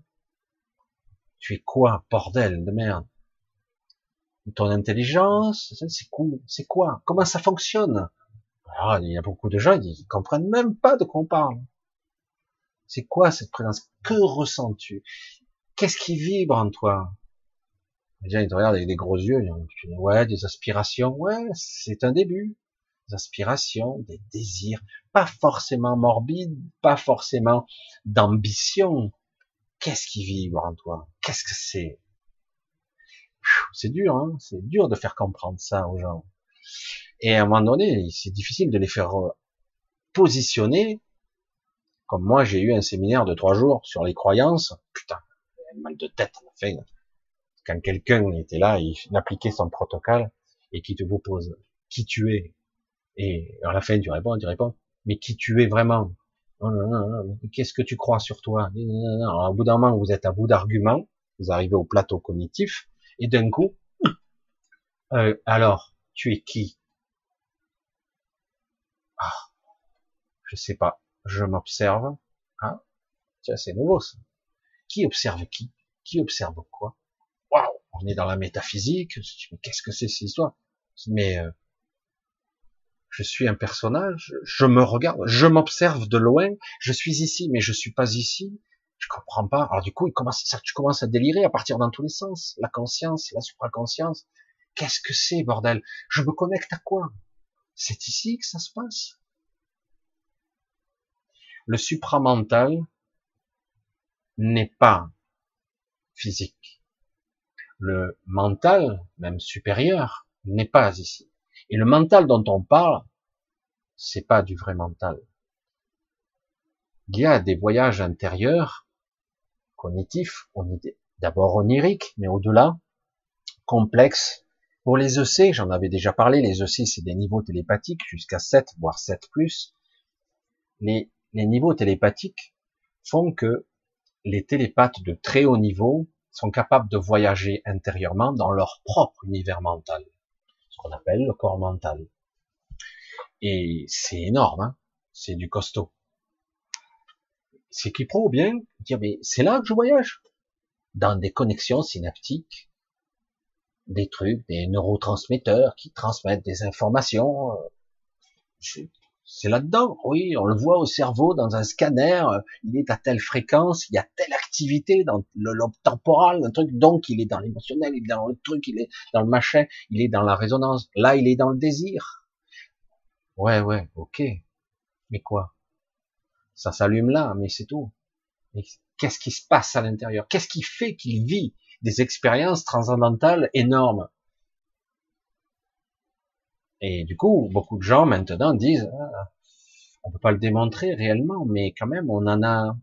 Tu es quoi, bordel de merde? Ton intelligence, c'est. C'est quoi? Comment ça fonctionne? Il y a beaucoup de gens qui comprennent même pas de quoi on parle. C'est quoi cette présence? Que ressens-tu? Qu'est-ce qui vibre en toi? Les gens ils te regardent avec des gros yeux. Ils disent, ouais, des aspirations. Ouais, c'est un début. Des aspirations, des désirs, pas forcément morbides, pas forcément d'ambition, Qu'est-ce qui vibre en toi? Qu'est-ce que c'est? C'est dur, hein c'est dur de faire comprendre ça aux gens. Et à un moment donné, c'est difficile de les faire euh, positionner. Comme moi, j'ai eu un séminaire de trois jours sur les croyances. Putain, mal de tête à la fin. Quand quelqu'un était là, il appliquait son protocole et qui te vous pose qui tu es. Et à la fin, tu réponds, tu réponds, mais qui tu es vraiment? Qu'est-ce que tu crois sur toi? Alors, Au bout d'un moment, vous êtes à bout d'arguments, vous arrivez au plateau cognitif, et d'un coup, euh, alors, tu es qui? Ah, Je sais pas, je m'observe. Hein Tiens, c'est nouveau ça. Qui observe qui? Qui observe quoi? Waouh On est dans la métaphysique. Qu'est-ce que c'est cette histoire? Mais euh, je suis un personnage, je me regarde, je m'observe de loin, je suis ici, mais je suis pas ici, je comprends pas. Alors du coup, il commence, tu commences à délirer à partir dans tous les sens. La conscience, la supraconscience. Qu'est-ce que c'est, bordel? Je me connecte à quoi? C'est ici que ça se passe. Le supramental n'est pas physique. Le mental, même supérieur, n'est pas ici. Et le mental dont on parle, c'est pas du vrai mental. il y a des voyages intérieurs, cognitifs, d'abord oniriques, mais au-delà, complexes. Pour les EC, j'en avais déjà parlé, les EC, c'est des niveaux télépathiques jusqu'à 7, voire 7 plus. Les, les niveaux télépathiques font que les télépathes de très haut niveau sont capables de voyager intérieurement dans leur propre univers mental, ce qu'on appelle le corps mental. Et c'est énorme, hein c'est du costaud. C'est qui prouve bien, dire mais c'est là que je voyage, dans des connexions synaptiques, des trucs, des neurotransmetteurs qui transmettent des informations. Euh, c'est là-dedans, oui, on le voit au cerveau dans un scanner, il est à telle fréquence, il y a telle activité dans le lobe temporal, un truc, donc il est dans l'émotionnel, il est dans le truc, il est dans le machin, il est dans la résonance, là il est dans le désir. Ouais, ouais, ok. Mais quoi? Ça s'allume là, mais c'est tout. Qu'est-ce qui se passe à l'intérieur? Qu'est-ce qui fait qu'il vit? Des expériences transcendantales énormes et du coup, beaucoup de gens maintenant disent, ah, on peut pas le démontrer réellement, mais quand même, on en a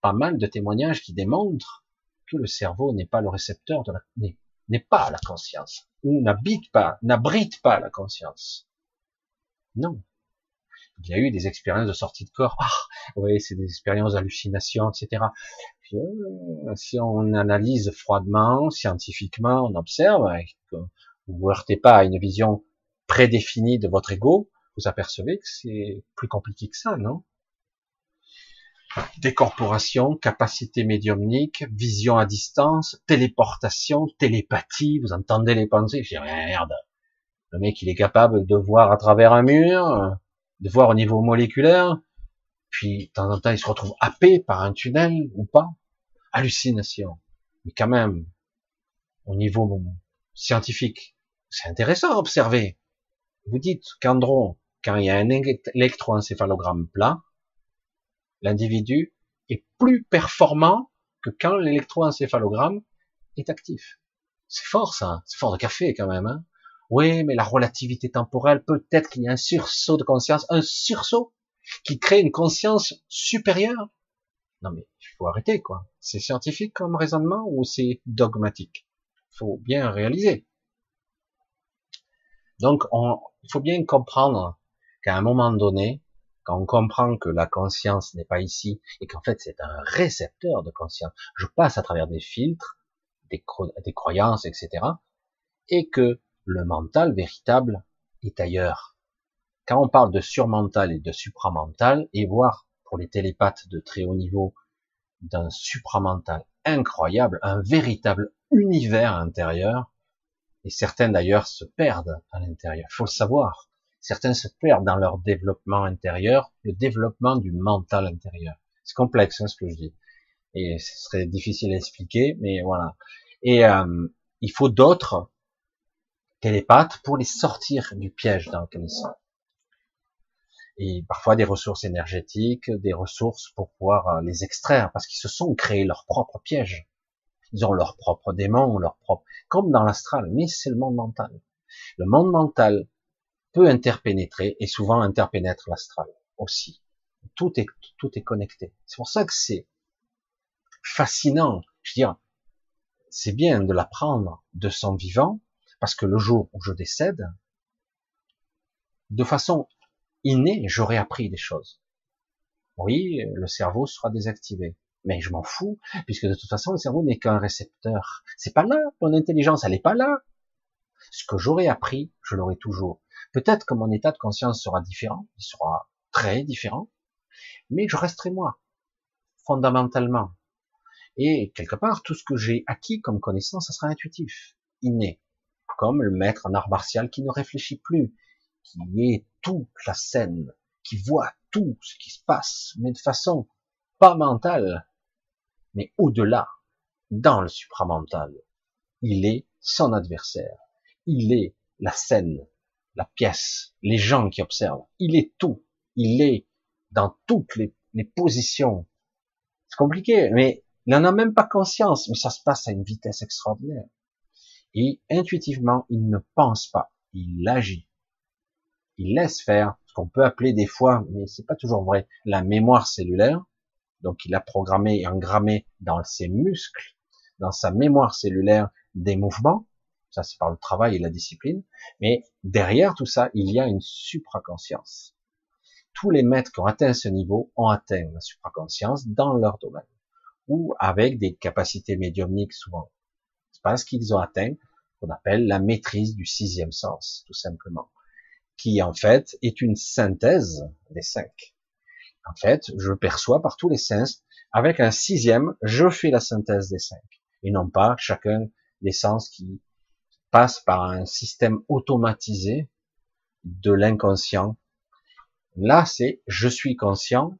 pas mal de témoignages qui démontrent que le cerveau n'est pas le récepteur de la, n'est pas la conscience, ou n'habite pas, n'abrite pas la conscience. Non. Il y a eu des expériences de sortie de corps. Ah, oui, c'est des expériences d'hallucination, etc. Euh, si on analyse froidement, scientifiquement, on observe, que vous heurtez pas à une vision prédéfinie de votre ego, vous apercevez que c'est plus compliqué que ça, non? Décorporation, capacité médiumnique, vision à distance, téléportation, télépathie, vous entendez les pensées, je dis merde, le mec il est capable de voir à travers un mur, de voir au niveau moléculaire, puis de temps en temps il se retrouve happé par un tunnel ou pas, hallucination. Mais quand même, au niveau scientifique, c'est intéressant à observer. Vous dites qu'Andron, quand il y a un électroencéphalogramme plat, l'individu est plus performant que quand l'électroencéphalogramme est actif. C'est fort ça, c'est fort de café quand même. Hein oui, mais la relativité temporelle, peut-être qu'il y a un sursaut de conscience, un sursaut qui crée une conscience supérieure. Non mais il faut arrêter quoi. C'est scientifique comme raisonnement ou c'est dogmatique? Faut bien réaliser. Donc, il faut bien comprendre qu'à un moment donné, quand on comprend que la conscience n'est pas ici et qu'en fait c'est un récepteur de conscience, je passe à travers des filtres, des, des croyances, etc., et que le mental véritable est ailleurs. Quand on parle de surmental et de supramental, et voir pour les télépathes de très haut niveau d'un supramental incroyable, un véritable univers intérieur, et certains d'ailleurs se perdent à l'intérieur. Il faut le savoir. Certains se perdent dans leur développement intérieur, le développement du mental intérieur. C'est complexe hein, ce que je dis. Et ce serait difficile à expliquer, mais voilà. Et euh, il faut d'autres télépathes pour les sortir du piège dans lequel ils sont. Et parfois des ressources énergétiques, des ressources pour pouvoir euh, les extraire, parce qu'ils se sont créés leur propre piège. Ils ont leur propre démon, leur propre, comme dans l'astral, mais c'est le monde mental. Le monde mental peut interpénétrer et souvent interpénètre l'astral aussi. Tout est, tout est connecté. C'est pour ça que c'est fascinant. Je veux dire, c'est bien de l'apprendre de son vivant, parce que le jour où je décède, de façon innée, j'aurai appris des choses. Oui, le cerveau sera désactivé. Mais je m'en fous, puisque de toute façon, le cerveau n'est qu'un récepteur. C'est pas là, mon intelligence, elle n'est pas là. Ce que j'aurais appris, je l'aurai toujours. Peut-être que mon état de conscience sera différent, il sera très différent, mais je resterai moi, fondamentalement. Et quelque part, tout ce que j'ai acquis comme connaissance, ça sera intuitif, inné, comme le maître en art martial qui ne réfléchit plus, qui est toute la scène, qui voit tout ce qui se passe, mais de façon pas mentale, mais au-delà, dans le supramental, il est son adversaire. Il est la scène, la pièce, les gens qui observent. Il est tout. Il est dans toutes les, positions. C'est compliqué, mais il n'en a même pas conscience, mais ça se passe à une vitesse extraordinaire. Et intuitivement, il ne pense pas, il agit. Il laisse faire ce qu'on peut appeler des fois, mais c'est pas toujours vrai, la mémoire cellulaire, Donc il a programmé et engrammé dans ses muscles, dans sa mémoire cellulaire, des mouvements. Ça, c'est par le travail et la discipline. Mais derrière tout ça, il y a une supraconscience. Tous les maîtres qui ont atteint ce niveau ont atteint la supraconscience dans leur domaine. Ou avec des capacités médiumniques souvent. Parce qu'ils ont atteint qu'on appelle la maîtrise du sixième sens, tout simplement. Qui, en fait, est une synthèse des cinq. En fait, je perçois par tous les sens. Avec un sixième, je fais la synthèse des cinq. Et non pas chacun des sens qui passe par un système automatisé de l'inconscient. Là, c'est je suis conscient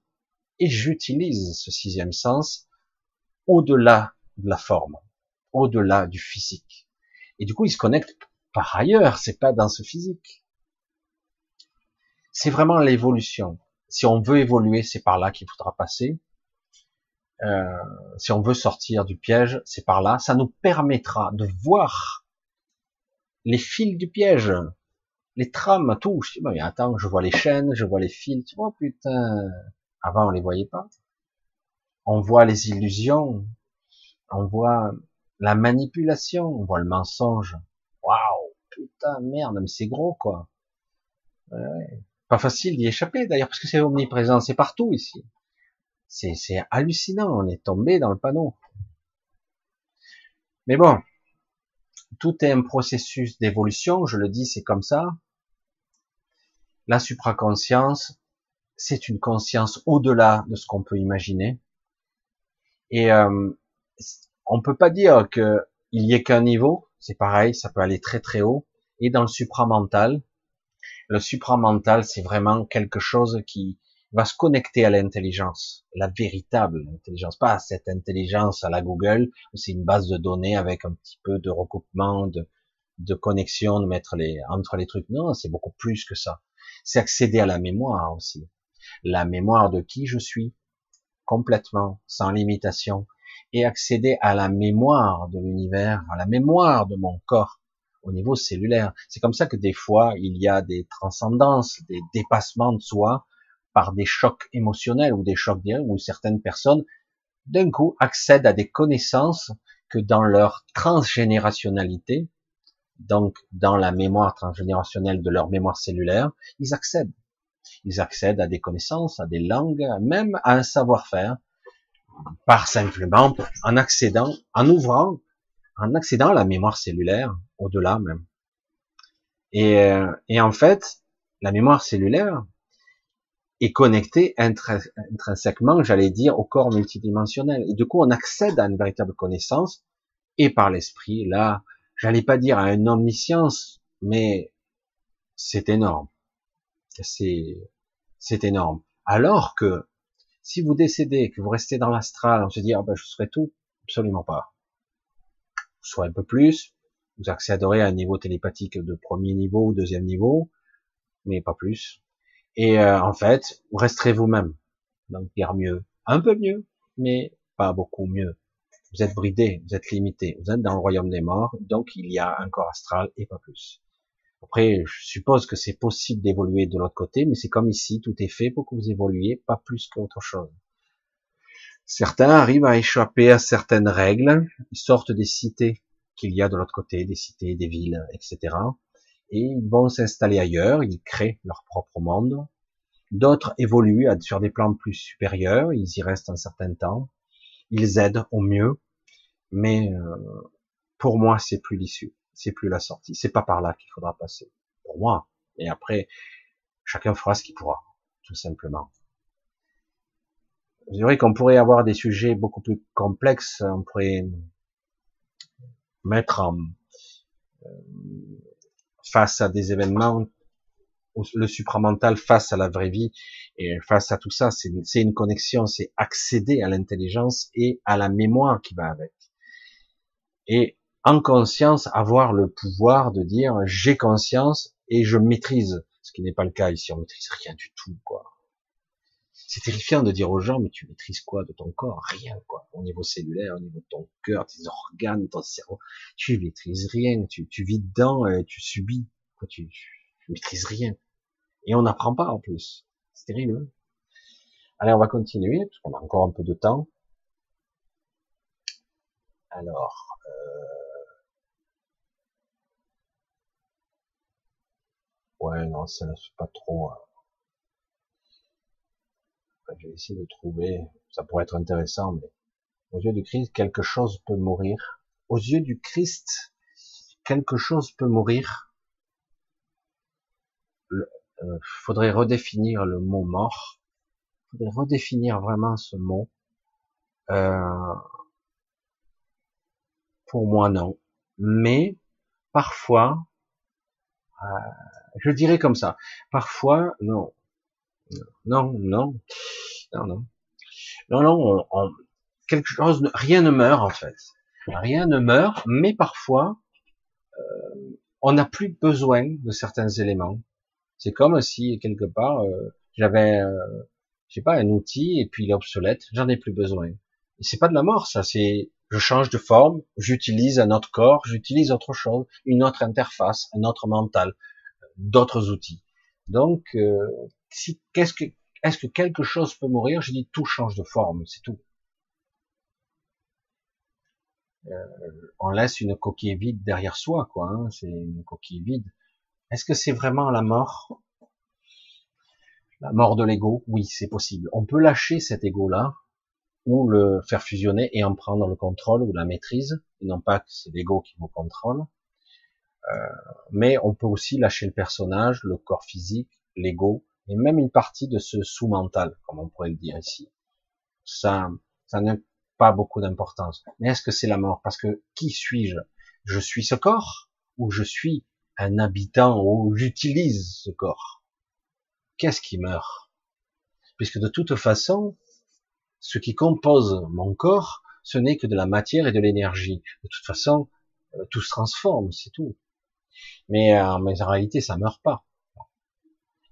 et j'utilise ce sixième sens au-delà de la forme, au-delà du physique. Et du coup, il se connecte par ailleurs, c'est pas dans ce physique. C'est vraiment l'évolution. Si on veut évoluer, c'est par là qu'il faudra passer. Euh, si on veut sortir du piège, c'est par là. Ça nous permettra de voir les fils du piège, les trames, tout. Je dis, mais attends, je vois les chaînes, je vois les fils. Tu vois, putain. Avant, on les voyait pas. On voit les illusions. On voit la manipulation. On voit le mensonge. Waouh, putain, merde, mais c'est gros, quoi. Pas facile d'y échapper, d'ailleurs, parce que c'est omniprésent. C'est partout, ici. C'est hallucinant, on est tombé dans le panneau. Mais bon, tout est un processus d'évolution, je le dis, c'est comme ça. La supraconscience, c'est une conscience au-delà de ce qu'on peut imaginer. Et euh, on peut pas dire qu'il y ait qu'un niveau, c'est pareil, ça peut aller très très haut. Et dans le supramental, le supramental, c'est vraiment quelque chose qui va se connecter à l'intelligence, la véritable intelligence, pas cette intelligence à la Google, où c'est une base de données avec un petit peu de recoupement, de, de connexion, de mettre les, entre les trucs. Non, c'est beaucoup plus que ça. C'est accéder à la mémoire aussi. La mémoire de qui je suis, complètement, sans limitation, et accéder à la mémoire de l'univers, à la mémoire de mon corps, au niveau cellulaire. C'est comme ça que des fois, il y a des transcendances, des dépassements de soi, par des chocs émotionnels ou des chocs directs où certaines personnes d'un coup accèdent à des connaissances que dans leur transgénérationnalité, donc dans la mémoire transgénérationnelle de leur mémoire cellulaire, ils accèdent. Ils accèdent à des connaissances, à des langues, même à un savoir-faire, par simplement en accédant, en ouvrant, en accédant à la mémoire cellulaire, au-delà même. Et, euh, et en fait, la mémoire cellulaire, est connecté intrinsèquement, j'allais dire, au corps multidimensionnel. Et du coup, on accède à une véritable connaissance, et par l'esprit, là, j'allais pas dire à une omniscience, mais c'est énorme. C'est, c'est énorme. Alors que, si vous décédez, que vous restez dans l'astral, on se dit, ah ben, je serai tout, absolument pas. Soit un peu plus, vous accéderez à un niveau télépathique de premier niveau ou deuxième niveau, mais pas plus. Et euh, en fait, vous resterez vous-même. Donc, bien mieux. Un peu mieux, mais pas beaucoup mieux. Vous êtes bridé, vous êtes limité. Vous êtes dans le royaume des morts, donc il y a un corps astral et pas plus. Après, je suppose que c'est possible d'évoluer de l'autre côté, mais c'est comme ici, tout est fait pour que vous évoluiez, pas plus qu'autre chose. Certains arrivent à échapper à certaines règles, ils sortent des cités qu'il y a de l'autre côté, des cités, des villes, etc et ils vont s'installer ailleurs, ils créent leur propre monde. D'autres évoluent sur des plans plus supérieurs, ils y restent un certain temps, ils aident au mieux, mais euh, pour moi c'est plus l'issue, c'est plus la sortie, c'est pas par là qu'il faudra passer. Pour moi. Et après, chacun fera ce qu'il pourra, tout simplement. Je dirais qu'on pourrait avoir des sujets beaucoup plus complexes, on pourrait mettre en, euh, face à des événements, le supramental face à la vraie vie, et face à tout ça, c'est une connexion, c'est accéder à l'intelligence et à la mémoire qui va avec. Et en conscience, avoir le pouvoir de dire j'ai conscience et je maîtrise, ce qui n'est pas le cas ici, on maîtrise rien du tout, quoi. C'est terrifiant de dire aux gens, mais tu maîtrises quoi de ton corps? Rien, quoi. Au niveau cellulaire, au niveau de ton cœur, tes organes, ton cerveau, tu maîtrises rien. Tu, tu vis dedans, et tu subis. Quoi, tu, tu maîtrises rien. Et on n'apprend pas en plus. C'est terrible. Hein Allez, on va continuer, parce qu'on a encore un peu de temps. Alors, euh... ouais, non, ça ne pas trop. Hein. Je vais essayer de trouver, ça pourrait être intéressant, mais aux yeux du Christ, quelque chose peut mourir. Aux yeux du Christ, quelque chose peut mourir. Il euh, faudrait redéfinir le mot mort. Faudrait redéfinir vraiment ce mot. Euh, pour moi, non. Mais parfois, euh, je dirais comme ça. Parfois, non. Non, non, non, non. Non, non, on, quelque chose, rien ne meurt en fait. Rien ne meurt, mais parfois, euh, on n'a plus besoin de certains éléments. C'est comme si quelque part euh, j'avais, euh, je sais pas, un outil et puis il est obsolète, j'en ai plus besoin. C'est pas de la mort, ça. C'est, je change de forme, j'utilise un autre corps, j'utilise autre chose, une autre interface, un autre mental, d'autres outils. Donc, euh, si, qu'est-ce que, est-ce que quelque chose peut mourir? Je dis tout change de forme, c'est tout. Euh, on laisse une coquille vide derrière soi, quoi. Hein, c'est une coquille vide. Est-ce que c'est vraiment la mort? La mort de l'ego? Oui, c'est possible. On peut lâcher cet ego-là ou le faire fusionner et en prendre le contrôle ou la maîtrise, et non pas que c'est l'ego qui vous contrôle. Euh, mais on peut aussi lâcher le personnage, le corps physique, l'ego, et même une partie de ce sous-mental, comme on pourrait le dire ici. Ça, ça ne pas beaucoup d'importance. Mais est-ce que c'est la mort? Parce que qui suis-je? Je suis ce corps ou je suis un habitant ou j'utilise ce corps? Qu'est-ce qui meurt? Puisque de toute façon, ce qui compose mon corps, ce n'est que de la matière et de l'énergie. De toute façon, euh, tout se transforme, c'est tout. Mais, euh, mais en réalité, ça meurt pas.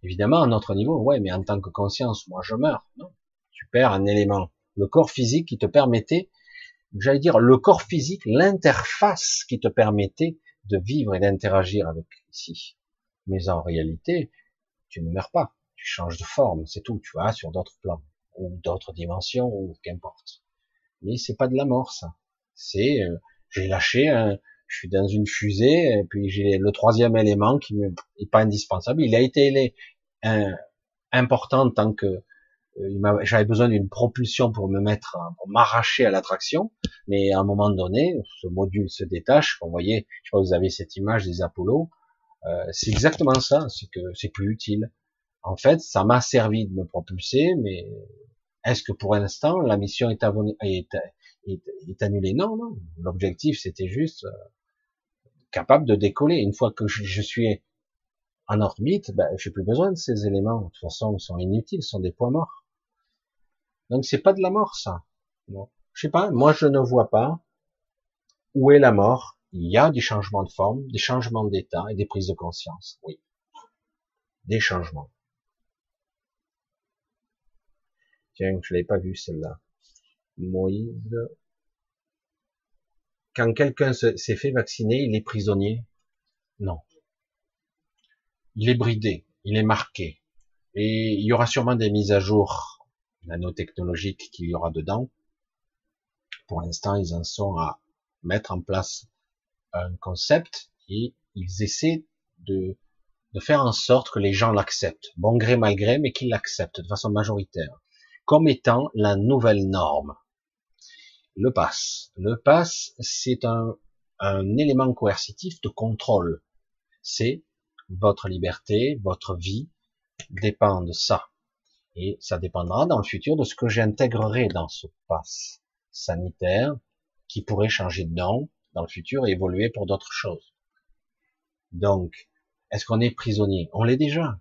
Évidemment, à notre niveau, ouais, mais en tant que conscience, moi je meurs. Non, tu perds un élément le corps physique qui te permettait, j'allais dire, le corps physique, l'interface qui te permettait de vivre et d'interagir avec ici. Mais en réalité, tu ne meurs pas, tu changes de forme, c'est tout, tu vas sur d'autres plans, ou d'autres dimensions, ou qu'importe. Mais c'est pas de la mort, ça. C'est, euh, j'ai lâché un, je suis dans une fusée, et puis j'ai le troisième élément qui n'est pas indispensable. Il a été un, important tant que euh, j'avais besoin d'une propulsion pour me mettre, pour m'arracher à l'attraction, mais à un moment donné, ce module se détache. Vous voyez, je crois que vous avez cette image des Apollo. Euh, c'est exactement ça, c'est que c'est plus utile. En fait, ça m'a servi de me propulser, mais est-ce que pour l'instant la mission est, est, annulée? Non, non. L'objectif c'était juste euh, capable de décoller. Une fois que je, suis en orbite, ben, j'ai plus besoin de ces éléments. De toute façon, ils sont inutiles, ils sont des points morts. Donc c'est pas de la mort, ça. Je sais pas, moi je ne vois pas où est la mort. Il y a des changements de forme, des changements d'état et des prises de conscience. Oui. Des changements. Tiens, je l'avais pas vu celle-là. Moïse. Quand quelqu'un s'est fait vacciner, il est prisonnier? Non. Il est bridé, il est marqué. Et il y aura sûrement des mises à jour nanotechnologiques qu'il y aura dedans. Pour l'instant, ils en sont à mettre en place un concept et ils essaient de, de faire en sorte que les gens l'acceptent, bon gré mal gré, mais qu'ils l'acceptent de façon majoritaire, comme étant la nouvelle norme. Le pass. Le pass, c'est un, élément coercitif de contrôle. C'est votre liberté, votre vie dépend de ça. Et ça dépendra dans le futur de ce que j'intégrerai dans ce pass sanitaire qui pourrait changer de nom dans le futur et évoluer pour d'autres choses. Donc, est-ce qu'on est prisonnier? On l'est déjà.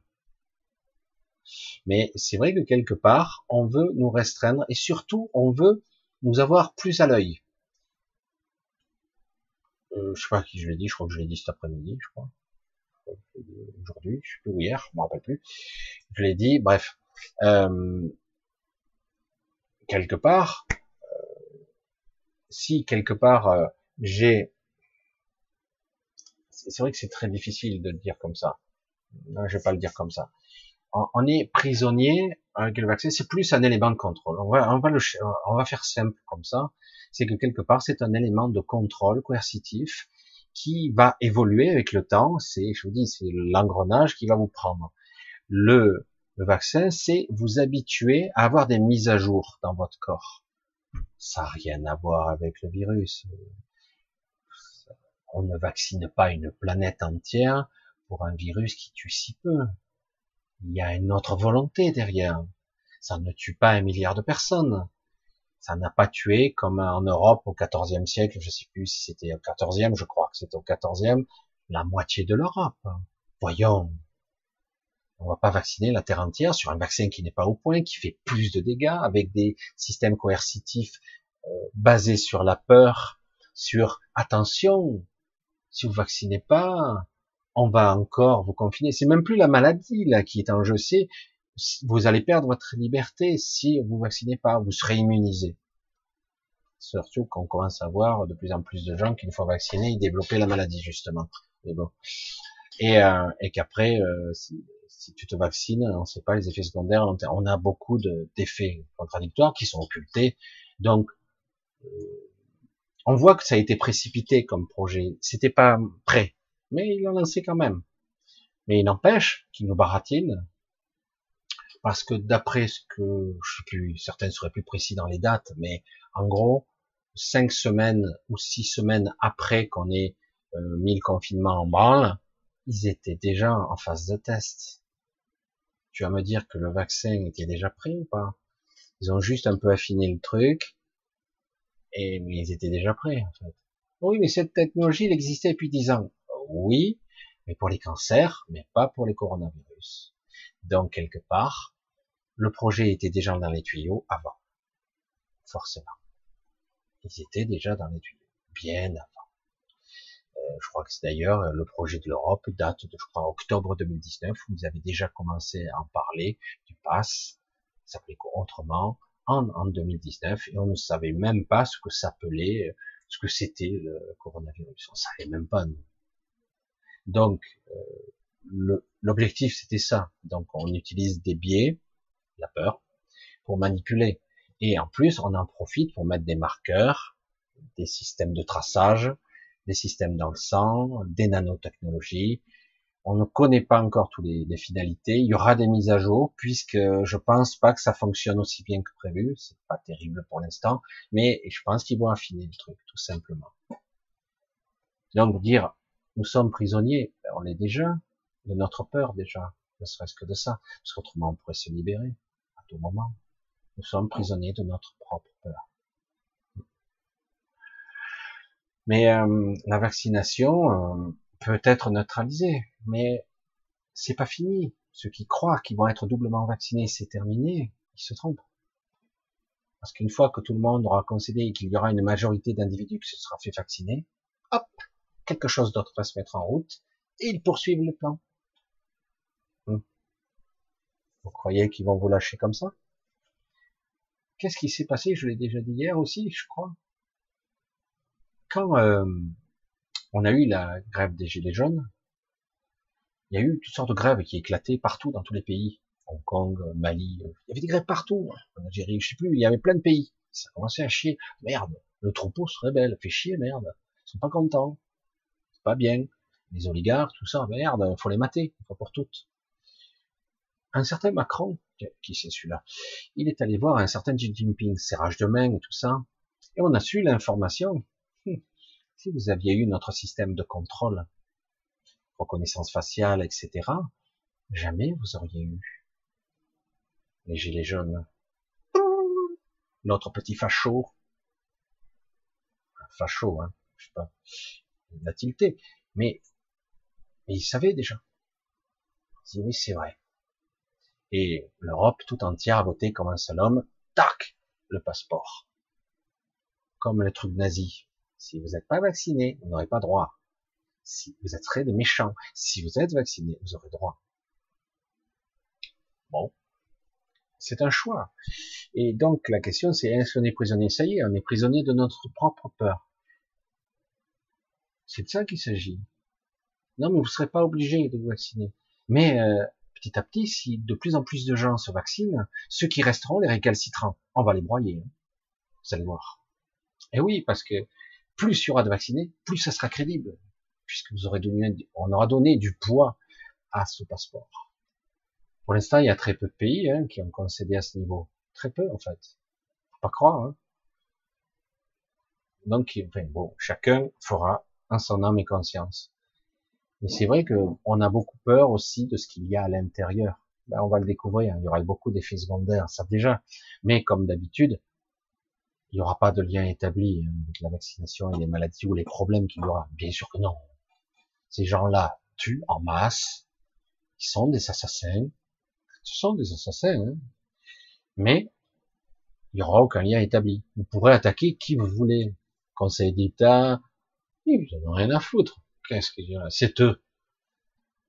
Mais c'est vrai que quelque part, on veut nous restreindre et surtout, on veut nous avoir plus à l'œil. Euh, je sais pas qui je l'ai dit, je crois que je l'ai dit cet après-midi, je crois. Aujourd'hui, je sais plus où hier, je m'en rappelle plus. Je l'ai dit, bref. Euh, quelque part, euh, si quelque part euh, j'ai, c'est vrai que c'est très difficile de le dire comme ça. Non, je vais pas le dire comme ça. On, est prisonnier avec le vaccin, c'est plus un élément de contrôle. On va, on va, le, on va faire simple comme ça. C'est que quelque part, c'est un élément de contrôle coercitif qui va évoluer avec le temps. C'est, je vous dis, c'est l'engrenage qui va vous prendre. Le, le vaccin, c'est vous habituer à avoir des mises à jour dans votre corps. Ça n'a rien à voir avec le virus. On ne vaccine pas une planète entière pour un virus qui tue si peu. Il y a une autre volonté derrière. Ça ne tue pas un milliard de personnes. Ça n'a pas tué comme en Europe au XIVe siècle, je sais plus si c'était au XIVe, je crois que c'était au XIVe, la moitié de l'Europe. Voyons. On va pas vacciner la terre entière sur un vaccin qui n'est pas au point, qui fait plus de dégâts, avec des systèmes coercitifs euh, basés sur la peur, sur attention, si vous vaccinez pas, on va encore vous confiner. C'est même plus la maladie là qui est en jeu, c'est vous allez perdre votre liberté si vous vaccinez pas, vous serez immunisé. Surtout qu'on commence à voir de plus en plus de gens qu'une fois vaccinés, ils développaient la maladie justement. Mais bon. Et, euh, qu'après, euh, si, si, tu te vaccines, on ne sait pas les effets secondaires. On a beaucoup d'effets contradictoires qui sont occultés. Donc, euh, on voit que ça a été précipité comme projet. C'était pas prêt, mais ils l'ont lancé quand même. Mais il n'empêche qu'il nous baratine, parce que d'après ce que je sais plus, certains seraient plus précis dans les dates, mais en gros, cinq semaines ou six semaines après qu'on ait euh, mis le confinement en branle, ils étaient déjà en phase de test. Tu vas me dire que le vaccin était déjà prêt ou pas? Ils ont juste un peu affiné le truc, et mais ils étaient déjà prêts en fait. Oui, mais cette technologie, elle existait depuis dix ans. Oui, mais pour les cancers, mais pas pour les coronavirus. Donc quelque part, le projet était déjà dans les tuyaux avant, forcément. Ils étaient déjà dans les tuyaux, bien avant. Euh, je crois que c'est d'ailleurs le projet de l'Europe date de, je crois, octobre 2019, où ils avaient déjà commencé à en parler du pass, s'appelait autrement, en, en 2019, et on ne savait même pas ce que s'appelait, ce que c'était le coronavirus. On savait même pas, nous. Donc, l'objectif c'était ça. Donc, on utilise des biais, la peur, pour manipuler. Et en plus, on en profite pour mettre des marqueurs, des systèmes de traçage, des systèmes dans le sang, des nanotechnologies. On ne connaît pas encore toutes les, finalités. Il y aura des mises à jour, puisque je pense pas que ça fonctionne aussi bien que prévu. C'est pas terrible pour l'instant, mais je pense qu'ils vont affiner le truc, tout simplement. Donc dire, nous sommes prisonniers, ben, on est déjà de notre peur déjà, ne serait-ce que de ça, parce qu'autrement on pourrait se libérer à tout moment. Nous sommes prisonniers de notre propre peur. Mais euh, la vaccination euh, peut être neutralisée, mais c'est pas fini. Ceux qui croient qu'ils vont être doublement vaccinés, c'est terminé, ils se trompent. Parce qu'une fois que tout le monde aura concédé qu'il y aura une majorité d'individus qui se sera fait vacciner, quelque chose d'autre va se mettre en route et ils poursuivent le plan. Hmm. Vous croyez qu'ils vont vous lâcher comme ça? Qu'est-ce qui s'est passé? Je l'ai déjà dit hier aussi, je crois quand euh, on a eu la grève des Gilets jaunes, il y a eu toutes sortes de grèves qui éclataient partout dans tous les pays. Hong Kong, Mali, il y avait des grèves partout. En Algérie, je sais plus, il y avait plein de pays. Ça commençait à chier. Merde, le troupeau se rebelle, fait chier, merde. Ils sont pas contents. Pas bien. Les oligarques, tout ça, merde, faut les mater, une fois pour toutes. Un certain Macron, qui c'est celui-là, il est allé voir un certain Xi Jinping, serrage de main et tout ça, et on a su l'information si vous aviez eu notre système de contrôle, reconnaissance faciale, etc., jamais vous auriez eu les gilets jaunes. Notre petit facho, facho, hein, je sais pas, mais, mais il savait déjà. Il dit oui, c'est vrai. Et l'Europe tout entière a voté comme un seul homme, tac, le passeport. Comme le truc nazi. Si vous n'êtes pas vacciné, vous n'aurez pas droit. Si vous êtes des méchants, si vous êtes vacciné, vous aurez droit. Bon, c'est un choix. Et donc la question c'est est-ce qu'on est prisonnier? Ça y est, on est prisonnier de notre propre peur. C'est de ça qu'il s'agit. Non, mais vous ne serez pas obligé de vous vacciner. Mais euh, petit à petit, si de plus en plus de gens se vaccinent, ceux qui resteront, les récalcitrants, on va les broyer. Hein. Vous allez voir. Et oui, parce que plus il y aura de vaccinés, plus ça sera crédible, puisque vous aurez donné, on aura donné du poids à ce passeport. Pour l'instant, il y a très peu de pays hein, qui ont concédé à ce niveau. Très peu, en fait. Faut pas croire. Hein. Donc, enfin, bon, chacun fera en son âme et conscience. Mais c'est vrai que on a beaucoup peur aussi de ce qu'il y a à l'intérieur. Ben, on va le découvrir. Il y aura beaucoup d'effets secondaires, ça déjà. Mais comme d'habitude, il n'y aura pas de lien établi avec la vaccination et les maladies ou les problèmes qu'il y aura. Bien sûr que non. Ces gens-là tuent en masse. Ils sont des assassins. Ce sont des assassins. Hein. Mais il n'y aura aucun lien établi. Vous pourrez attaquer qui vous voulez. Conseil d'État, ils n'en ont rien à foutre. Qu'est-ce que c'est eux.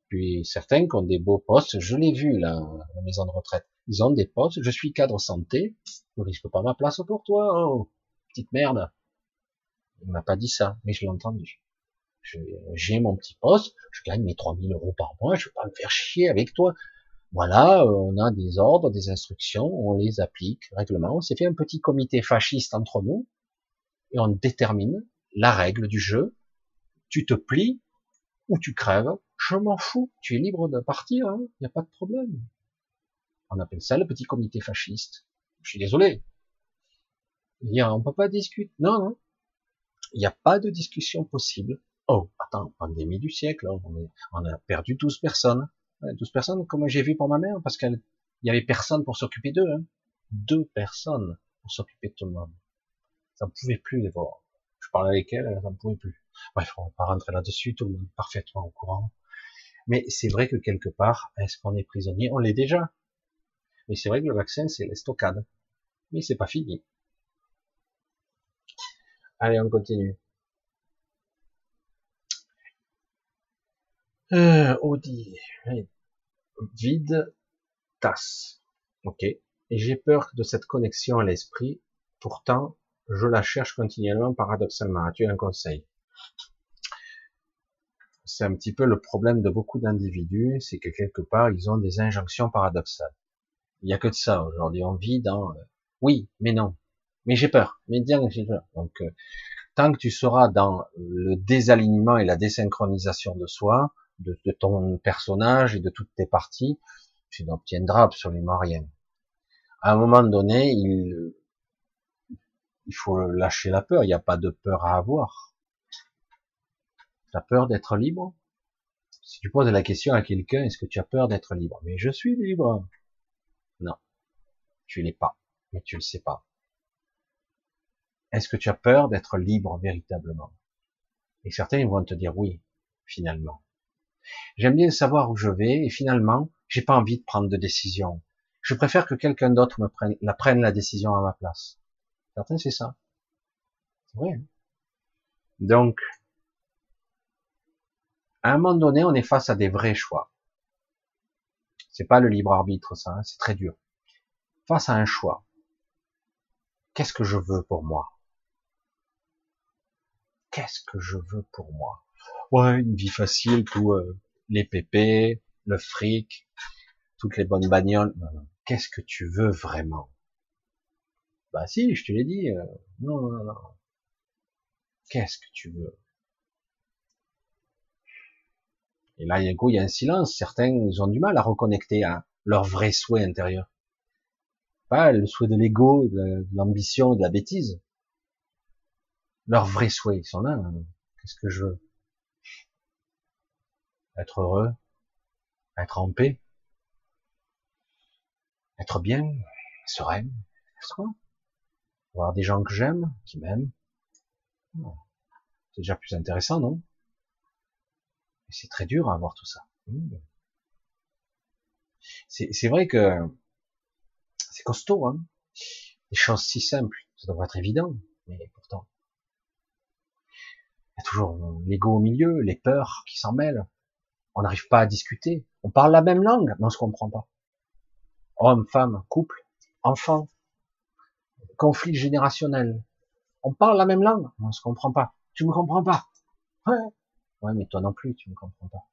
Puis certains qui ont des beaux postes, je l'ai vu là, à la maison de retraite. Ils ont des postes, je suis cadre santé, je risque pas ma place pour toi, oh, petite merde. Il m'a pas dit ça, mais je l'ai entendu. J'ai mon petit poste, je gagne mes 3000 euros par mois, je vais pas me faire chier avec toi. Voilà, on a des ordres, des instructions, on les applique, règlement. On s'est fait un petit comité fasciste entre nous, et on détermine la règle du jeu. Tu te plies, ou tu crèves, je m'en fous, tu es libre de partir, il hein, n'y a pas de problème. On appelle ça le petit comité fasciste. Je suis désolé. On peut pas discuter. Non, non. Il n'y a pas de discussion possible. Oh, attends, pandémie du siècle, hein. on, a perdu 12 personnes. 12 personnes, comme j'ai vu pour ma mère, parce qu'il y avait personne pour s'occuper d'eux. Hein. Deux personnes pour s'occuper de tout le monde. Ça ne pouvait plus les voir. Parlais avec elle, ça ne pouvait plus. Bref, on va pas rentrer là-dessus, tout le monde est parfaitement au courant. Mais c'est vrai que quelque part, est-ce qu'on est prisonnier? On l'est déjà. Mais c'est vrai que le vaccin, c'est l'estocade. Mais c'est pas fini. Allez, on continue. Euh, Audi. Vide, tasse. Ok. Et j'ai peur de cette connexion à l'esprit. Pourtant, je la cherche continuellement, paradoxalement. As-tu un conseil? C'est un petit peu le problème de beaucoup d'individus, c'est que quelque part, ils ont des injonctions paradoxales. Il n'y a que de ça aujourd'hui. On vit dans euh, oui, mais non. Mais j'ai peur. Mais bien, j'ai peur. Donc, euh, tant que tu seras dans le désalignement et la désynchronisation de soi, de, ton personnage et de toutes tes parties, tu n'obtiendras absolument rien. À un moment donné, il, il faut lâcher la peur. Il n'y a pas de peur à avoir. Tu as peur d'être libre? Si tu poses la question à quelqu'un, est-ce que tu as peur d'être libre? Mais je suis libre. Non, tu l'es pas, mais tu le sais pas. Est-ce que tu as peur d'être libre véritablement? Et certains vont te dire oui, finalement. J'aime bien savoir où je vais et finalement, j'ai pas envie de prendre de décision. Je préfère que quelqu'un d'autre me la, prenne la décision à ma place. Certains, c'est ça. C'est vrai. Hein. Donc, à un moment donné, on est face à des vrais choix. C'est pas le libre arbitre, ça, hein, c'est très dur. Face à un choix, qu'est-ce que je veux pour moi? Qu'est-ce que je veux pour moi? Ouais, une vie facile, tout euh, les pépés, le fric, toutes les bonnes bagnoles. Qu'est-ce que tu veux vraiment? Bah si, je te l'ai dit. Euh, non, non, non. Qu'est-ce que tu veux? Et là, il y a il y a un silence. Certains, ils ont du mal à reconnecter à leur vrai souhait intérieur. Pas le souhait de l'ego, de l'ambition, de la bêtise. Leur vrai souhait, ils sont là. Hein. Qu'est-ce que je veux? Être heureux, être en paix, être bien, serein, Voir des gens que j'aime, qui m'aiment. C'est déjà plus intéressant, non? C'est très dur à avoir tout ça. Mmh. C'est vrai que c'est costaud, hein. Des choses si simples, ça devrait être évident, mais pourtant. Il y a toujours l'ego au milieu, les peurs qui s'en mêlent. On n'arrive pas à discuter. On parle la même langue, mais on se comprend pas. Homme, femme, couple, enfant, conflit générationnel. On parle la même langue, on se comprend pas. Tu me comprends pas? Ouais, Ouais, mais toi non plus, tu ne comprends pas.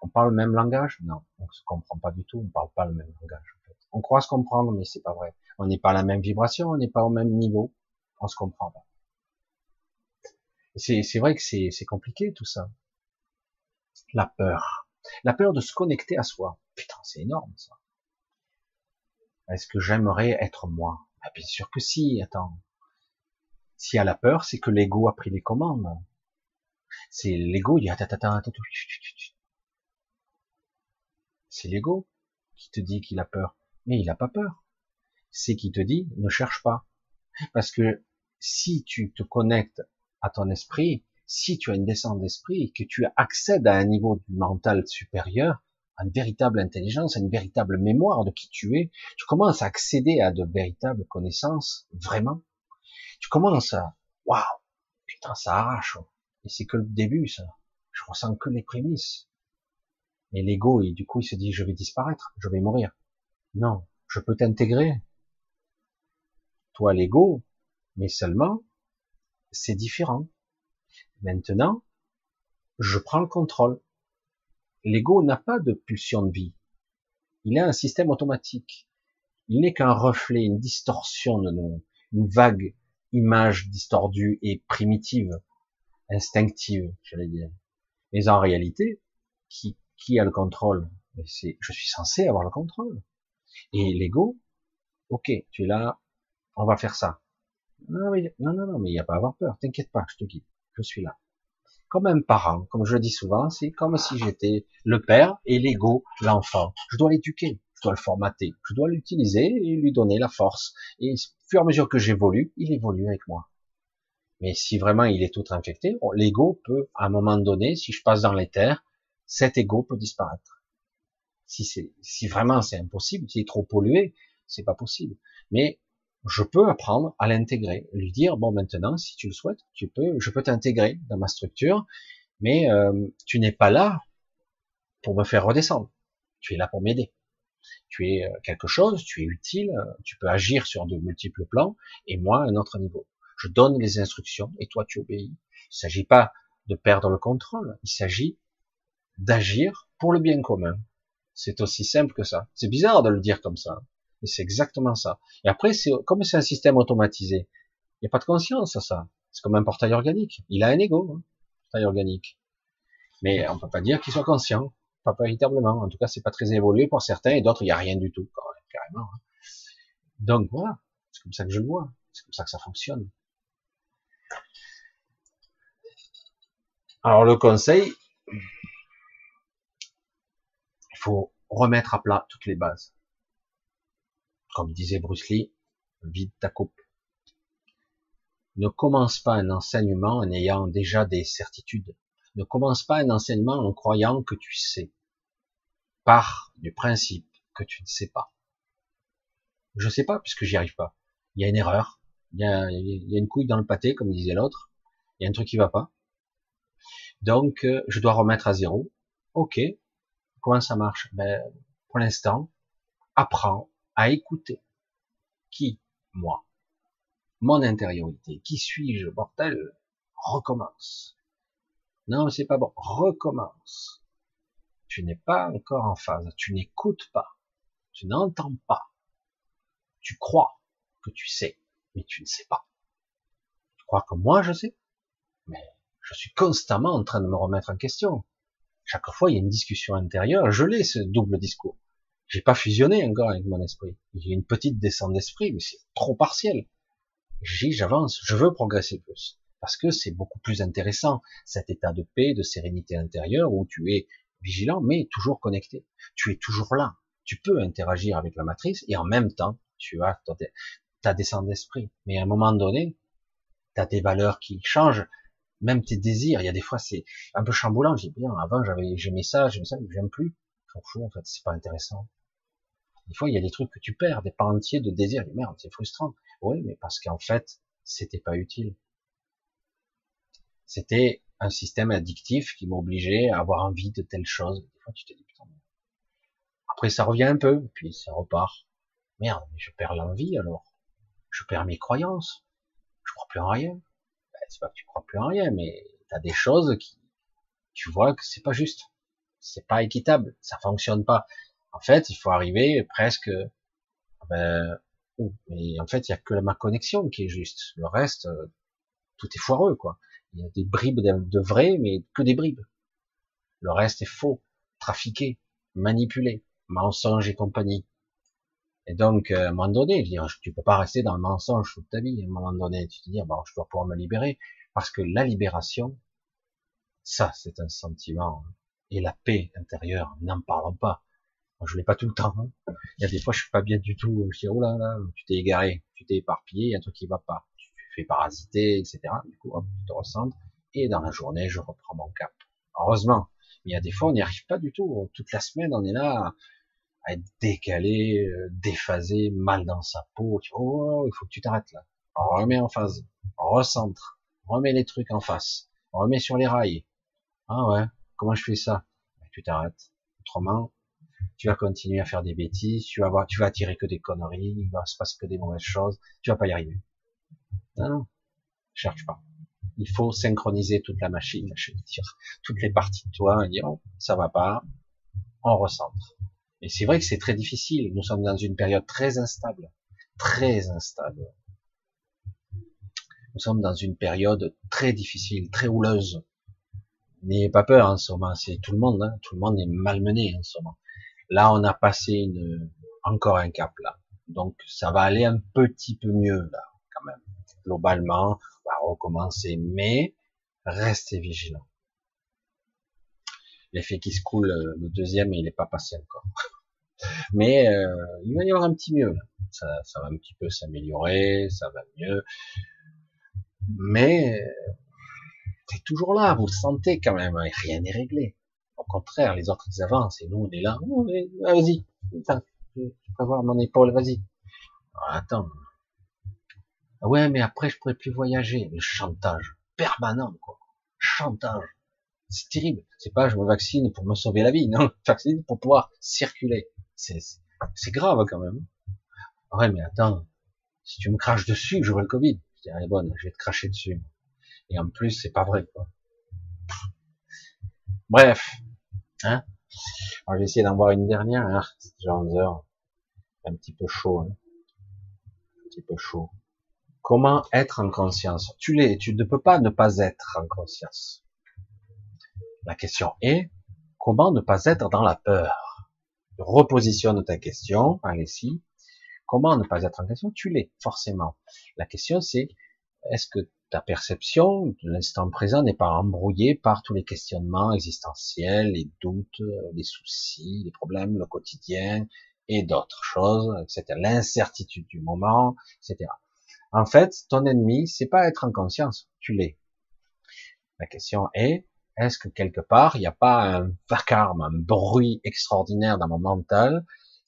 On parle le même langage? Non, on se comprend pas du tout. On parle pas le même langage. En fait. On croit se comprendre, mais c'est pas vrai. On n'est pas à la même vibration, on n'est pas au même niveau. On se comprend pas. C'est vrai que c'est compliqué tout ça. La peur. La peur de se connecter à soi. Putain, c'est énorme ça. Est-ce que j'aimerais être moi? Ah, Bien sûr que si, attends. S'il y a peur, c'est que l'ego a pris les commandes. C'est l'ego, il y a C'est l'ego qui te dit qu'il a peur. Mais il n'a pas peur. C'est qui te dit ne cherche pas. Parce que si tu te connectes à ton esprit, si tu as une descente d'esprit que tu accèdes à un niveau mental supérieur, une véritable intelligence, une véritable mémoire de qui tu es, tu commences à accéder à de véritables connaissances, vraiment. Tu commences à, waouh, putain, ça arrache. Et c'est que le début, ça. Je ressens que les prémices. Et l'ego, et du coup, il se dit, je vais disparaître, je vais mourir. Non, je peux t'intégrer. Toi, l'ego, mais seulement, c'est différent. Maintenant, je prends le contrôle. L'ego n'a pas de pulsion de vie. Il a un système automatique. Il n'est qu'un reflet, une distorsion de nous, une vague image distordue et primitive, instinctive, j'allais dire. Mais en réalité, qui, qui a le contrôle? C'est, je suis censé avoir le contrôle. Et l'ego, ok, tu es là, on va faire ça. Non, non, non, non, mais il n'y a pas à avoir peur. T'inquiète pas, je te guide. Je suis là. Comme un parent, comme je le dis souvent, c'est comme si j'étais le père et l'ego, l'enfant. Je dois l'éduquer, je dois le formater, je dois l'utiliser et lui donner la force. Et au fur et à mesure que j'évolue, il évolue avec moi. Mais si vraiment il est tout infecté, l'ego peut, à un moment donné, si je passe dans les terres, cet ego peut disparaître. Si c'est, si vraiment c'est impossible, s'il est trop pollué, c'est pas possible. Mais je peux apprendre à l'intégrer, lui dire bon maintenant si tu le souhaites, tu peux, je peux t'intégrer dans ma structure, mais euh, tu n'es pas là pour me faire redescendre. Tu es là pour m'aider. Tu es euh, quelque chose, tu es utile, euh, tu peux agir sur de multiples plans, et moi un autre niveau. Je donne les instructions et toi tu obéis. Il ne s'agit pas de perdre le contrôle, il s'agit d'agir pour le bien commun. C'est aussi simple que ça. C'est bizarre de le dire comme ça. Et c'est exactement ça. Et après, c'est comme c'est un système automatisé, il n'y a pas de conscience à ça. C'est comme un portail organique. Il a un ego, hein, portail organique. Mais on peut pas dire qu'il soit conscient, pas véritablement. En tout cas, c'est pas très évolué pour certains, et d'autres, il n'y a rien du tout, carrément. Hein. Donc voilà, c'est comme ça que je le vois. C'est comme ça que ça fonctionne. Alors le conseil, il faut remettre à plat toutes les bases comme disait Bruce Lee, vide ta coupe. Ne commence pas un enseignement en ayant déjà des certitudes. Ne commence pas un enseignement en croyant que tu sais. Par du principe que tu ne sais pas. Je sais pas puisque j'y arrive pas. Il y a une erreur. Il y a, il y a une couille dans le pâté, comme disait l'autre. Il y a un truc qui va pas. Donc, euh, je dois remettre à zéro. Ok. Comment ça marche? Ben, Pour l'instant, apprends à écouter. Qui Moi. Mon intériorité. Qui suis-je, mortel Recommence. Non, c'est pas bon. Recommence. Tu n'es pas encore en phase. Tu n'écoutes pas. Tu n'entends pas. Tu crois que tu sais, mais tu ne sais pas. Tu crois que moi je sais, mais je suis constamment en train de me remettre en question. Chaque fois, il y a une discussion intérieure. Je l'ai, ce double discours. J'ai pas fusionné encore avec mon esprit. J'ai une petite descente d'esprit, mais c'est trop partiel. J'y, j'avance, je veux progresser plus. Parce que c'est beaucoup plus intéressant, cet état de paix, de sérénité intérieure, où tu es vigilant, mais toujours connecté. Tu es toujours là. Tu peux interagir avec la matrice, et en même temps, tu as ta descente d'esprit. Mais à un moment donné, tu as des valeurs qui changent, même tes désirs. Il y a des fois, c'est un peu chamboulant. J'ai bien, avant, j'avais, j'aimais ça, j'aimais ça, mais j'aime plus. En fait, c'est pas intéressant. Des fois, il y a des trucs que tu perds, des pans entiers de désir. Merde, c'est frustrant. Oui, mais parce qu'en fait, c'était pas utile. C'était un système addictif qui m'obligeait à avoir envie de telle chose. Des fois, tu te dis, putain. Après, ça revient un peu, puis ça repart. Merde, mais je perds l'envie alors. Je perds mes croyances. Je crois plus en rien. Ben, c'est pas que tu crois plus en rien, mais tu as des choses qui, tu vois que c'est pas juste. C'est pas équitable, ça fonctionne pas. En fait, il faut arriver presque, ben, mais en fait, il y a que ma connexion qui est juste. Le reste, euh, tout est foireux, quoi. Il y a des bribes de vrai, mais que des bribes. Le reste est faux, trafiqué, manipulé, mensonge et compagnie. Et donc, euh, à un moment donné, dire, tu peux pas rester dans le mensonge toute ta vie. À un moment donné, tu te dis, bon, je dois pouvoir me libérer, parce que la libération, ça, c'est un sentiment. Et la paix intérieure, n'en parlons pas. Moi, je l'ai pas tout le temps. Il y a des fois, je suis pas bien du tout. Je dis, oh là là, tu t'es égaré, tu t'es éparpillé, il y a un truc qui va pas. Tu fais parasiter, etc. Du coup, hop, tu te recentres. Et dans la journée, je reprends mon cap. Heureusement. Mais il y a des fois, on n'y arrive pas du tout. Toute la semaine, on est là à être décalé, euh, déphasé, mal dans sa peau. Tu oh, il faut que tu t'arrêtes là. On remet en phase, recentre, on remet les trucs en face, on remet sur les rails. Ah ouais, comment je fais ça? Ben, Tu t'arrêtes. Autrement, tu vas continuer à faire des bêtises, tu vas voir, tu vas attirer que des conneries, il va se passer que des mauvaises choses, tu vas pas y arriver. Non, non, cherche pas. Il faut synchroniser toute la machine, je veux dire, toutes les parties de toi, et dire, oh, ça va pas, on recentre. Et c'est vrai que c'est très difficile. Nous sommes dans une période très instable, très instable. Nous sommes dans une période très difficile, très houleuse. N'ayez pas peur en ce moment, c'est tout le monde, hein. tout le monde est malmené en ce moment. Là, on a passé encore un cap là, donc ça va aller un petit peu mieux là, quand même. Globalement, on va recommencer, mais restez vigilants l'effet qui se coule, euh, le deuxième, il n'est pas passé encore. Mais euh, il va y avoir un petit mieux. Ça, ça va un petit peu s'améliorer, ça va mieux. Mais c'est toujours là, vous le sentez quand même, hein, rien n'est réglé. Au contraire, les autres ils avancent et nous on est là. Vas-y, je peux voir mon épaule, vas-y. Ah, attends. Ah ouais, mais après je pourrais plus voyager. Le chantage permanent, quoi. Chantage. C'est terrible. C'est pas je me vaccine pour me sauver la vie, non, je vaccine pour pouvoir circuler. C'est grave quand même. Ouais, mais attends, si tu me craches dessus, j'aurai le Covid. Je dis, bonne, je vais te cracher dessus. Et en plus, c'est pas vrai, quoi. Bref, hein. Alors, je vais essayer d'en voir une dernière, hein. C'est déjà 11 heures. Un petit peu chaud, hein. Un petit peu chaud. Comment être en conscience? Tu l'es, tu ne peux pas ne pas être en conscience. La question est, comment ne pas être dans la peur? Repositionne ta question, allez-y. Comment ne pas être en question? Tu l'es, forcément. La question c'est, est-ce que ta perception de l'instant présent n'est pas embrouillée par tous les questionnements existentiels, les doutes, les soucis, les problèmes, le quotidien et d'autres choses, etc. L'incertitude du moment, etc. En fait, ton ennemi, c'est pas être en conscience, tu l'es. La question est, est-ce que quelque part, il n'y a pas un vacarme, un bruit extraordinaire dans mon mental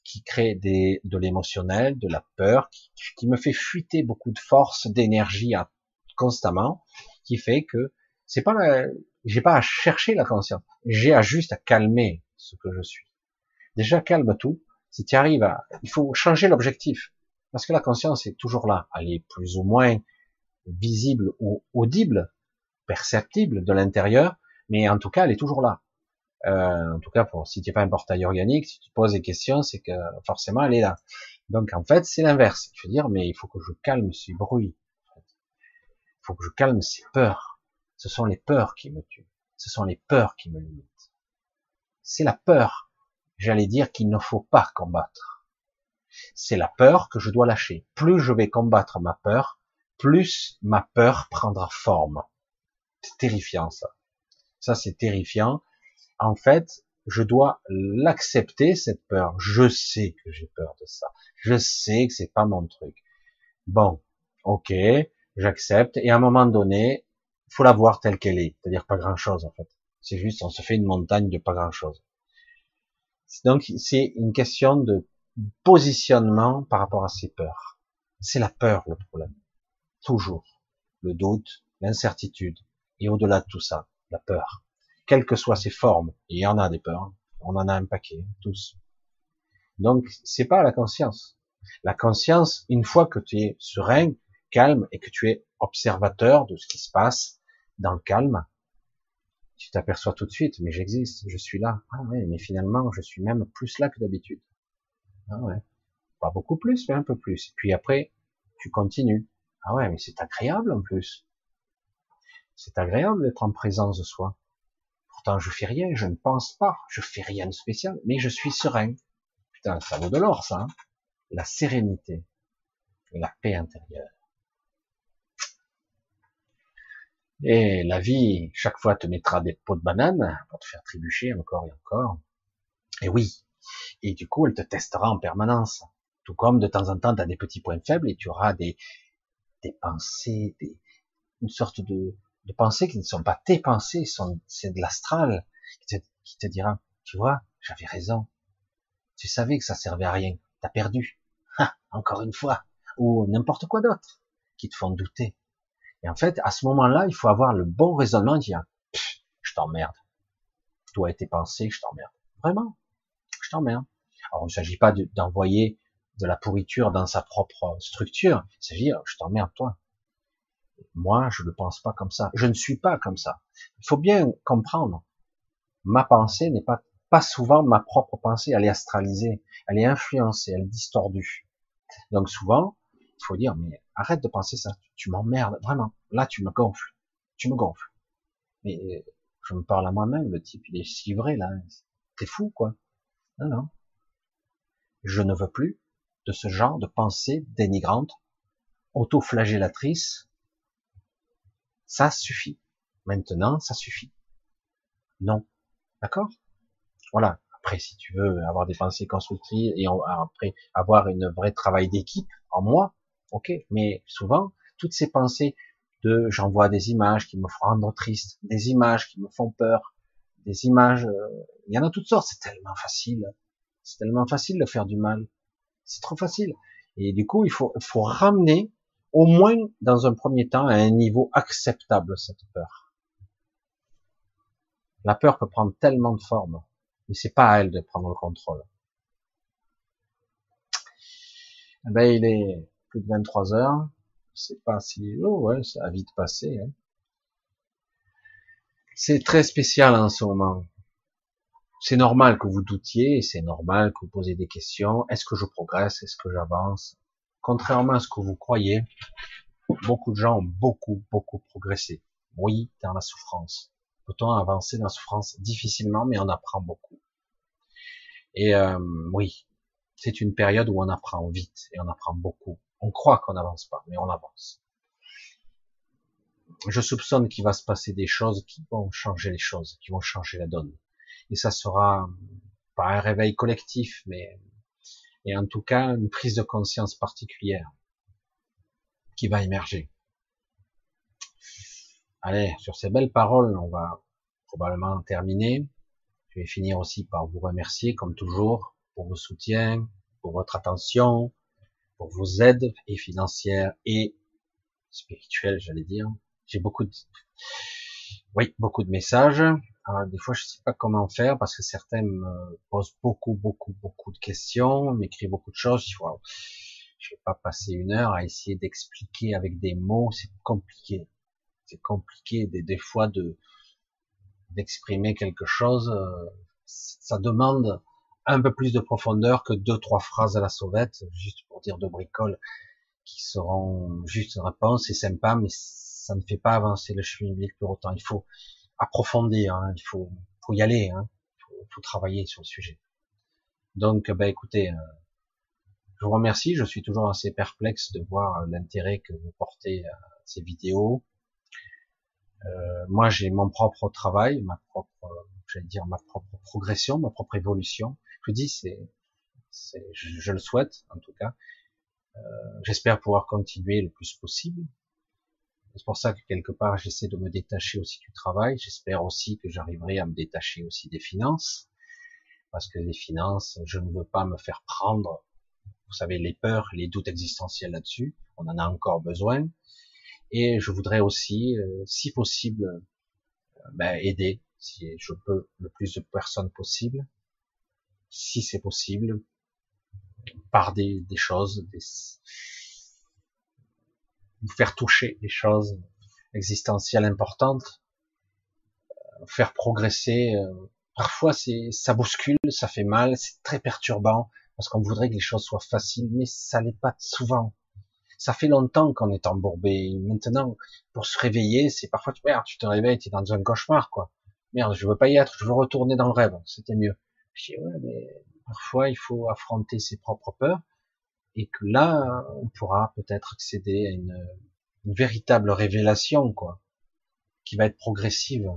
qui crée des, de l'émotionnel, de la peur, qui, me fait fuiter beaucoup de force, d'énergie constamment, qui fait que c'est pas, j'ai pas à chercher la conscience, j'ai à juste à calmer ce que je suis. Déjà calme tout. Si tu arrives à, il faut changer l'objectif, parce que la conscience est toujours là, elle est plus ou moins visible ou audible, perceptible de l'intérieur, mais en tout cas, elle est toujours là. Euh, en tout cas, pour, si tu n'es pas un portail organique, si tu poses des questions, c'est que forcément, elle est là. Donc, en fait, c'est l'inverse. Je veux dire, mais il faut que je calme ces bruits. Il faut que je calme ces peurs. Ce sont les peurs qui me tuent. Ce sont les peurs qui me limitent. C'est la peur, j'allais dire, qu'il ne faut pas combattre. C'est la peur que je dois lâcher. Plus je vais combattre ma peur, plus ma peur prendra forme. C'est terrifiant, ça. Ça, c'est terrifiant. En fait, je dois l'accepter, cette peur. Je sais que j'ai peur de ça. Je sais que c'est pas mon truc. Bon, ok, j'accepte. Et à un moment donné, faut la voir telle qu'elle est. C'est-à-dire pas grand-chose, en fait. C'est juste, on se fait une montagne de pas grand-chose. Donc, c'est une question de positionnement par rapport à ces peurs. C'est la peur, le problème. Toujours. Le doute, l'incertitude. Et au-delà de tout ça, la peur, quelles que soient ses formes. il y en a des peurs, on en a un paquet, tous. Donc, c'est pas la conscience. La conscience, une fois que tu es serein, calme et que tu es observateur de ce qui se passe dans le calme, Tu t'aperçois tout de suite, mais j'existe, je suis là. Ah ouais, mais finalement, je suis même plus là que d'habitude. Ah ouais. Pas beaucoup plus, mais un peu plus. Puis après, tu continues. Ah ouais, mais c'est agréable en plus. C'est agréable d'être en présence de soi. Pourtant, je fais rien, je ne pense pas, je fais rien de spécial, mais je suis serein. Putain, ça vaut de l'or, ça. Hein. la sérénité, la paix intérieure. Et la vie, chaque fois, te mettra des pots de banane pour te faire trébucher encore et encore. Et oui. Et du coup, elle te testera en permanence. Tout comme de temps en temps, tu as des petits points faibles et tu auras des, des pensées, des, une sorte de, de pensées qui ne sont pas tes pensées, c'est de l'astral qui te, dira, tu vois, j'avais raison. Tu savais que ça servait à rien. T'as perdu. Ah, encore une fois. Ou n'importe quoi d'autre qui te font douter. Et en fait, à ce moment-là, il faut avoir le bon raisonnement et dire, je t'emmerde. Toi et tes pensées, je t'emmerde. Vraiment, je t'emmerde. Alors, il ne s'agit pas d'envoyer de, la pourriture dans sa propre structure. Il s'agit, je t'emmerde, toi. Moi, je ne pense pas comme ça. Je ne suis pas comme ça. Il faut bien comprendre. Ma pensée n'est pas, pas souvent ma propre pensée. Elle est astralisée. Elle est influencée. Elle est distordue. Donc souvent, il faut dire, mais arrête de penser ça, tu m'emmerdes, vraiment. Là, tu me gonfles, tu me gonfles. Mais je me parle à moi-même, le type, il est si vrai, là. T'es fou, quoi. Non, non. Je ne veux plus de ce genre de pensée dénigrante, auto-flagellatrice. Ça suffit. Maintenant, ça suffit. Non. D'accord? Voilà. Après, si tu veux avoir des pensées constructives et après avoir une vraie travail d'équipe en moi, ok. Mais souvent, toutes ces pensées de j'envoie des images qui me font rendre triste, des images qui me font peur, des images, euh, il y en a toutes sortes. C'est tellement facile, c'est tellement facile de faire du mal. C'est trop facile. Et du coup, il faut, il faut ramener au moins dans un premier temps à un niveau acceptable cette peur. La peur peut prendre tellement de formes mais c'est pas à elle de prendre le contrôle. Eh ben, il est plus de 23 heures. C'est pas si, oh ça a vite passé. Hein. C'est très spécial en ce moment. C'est normal que vous doutiez, c'est normal que vous posez des questions. Est-ce que je progresse? Est-ce que j'avance? Contrairement à ce que vous croyez, beaucoup de gens ont beaucoup, beaucoup progressé. Oui, dans la souffrance. Peut-on avancer dans la souffrance? Difficilement, mais on apprend beaucoup. Et euh, oui, c'est une période où on apprend vite et on apprend beaucoup. On croit qu'on n'avance pas, mais on avance. Je soupçonne qu'il va se passer des choses qui vont changer les choses, qui vont changer la donne. Et ça sera pas un réveil collectif, mais et en tout cas une prise de conscience particulière qui va émerger. Allez, sur ces belles paroles, on va probablement terminer. Je vais finir aussi par vous remercier, comme toujours, pour vos soutiens, pour votre attention, pour vos aides, et financières et spirituelles, j'allais dire. J'ai beaucoup de, oui, beaucoup de messages. Alors, des fois, je sais pas comment faire parce que certains me posent beaucoup, beaucoup, beaucoup de questions, m'écrivent beaucoup de choses. Je je vais pas passer une heure à essayer d'expliquer avec des mots. C'est compliqué. C'est compliqué des, des fois de, d'exprimer quelque chose, euh, ça demande un peu plus de profondeur que deux, trois phrases à la sauvette, juste pour dire de bricole, qui seront juste une réponse, c'est sympa, mais ça ne fait pas avancer le chemin public pour autant. Il faut approfondir, hein, il faut, faut y aller, hein, faut, travailler sur le sujet. Donc, ben écoutez, euh, je vous remercie. Je suis toujours assez perplexe de voir l'intérêt que vous portez à ces vidéos. Euh, moi, j'ai mon propre travail, ma propre, j'allais dire ma propre progression, ma propre évolution. Je dis, c'est, je, le souhaite en tout cas. Euh, J'espère pouvoir continuer le plus possible. C'est pour ça que quelque part, j'essaie de me détacher aussi du travail. J'espère aussi que j'arriverai à me détacher aussi des finances, parce que les finances, je ne veux pas me faire prendre. Vous savez, les peurs, les doutes existentiels là-dessus, on en a encore besoin. Et je voudrais aussi, euh, si possible, euh, ben, aider, si je peux, le plus de personnes possible, si c'est possible, par des, des choses, des, vous faire toucher des choses existentielles importantes, faire progresser. Euh, parfois, c'est, ça bouscule, ça fait mal, c'est très perturbant parce qu'on voudrait que les choses soient faciles, mais ça n'est pas souvent. Ça fait longtemps qu'on est embourbé. Maintenant, pour se réveiller, c'est parfois, merde, tu te réveilles, tu es dans un cauchemar, quoi. Merde, je veux pas y être, je veux retourner dans le rêve. C'était mieux. Je dis, ouais, mais parfois, il faut affronter ses propres peurs et que là, on pourra peut-être accéder à une, véritable révélation, quoi, qui va être progressive,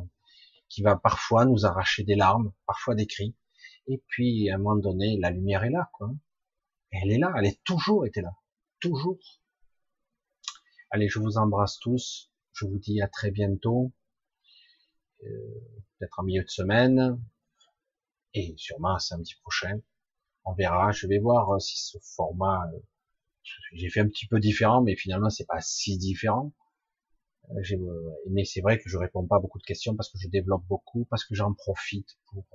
qui va parfois nous arracher des larmes, parfois des cris, et puis à un moment donné, la lumière est là, quoi. Elle est là, elle est toujours été là, toujours. Allez, je vous embrasse tous, je vous dis à très bientôt, euh, peut-être en milieu de semaine, et sûrement samedi prochain. On verra, je vais voir euh, si ce format, euh, j'ai fait un petit peu différent, mais finalement c'est pas si différent. Mais c'est vrai que je réponds pas à beaucoup de questions parce que je développe beaucoup, parce que j'en profite pour,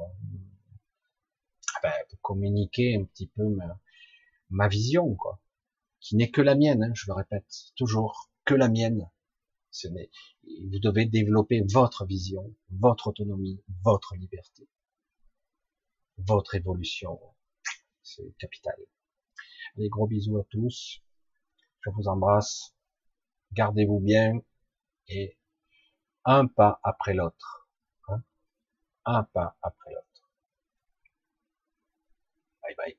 ah ben, pour communiquer un petit peu ma, vision, quoi, qui n'est que la mienne. Hein, je le répète toujours, que la mienne. Vous devez développer votre vision, votre autonomie, votre liberté, votre évolution. C'est capital. Allez, gros bisous à tous. Je vous embrasse. Gardez-vous bien et un pas après l'autre. Hein un pas après l'autre. Bye bye.